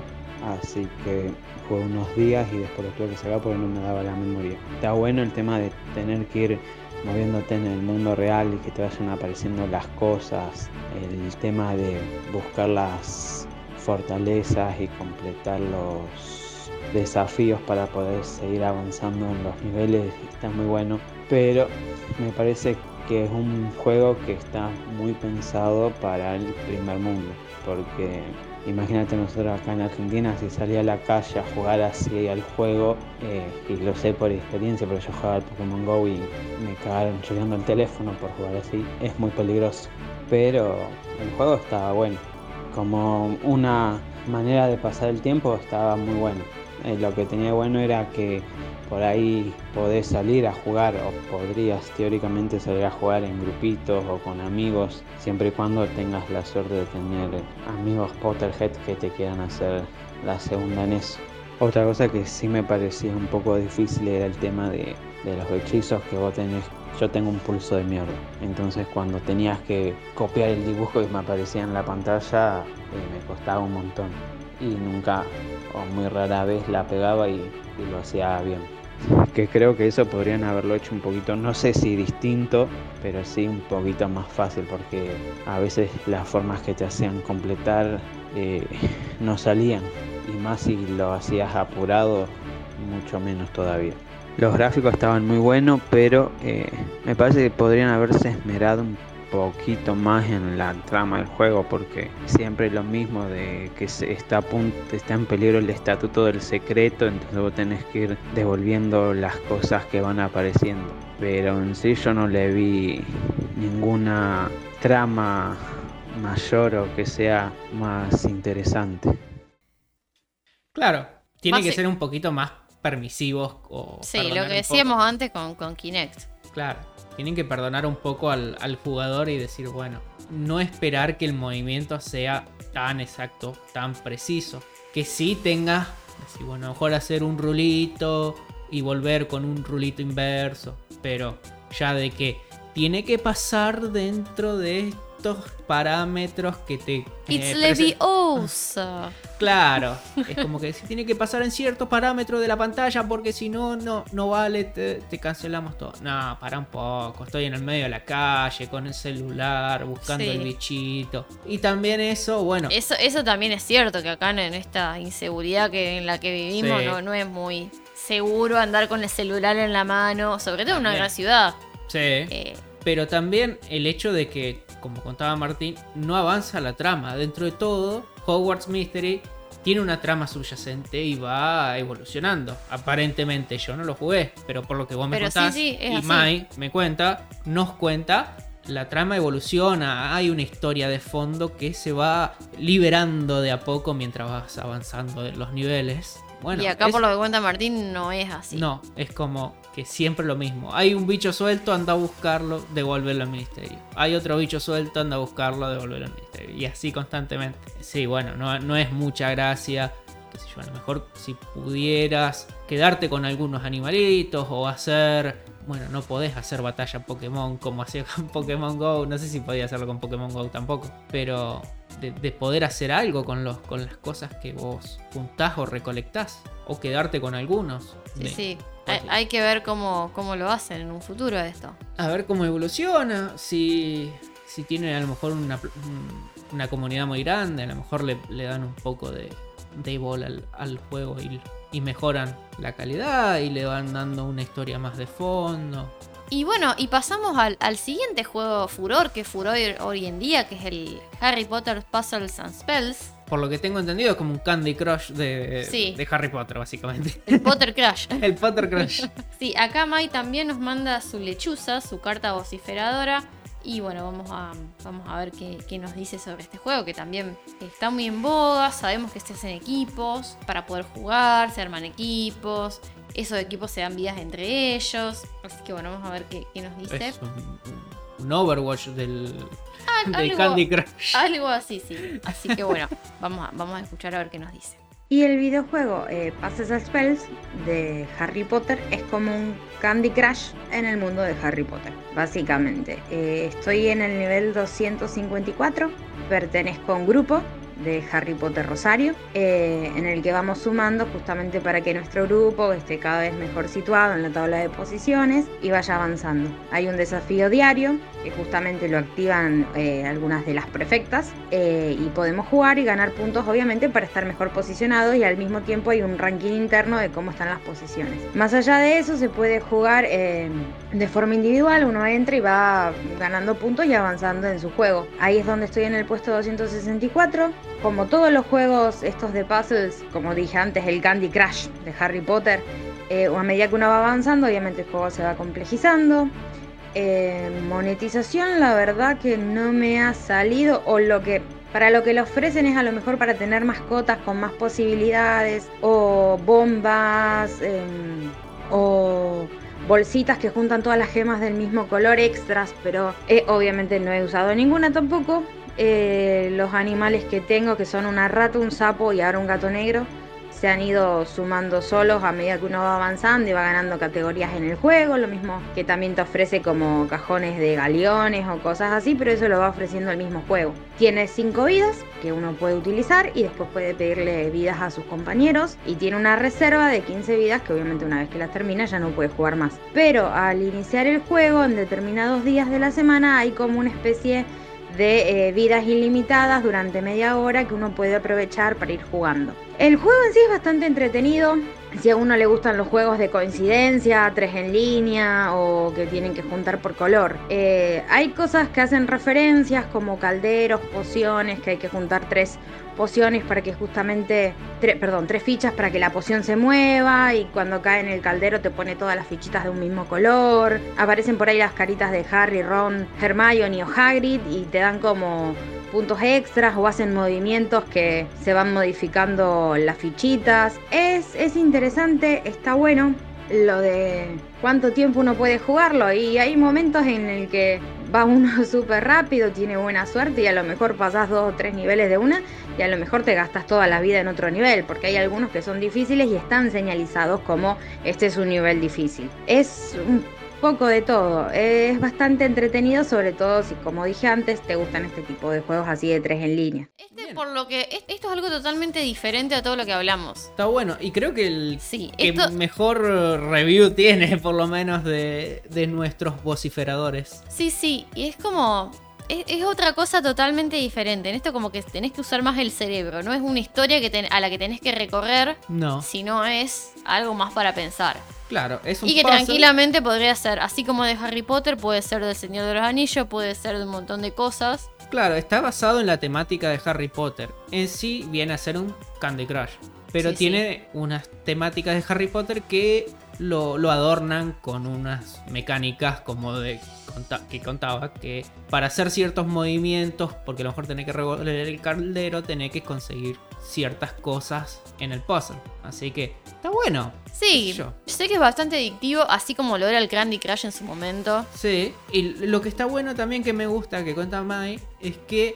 Así que jugué unos días y después lo tuve que sacar porque no me daba la memoria. Está bueno el tema de tener que ir moviéndote en el mundo real y que te vayan apareciendo las cosas. El tema de buscar las fortalezas y completar los desafíos para poder seguir avanzando en los niveles está muy bueno pero me parece que es un juego que está muy pensado para el primer mundo porque imagínate nosotros acá en Argentina si salía a la calle a jugar así al juego eh, y lo sé por experiencia pero yo jugaba al Pokémon Go y me cagaron choreando el teléfono por jugar así es muy peligroso pero el juego estaba bueno como una manera de pasar el tiempo estaba muy bueno. Eh, lo que tenía bueno era que por ahí podés salir a jugar o podrías teóricamente salir a jugar en grupitos o con amigos, siempre y cuando tengas la suerte de tener amigos Potterhead que te quieran hacer la segunda en eso. Otra cosa que sí me parecía un poco difícil era el tema de, de los hechizos que vos tenés. Yo tengo un pulso de mierda. Entonces cuando tenías que copiar el dibujo que me aparecía en la pantalla, eh, me costaba un montón. Y nunca o muy rara vez la pegaba y, y lo hacía bien. Que creo que eso podrían haberlo hecho un poquito, no sé si distinto, pero sí un poquito más fácil, porque a veces las formas que te hacían completar eh, no salían. Y más si lo hacías apurado, mucho menos todavía. Los gráficos estaban muy buenos, pero eh, me parece que podrían haberse esmerado un poquito más en la trama del juego, porque siempre lo mismo de que se está, a punto, está en peligro el estatuto del secreto, entonces vos tenés que ir devolviendo las cosas que van apareciendo. Pero en sí yo no le vi ninguna trama mayor o que sea más interesante. Claro, tiene Más que si- ser un poquito más permisivos o Sí, lo que poco. decíamos antes con, con Kinect. Claro, tienen que perdonar un poco al, jugador y decir, bueno, no esperar que el movimiento sea tan exacto, tan preciso. Que sí tenga, decir, bueno, mejor hacer un rulito y volver con un rulito inverso. Pero ya de que tiene que pasar dentro de estos parámetros que te... It's eh, Leviosa. Claro, es como que si tiene que pasar en ciertos parámetros de la pantalla porque si no, no, no vale, te, te cancelamos todo. No, para un poco, estoy en el medio de la calle con el celular, buscando Sí. el bichito. Y también eso, bueno, Eso, eso también es cierto, que acá en esta inseguridad que, en la que vivimos Sí. no, no es muy seguro andar con el celular en la mano, sobre todo en una gran ciudad. sí. Eh, Pero también el hecho de que, como contaba Martín, no avanza la trama. Dentro de todo, Hogwarts Mystery tiene una trama subyacente y va evolucionando. Aparentemente, yo no lo jugué, pero por lo que vos me Pero contás sí, y así. Mai me cuenta, nos cuenta, la trama evoluciona, hay una historia de fondo que se va liberando de a poco mientras vas avanzando en los niveles. Bueno, y acá, es- por lo que cuenta Martín, no es así. no, es como que siempre lo mismo. Hay un bicho suelto, anda a buscarlo, devuélvelo al ministerio. Hay otro bicho suelto, anda a buscarlo, devuélvelo al ministerio. Y así constantemente. Sí, bueno, no, no es mucha gracia. Qué sé yo, a lo mejor si pudieras quedarte con algunos animalitos o hacer. Bueno, no podés hacer batalla Pokémon como hacía con Pokémon Go. No sé si podía hacerlo con Pokémon Go tampoco. Pero de, de poder hacer algo con, los, con las cosas que vos juntás o recolectás. O quedarte con algunos. Sí, De- sí. Hay, hay que ver cómo, cómo lo hacen en un futuro esto. a ver cómo evoluciona, si, si tiene a lo mejor una, un- una comunidad muy grande, a lo mejor le, le dan un poco de, de bola al, al juego y, y mejoran la calidad y le van dando una historia más de fondo. Y bueno, y pasamos al, al siguiente juego furor, que es furor hoy en día, que es el Harry Potter Puzzles and Spells. Por lo que tengo entendido es como un Candy Crush de, Sí. de Harry Potter, básicamente. El Potter Crash. El Potter Crush. Sí, acá Mai también nos manda su lechuza, su carta vociferadora. Y bueno, vamos a, vamos a ver qué, qué nos dice sobre este juego, que también está muy en boga. Sabemos que se hacen equipos para poder jugar, se arman equipos. Esos equipos se dan vidas entre ellos. Así que bueno, vamos a ver qué, qué nos dice. Es un, un Overwatch del, Ah, del algo- Candy Crush. Algo así, sí. Así que bueno, vamos a, vamos a escuchar a ver qué nos dice. Y el videojuego eh, Passes of Spells de Harry Potter es como un Candy Crush en el mundo de Harry Potter, básicamente. Eh, estoy en el nivel 254, pertenezco a un grupo de Harry Potter Rosario, eh, en el que vamos sumando justamente para que nuestro grupo esté cada vez mejor situado en la tabla de posiciones y vaya avanzando. Hay un desafío diario que justamente lo activan eh, algunas de las prefectas eh, y podemos jugar y ganar puntos obviamente para estar mejor posicionados y al mismo tiempo hay un ranking interno de cómo están las posiciones. Más allá de eso se puede jugar de forma individual, uno entra y va ganando puntos y avanzando en su juego. Ahí es donde estoy en el puesto 264. Como todos los juegos estos de puzzles, como dije antes, el Candy Crush de Harry Potter, eh, a medida que uno va avanzando, obviamente el juego se va complejizando. Eh, monetización, la verdad que no me ha salido, o lo que para lo que le ofrecen es a lo mejor para tener mascotas con más posibilidades, o bombas, em, o bolsitas que juntan todas las gemas del mismo color extras, pero eh, obviamente no he usado ninguna tampoco. Eh, los animales que tengo, que son una rata, un sapo y ahora un gato negro, se han ido sumando solos a medida que uno va avanzando y va ganando categorías en el juego, lo mismo que también te ofrece como cajones de galeones o cosas así, pero eso lo va ofreciendo el mismo juego. Tiene 5 vidas que uno puede utilizar y después puede pedirle vidas a sus compañeros y tiene una reserva de 15 vidas que obviamente una vez que las termina ya no puede jugar más. Pero al iniciar el juego en determinados días de la semana hay como una especie eh, vidas ilimitadas durante media hora que uno puede aprovechar para ir jugando. El juego en sí es bastante entretenido. Si a uno le gustan los juegos de coincidencia, tres en línea o que tienen que juntar por color. Eh, hay cosas que hacen referencias como calderos, pociones, que hay que juntar tres pociones para que justamente, perdón, tres fichas para que la poción se mueva y cuando cae en el caldero te pone todas las fichitas de un mismo color. Aparecen por ahí las caritas de Harry, Ron, Hermione o Hagrid y te dan como puntos extras o hacen movimientos que se van modificando las fichitas. Es, es interesante, está bueno lo de cuánto tiempo uno puede jugarlo y hay momentos en el que va uno súper rápido, tiene buena suerte y a lo mejor pasás dos o tres niveles de una y a lo mejor te gastas toda la vida en otro nivel porque hay algunos que son difíciles y están señalizados como este es un nivel difícil. Es un poco de todo. Es bastante entretenido, sobre todo si, como dije antes, te gustan este tipo de juegos así de tres en línea. Este, Bien. por lo que. es- Esto es algo totalmente diferente a todo lo que hablamos. Está bueno. Y creo que el Sí, que esto. mejor review tiene, por lo menos, de, de nuestros vociferadores. Sí, sí. Y es como. Es, es otra cosa totalmente diferente. En esto, como que tenés que usar más el cerebro. No es una historia que ten- a la que tenés que recorrer, No, sino es algo más para pensar. claro, es un Y que puzzle. tranquilamente podría ser, así como de Harry Potter, puede ser del Señor de los Anillos, puede ser de un montón de cosas. Claro, está basado en la temática de Harry Potter. En sí viene a ser un Candy Crush. Pero Sí, tiene unas temáticas de Harry Potter que lo, lo adornan con unas mecánicas como de que contaba que para hacer ciertos movimientos, porque a lo mejor tenés que revolver el caldero, tenés que conseguir ciertas cosas en el puzzle. Así que está bueno. Sí, Yo. sé que es bastante adictivo, así como lo era el Candy Crush en su momento. Sí, y lo que está bueno también que me gusta que cuenta Mai es que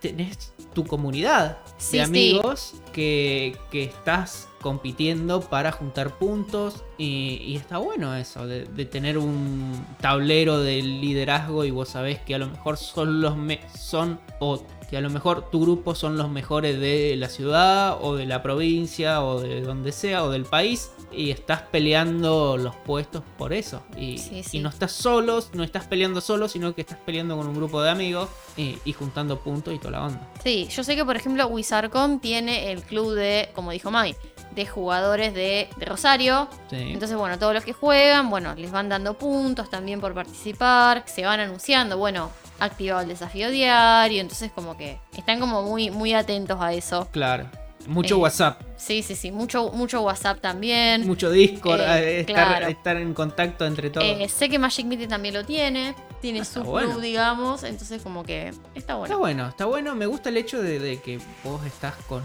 tenés tu comunidad Sí, de sí. amigos que, que estás compitiendo para juntar puntos y, y está bueno eso, de, de tener un tablero de liderazgo y vos sabés que a lo mejor son los me- son o que a lo mejor tu grupo son los mejores de la ciudad o de la provincia o de donde sea o del país y estás peleando los puestos por eso y, Sí, sí. y no estás solos, no estás peleando solo, sino que estás peleando con un grupo de amigos y, y juntando puntos y toda la onda. Sí, yo sé que por ejemplo Wizardcom tiene el club de, como dijo Mai, de jugadores de, de Rosario. Sí. Entonces, bueno, todos los que juegan, bueno, les van dando puntos también por participar, se van anunciando, bueno, activado el desafío diario, entonces como que están como muy, muy atentos a eso. Claro. Mucho Eh, WhatsApp, Sí, sí, sí, mucho, mucho WhatsApp también. mucho Discord, eh, estar, claro. estar en contacto entre todos. Eh, sé que Magic Meeting también lo tiene. tiene Está su bueno. club, digamos. Entonces, como que está bueno. Está bueno, está bueno. Me gusta el hecho de, de que vos estás con,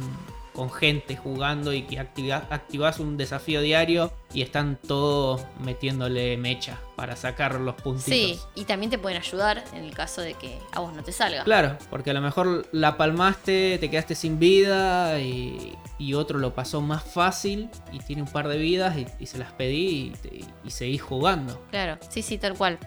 con gente jugando y que activa- activás un desafío diario y están todos metiéndole mecha para sacar los puntitos. Sí, y también te pueden ayudar en el caso de que a vos no te salga. Claro, porque a lo mejor la palmaste, te quedaste sin vida y, y otro lo pasó más fácil y tiene un par de vidas y, y se las pedí y, y seguís jugando. Claro, sí, sí, tal cual.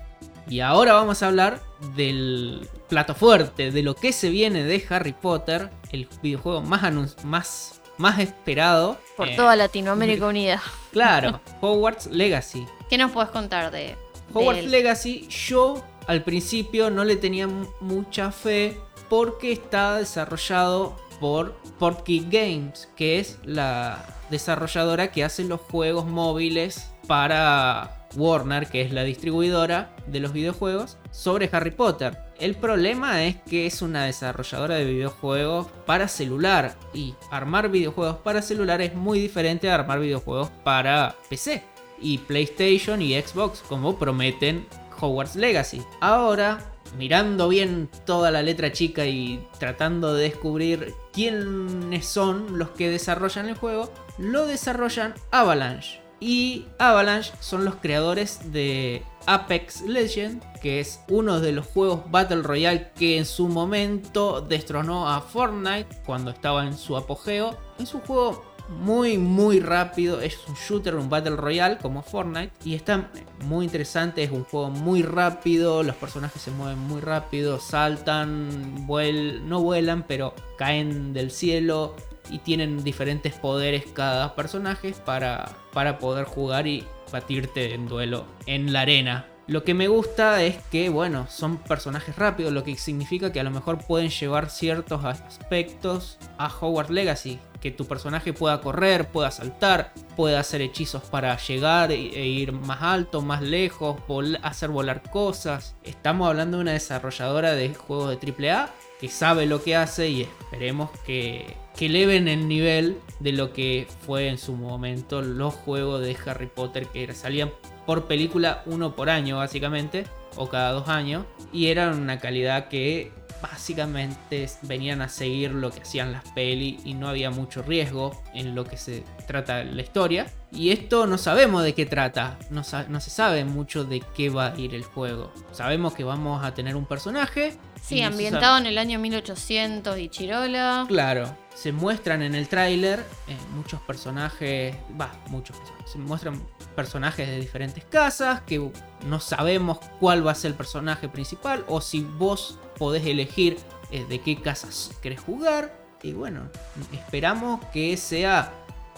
Y ahora vamos a hablar del plato fuerte, de lo que se viene de Harry Potter, el videojuego más, más, más esperado. Por Eh, toda Latinoamérica unida. Claro, Hogwarts Legacy. ¿Qué nos puedes contar de, Hogwarts? Legacy, yo al principio no le tenía mu- mucha fe porque está desarrollado por Portkey Games, que es la desarrolladora que hace los juegos móviles para Warner, que es la distribuidora de los videojuegos, sobre Harry Potter. El problema es que es una desarrolladora de videojuegos para celular y armar videojuegos para celular es muy diferente a armar videojuegos para PC y PlayStation y Xbox, como prometen Hogwarts Legacy. Ahora, mirando bien toda la letra chica y tratando de descubrir quiénes son los que desarrollan el juego, lo desarrollan Avalanche. Y Avalanche son los creadores de Apex Legend, que es uno de los juegos Battle Royale que en su momento destronó a Fortnite cuando estaba en su apogeo. Es un juego muy muy rápido, es un shooter, un Battle Royale como Fortnite. Y está muy interesante, es un juego muy rápido, los personajes se mueven muy rápido, saltan, vuel no vuelan, pero caen del cielo y tienen diferentes poderes cada personaje para, para poder jugar y batirte en duelo en la arena. Lo que me gusta es que, bueno, son personajes rápidos, lo que significa que a lo mejor pueden llevar ciertos aspectos a Hogwarts Legacy. Que tu personaje pueda correr, pueda saltar, pueda hacer hechizos para llegar e e ir más alto, más lejos, hacer volar cosas. Estamos hablando de una desarrolladora de juegos de AAA que sabe lo que hace y esperemos que, que eleven el nivel de lo que fue en su momento los juegos de Harry Potter que salían por película uno por año básicamente o cada dos años y eran una calidad que básicamente venían a seguir lo que hacían las peli y no había mucho riesgo en lo que se trata la historia. Y esto no sabemos de qué trata no, se sabe mucho de qué va a ir el juego. Sabemos que vamos a tener un personaje Sí, ambientado en el año 1800 y Chirola. Claro, se muestran en el tráiler eh, muchos personajes, va, muchos personajes, se muestran personajes de diferentes casas que no sabemos cuál va a ser el personaje principal o si vos podés elegir eh, de qué casas querés jugar y bueno, esperamos que sea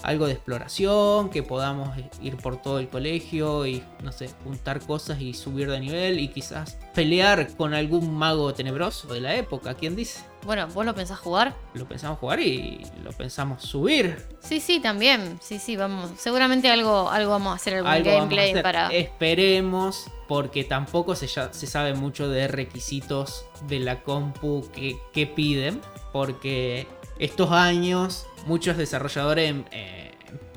algo de exploración, que podamos eh, ir por todo el colegio y no sé, juntar cosas y subir de nivel y quizás pelear con algún mago tenebroso de la época, ¿quién dice? Bueno, ¿vos lo pensás jugar? lo pensamos jugar y lo pensamos subir. Sí, sí, también. Sí, sí, vamos. Seguramente algo, algo vamos a hacer, algún Algo gameplay hacer. para. Esperemos, porque tampoco se, ya- se sabe mucho de requisitos de la compu que, que piden, porque estos años muchos desarrolladores eh,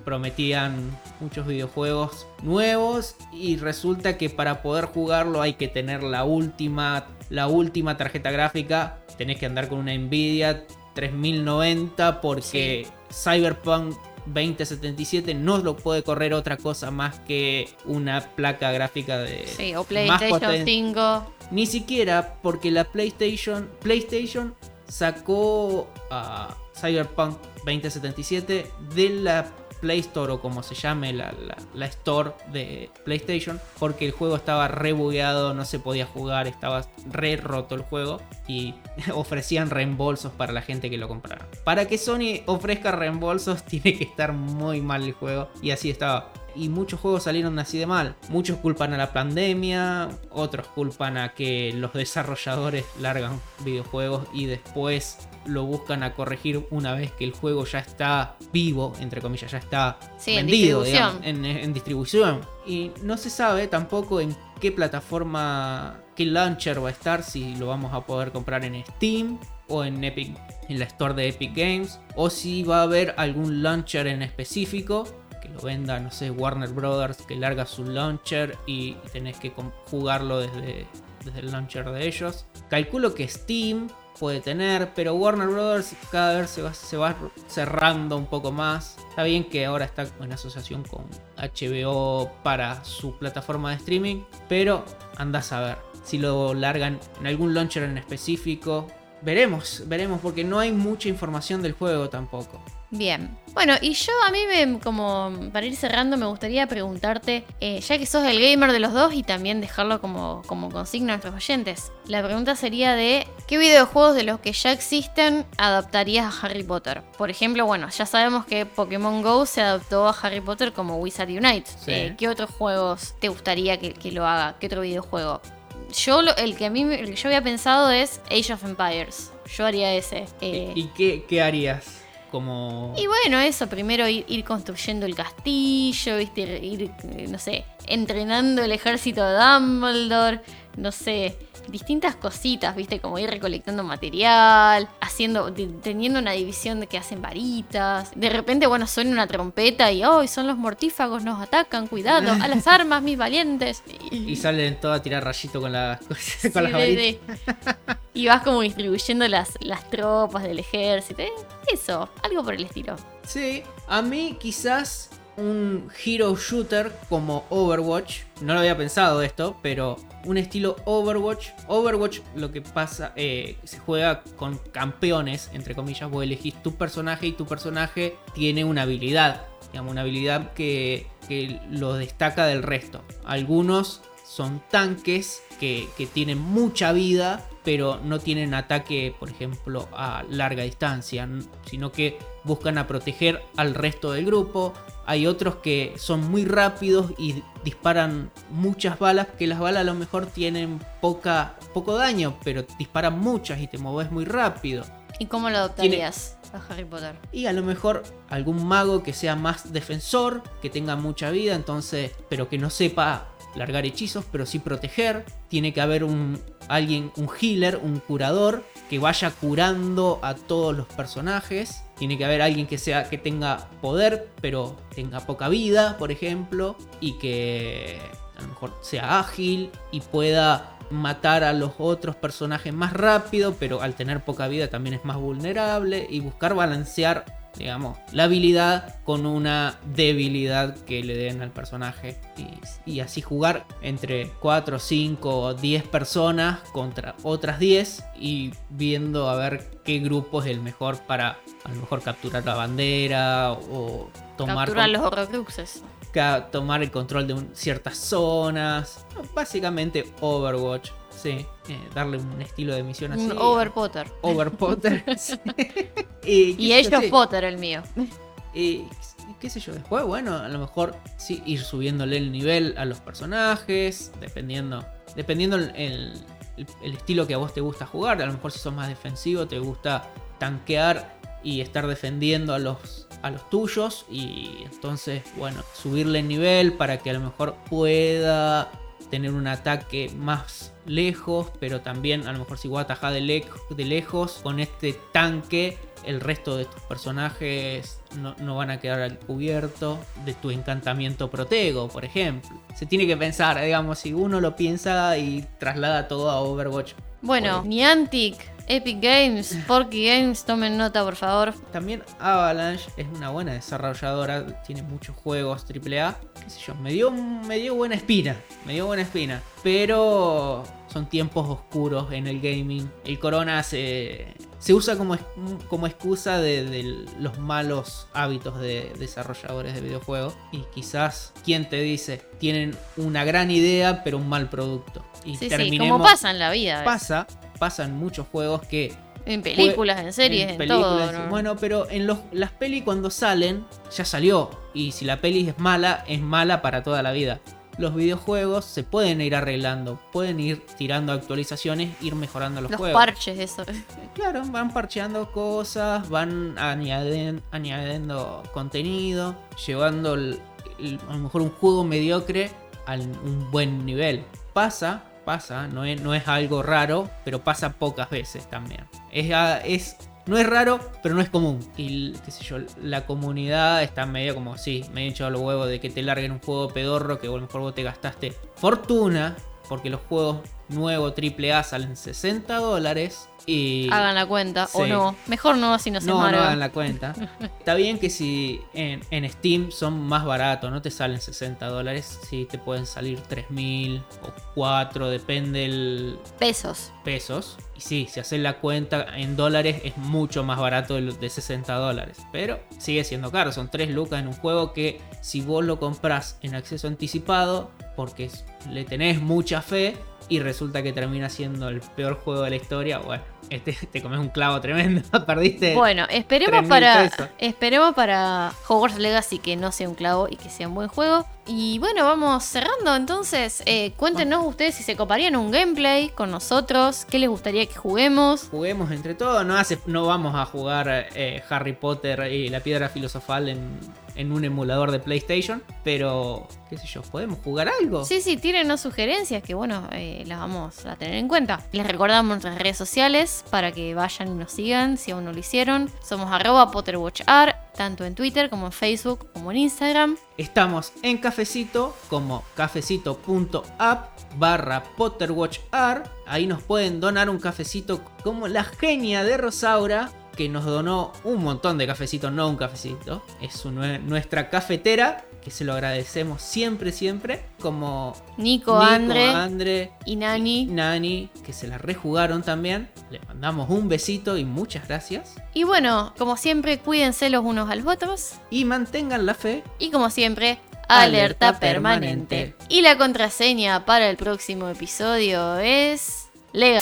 prometían muchos videojuegos nuevos y resulta que para poder jugarlo hay que tener la última, la última tarjeta gráfica, tenés que andar con una Nvidia 3090 porque Cyberpunk 2077 no lo puede correr otra cosa más que una placa gráfica de Sí, o más PlayStation poten- 5. Ni siquiera porque la PlayStation PlayStation sacó a Cyberpunk 2077 de la Play Store o como se llame la, la- Store de PlayStation porque el juego estaba re bugueado, no se podía jugar, estaba re roto el juego y ofrecían reembolsos para la gente que lo comprara. Para que Sony ofrezca reembolsos tiene que estar muy mal el juego y así estaba. Y muchos juegos salieron así de mal. Muchos culpan a la pandemia, otros culpan a que los desarrolladores largan videojuegos y después lo buscan a corregir una vez que el juego ya está vivo, entre comillas, ya está Sí, en vendido, distribución. digamos, en, en distribución. Y no se sabe tampoco en qué plataforma, qué launcher va a estar, si lo vamos a poder comprar en Steam o en Epic, en la store de Epic Games, o si va a haber algún launcher en específico que lo venda, no sé, Warner Brothers, que larga su launcher y tenés que jugarlo desde, desde el launcher de ellos. Calculo que Steam puede tener, pero Warner Brothers cada vez se va, se va cerrando un poco más. Está bien que ahora está en asociación con HBO para su plataforma de streaming, pero andás a ver si lo largan en algún launcher en específico. Veremos, veremos, porque no hay mucha información del juego tampoco. Bien. Bueno, y yo a mí, me, como para ir cerrando, me gustaría preguntarte, eh, ya que sos el gamer de los dos y también dejarlo como, como consigna a nuestros oyentes, la pregunta sería de qué videojuegos de los que ya existen adaptarías a Harry Potter. Por ejemplo, bueno, ya sabemos que Pokémon Go se adaptó a Harry Potter como Wizard Unite. Sí. Eh, ¿Qué otros juegos te gustaría que, que lo haga? ¿Qué otro videojuego? Yo, lo- el que a mí, me- el que yo había pensado es Age of Empires. Yo haría ese. eh, ¿Y qué, qué harías? Como... y bueno, eso, primero ir, ir construyendo el castillo, ¿viste? Ir, eh, no sé, entrenando el ejército de Dumbledore, no sé, distintas cositas, ¿viste? Como ir recolectando material, haciendo, de- teniendo una división de que hacen varitas. De repente, bueno, suena una trompeta y, ¡oh! Son los mortífagos, nos atacan, cuidado, a las armas, mis valientes. Y salen todos a tirar rayito con, las Sí, con las varitas. de- Y vas como distribuyendo las, las tropas del ejército. eh, Eso, algo por el estilo. Sí, a mí quizás un hero shooter como Overwatch, no lo había pensado esto, pero un estilo Overwatch. Overwatch lo que pasa, eh, se juega con campeones, entre comillas, vos elegís tu personaje y tu personaje tiene una habilidad, digamos, una habilidad que, que lo destaca del resto. Algunos son tanques que, que tienen mucha vida, pero no tienen ataque, por ejemplo, a larga distancia, sino que buscan a proteger al resto del grupo. Hay otros que son muy rápidos y disparan muchas balas, que las balas a lo mejor tienen poca, poco daño, pero disparan muchas y te mueves muy rápido. ¿Y cómo lo adoptarías a Harry Potter? Y a lo mejor algún mago que sea más defensor, que tenga mucha vida, entonces, pero que no sepa largar hechizos, pero sí proteger. Tiene que haber un alguien, un healer, un curador que vaya curando a todos los personajes. Tiene que haber alguien que sea que tenga poder, pero tenga poca vida, por ejemplo, y que a lo mejor sea ágil y pueda matar a los otros personajes más rápido, pero al tener poca vida también es más vulnerable y buscar balancear, digamos, la habilidad con una debilidad que le den al personaje y, y así jugar entre 4, 5 o 10 personas contra otras 10 y viendo a ver qué grupo es el mejor para a lo mejor capturar la bandera o tomar Capturar los horrocruxes. tomar el control de un- ciertas zonas. Básicamente Overwatch, sí. eh, darle un estilo de misión así. Un Over Potter. Over Potter. sí. y, sé sí. Potter el mío. Y, y qué sé yo, después, bueno, a lo mejor sí ir subiéndole el nivel a los personajes, dependiendo, dependiendo el, el- el estilo que a vos te gusta jugar. A lo mejor si sos más defensivo, te gusta tanquear y estar defendiendo a los, a los tuyos. Y entonces, bueno, subirle el nivel para que a lo mejor pueda tener un ataque más lejos, pero también a lo mejor si vos atajás de, lej- de lejos con este tanque, el resto de tus personajes no, no van a quedar al cubierto de tu encantamiento protego, por ejemplo. Se tiene que pensar, digamos, si uno lo piensa y traslada todo a Overwatch. Bueno, Bueno. Niantic, Epic Games, Porky Games, tomen nota por favor. También Avalanche es una buena desarrolladora, tiene muchos juegos AAA, qué sé yo, me dio, me dio buena espina, me dio buena espina, pero son tiempos oscuros en el gaming. El corona se, se usa como, como excusa de, de los malos hábitos de desarrolladores de videojuegos y quizás, ¿quién te dice? Tienen una gran idea pero un mal producto. Y Sí, sí, como pasa en la vida. Pasa, pasa en muchos juegos que En películas, en series, en, todo. películas, ¿no? Bueno, pero en los, las pelis cuando salen, ya salió. Y si la peli es mala, es mala para toda la vida. Los videojuegos se pueden ir arreglando, pueden ir tirando actualizaciones, ir mejorando los, los juegos. parches, eso. Claro, van parcheando cosas, van añaden- añadiendo contenido, llevando el- el- a lo mejor un juego mediocre a un buen nivel. Pasa, pasa, no es, no es algo raro, pero pasa pocas veces también. Es, a- es, no es raro, pero no es común. Y qué sé yo, la comunidad está medio como, sí, medio echado los huevos de que te larguen un juego pedorro que a lo mejor vos te gastaste fortuna porque los juegos nuevos AAA salen 60 dólares y... Hagan la cuenta o no. Mejor no, así no se no, no hagan la cuenta. Está bien que si en, en Steam son más baratos, no te salen 60 dólares, si te pueden salir 3.000 o 4, depende el Pesos. pesos. Y sí, si haces la cuenta en dólares es mucho más barato de, de 60 dólares. Pero sigue siendo caro, son 3 lucas en un juego que si vos lo compras en acceso anticipado, porque le tenés mucha fe y resulta que termina siendo el peor juego de la historia, bueno, este, te comes un clavo tremendo, perdiste. Bueno, esperemos 3.000 para pesos. esperemos para Hogwarts Legacy que no sea un clavo y que sea un buen juego. Y bueno, vamos cerrando entonces. Eh, cuéntenos ustedes si se coparían un gameplay con nosotros, qué les gustaría que juguemos. Juguemos entre todos, no, hace, no vamos a jugar eh, Harry Potter y la piedra filosofal en, en un emulador de PlayStation, pero qué sé yo, podemos jugar algo. Sí, sí, tírenos sugerencias que bueno, eh, las vamos a tener en cuenta. Les recordamos nuestras redes sociales para que vayan y nos sigan si aún no lo hicieron. Somos arroba PotterWatchR, tanto en Twitter como en Facebook como en Instagram. Estamos en Cafecito como cafecito.app barra PotterWatchR. Ahí nos pueden donar un cafecito como la genia de Rosaura que nos donó un montón de cafecitos, no un cafecito. Es nuestra cafetera que se lo agradecemos siempre, siempre. Como Nico, Nico, Andre Andre y Nani. Nani, que se la rejugaron también. Le mandamos un besito y muchas gracias. Y bueno, como siempre, cuídense los unos a los otros. Y mantengan la fe. Y como siempre, Alerta alerta, permanente. permanente. Y la contraseña para el próximo episodio es... Lega.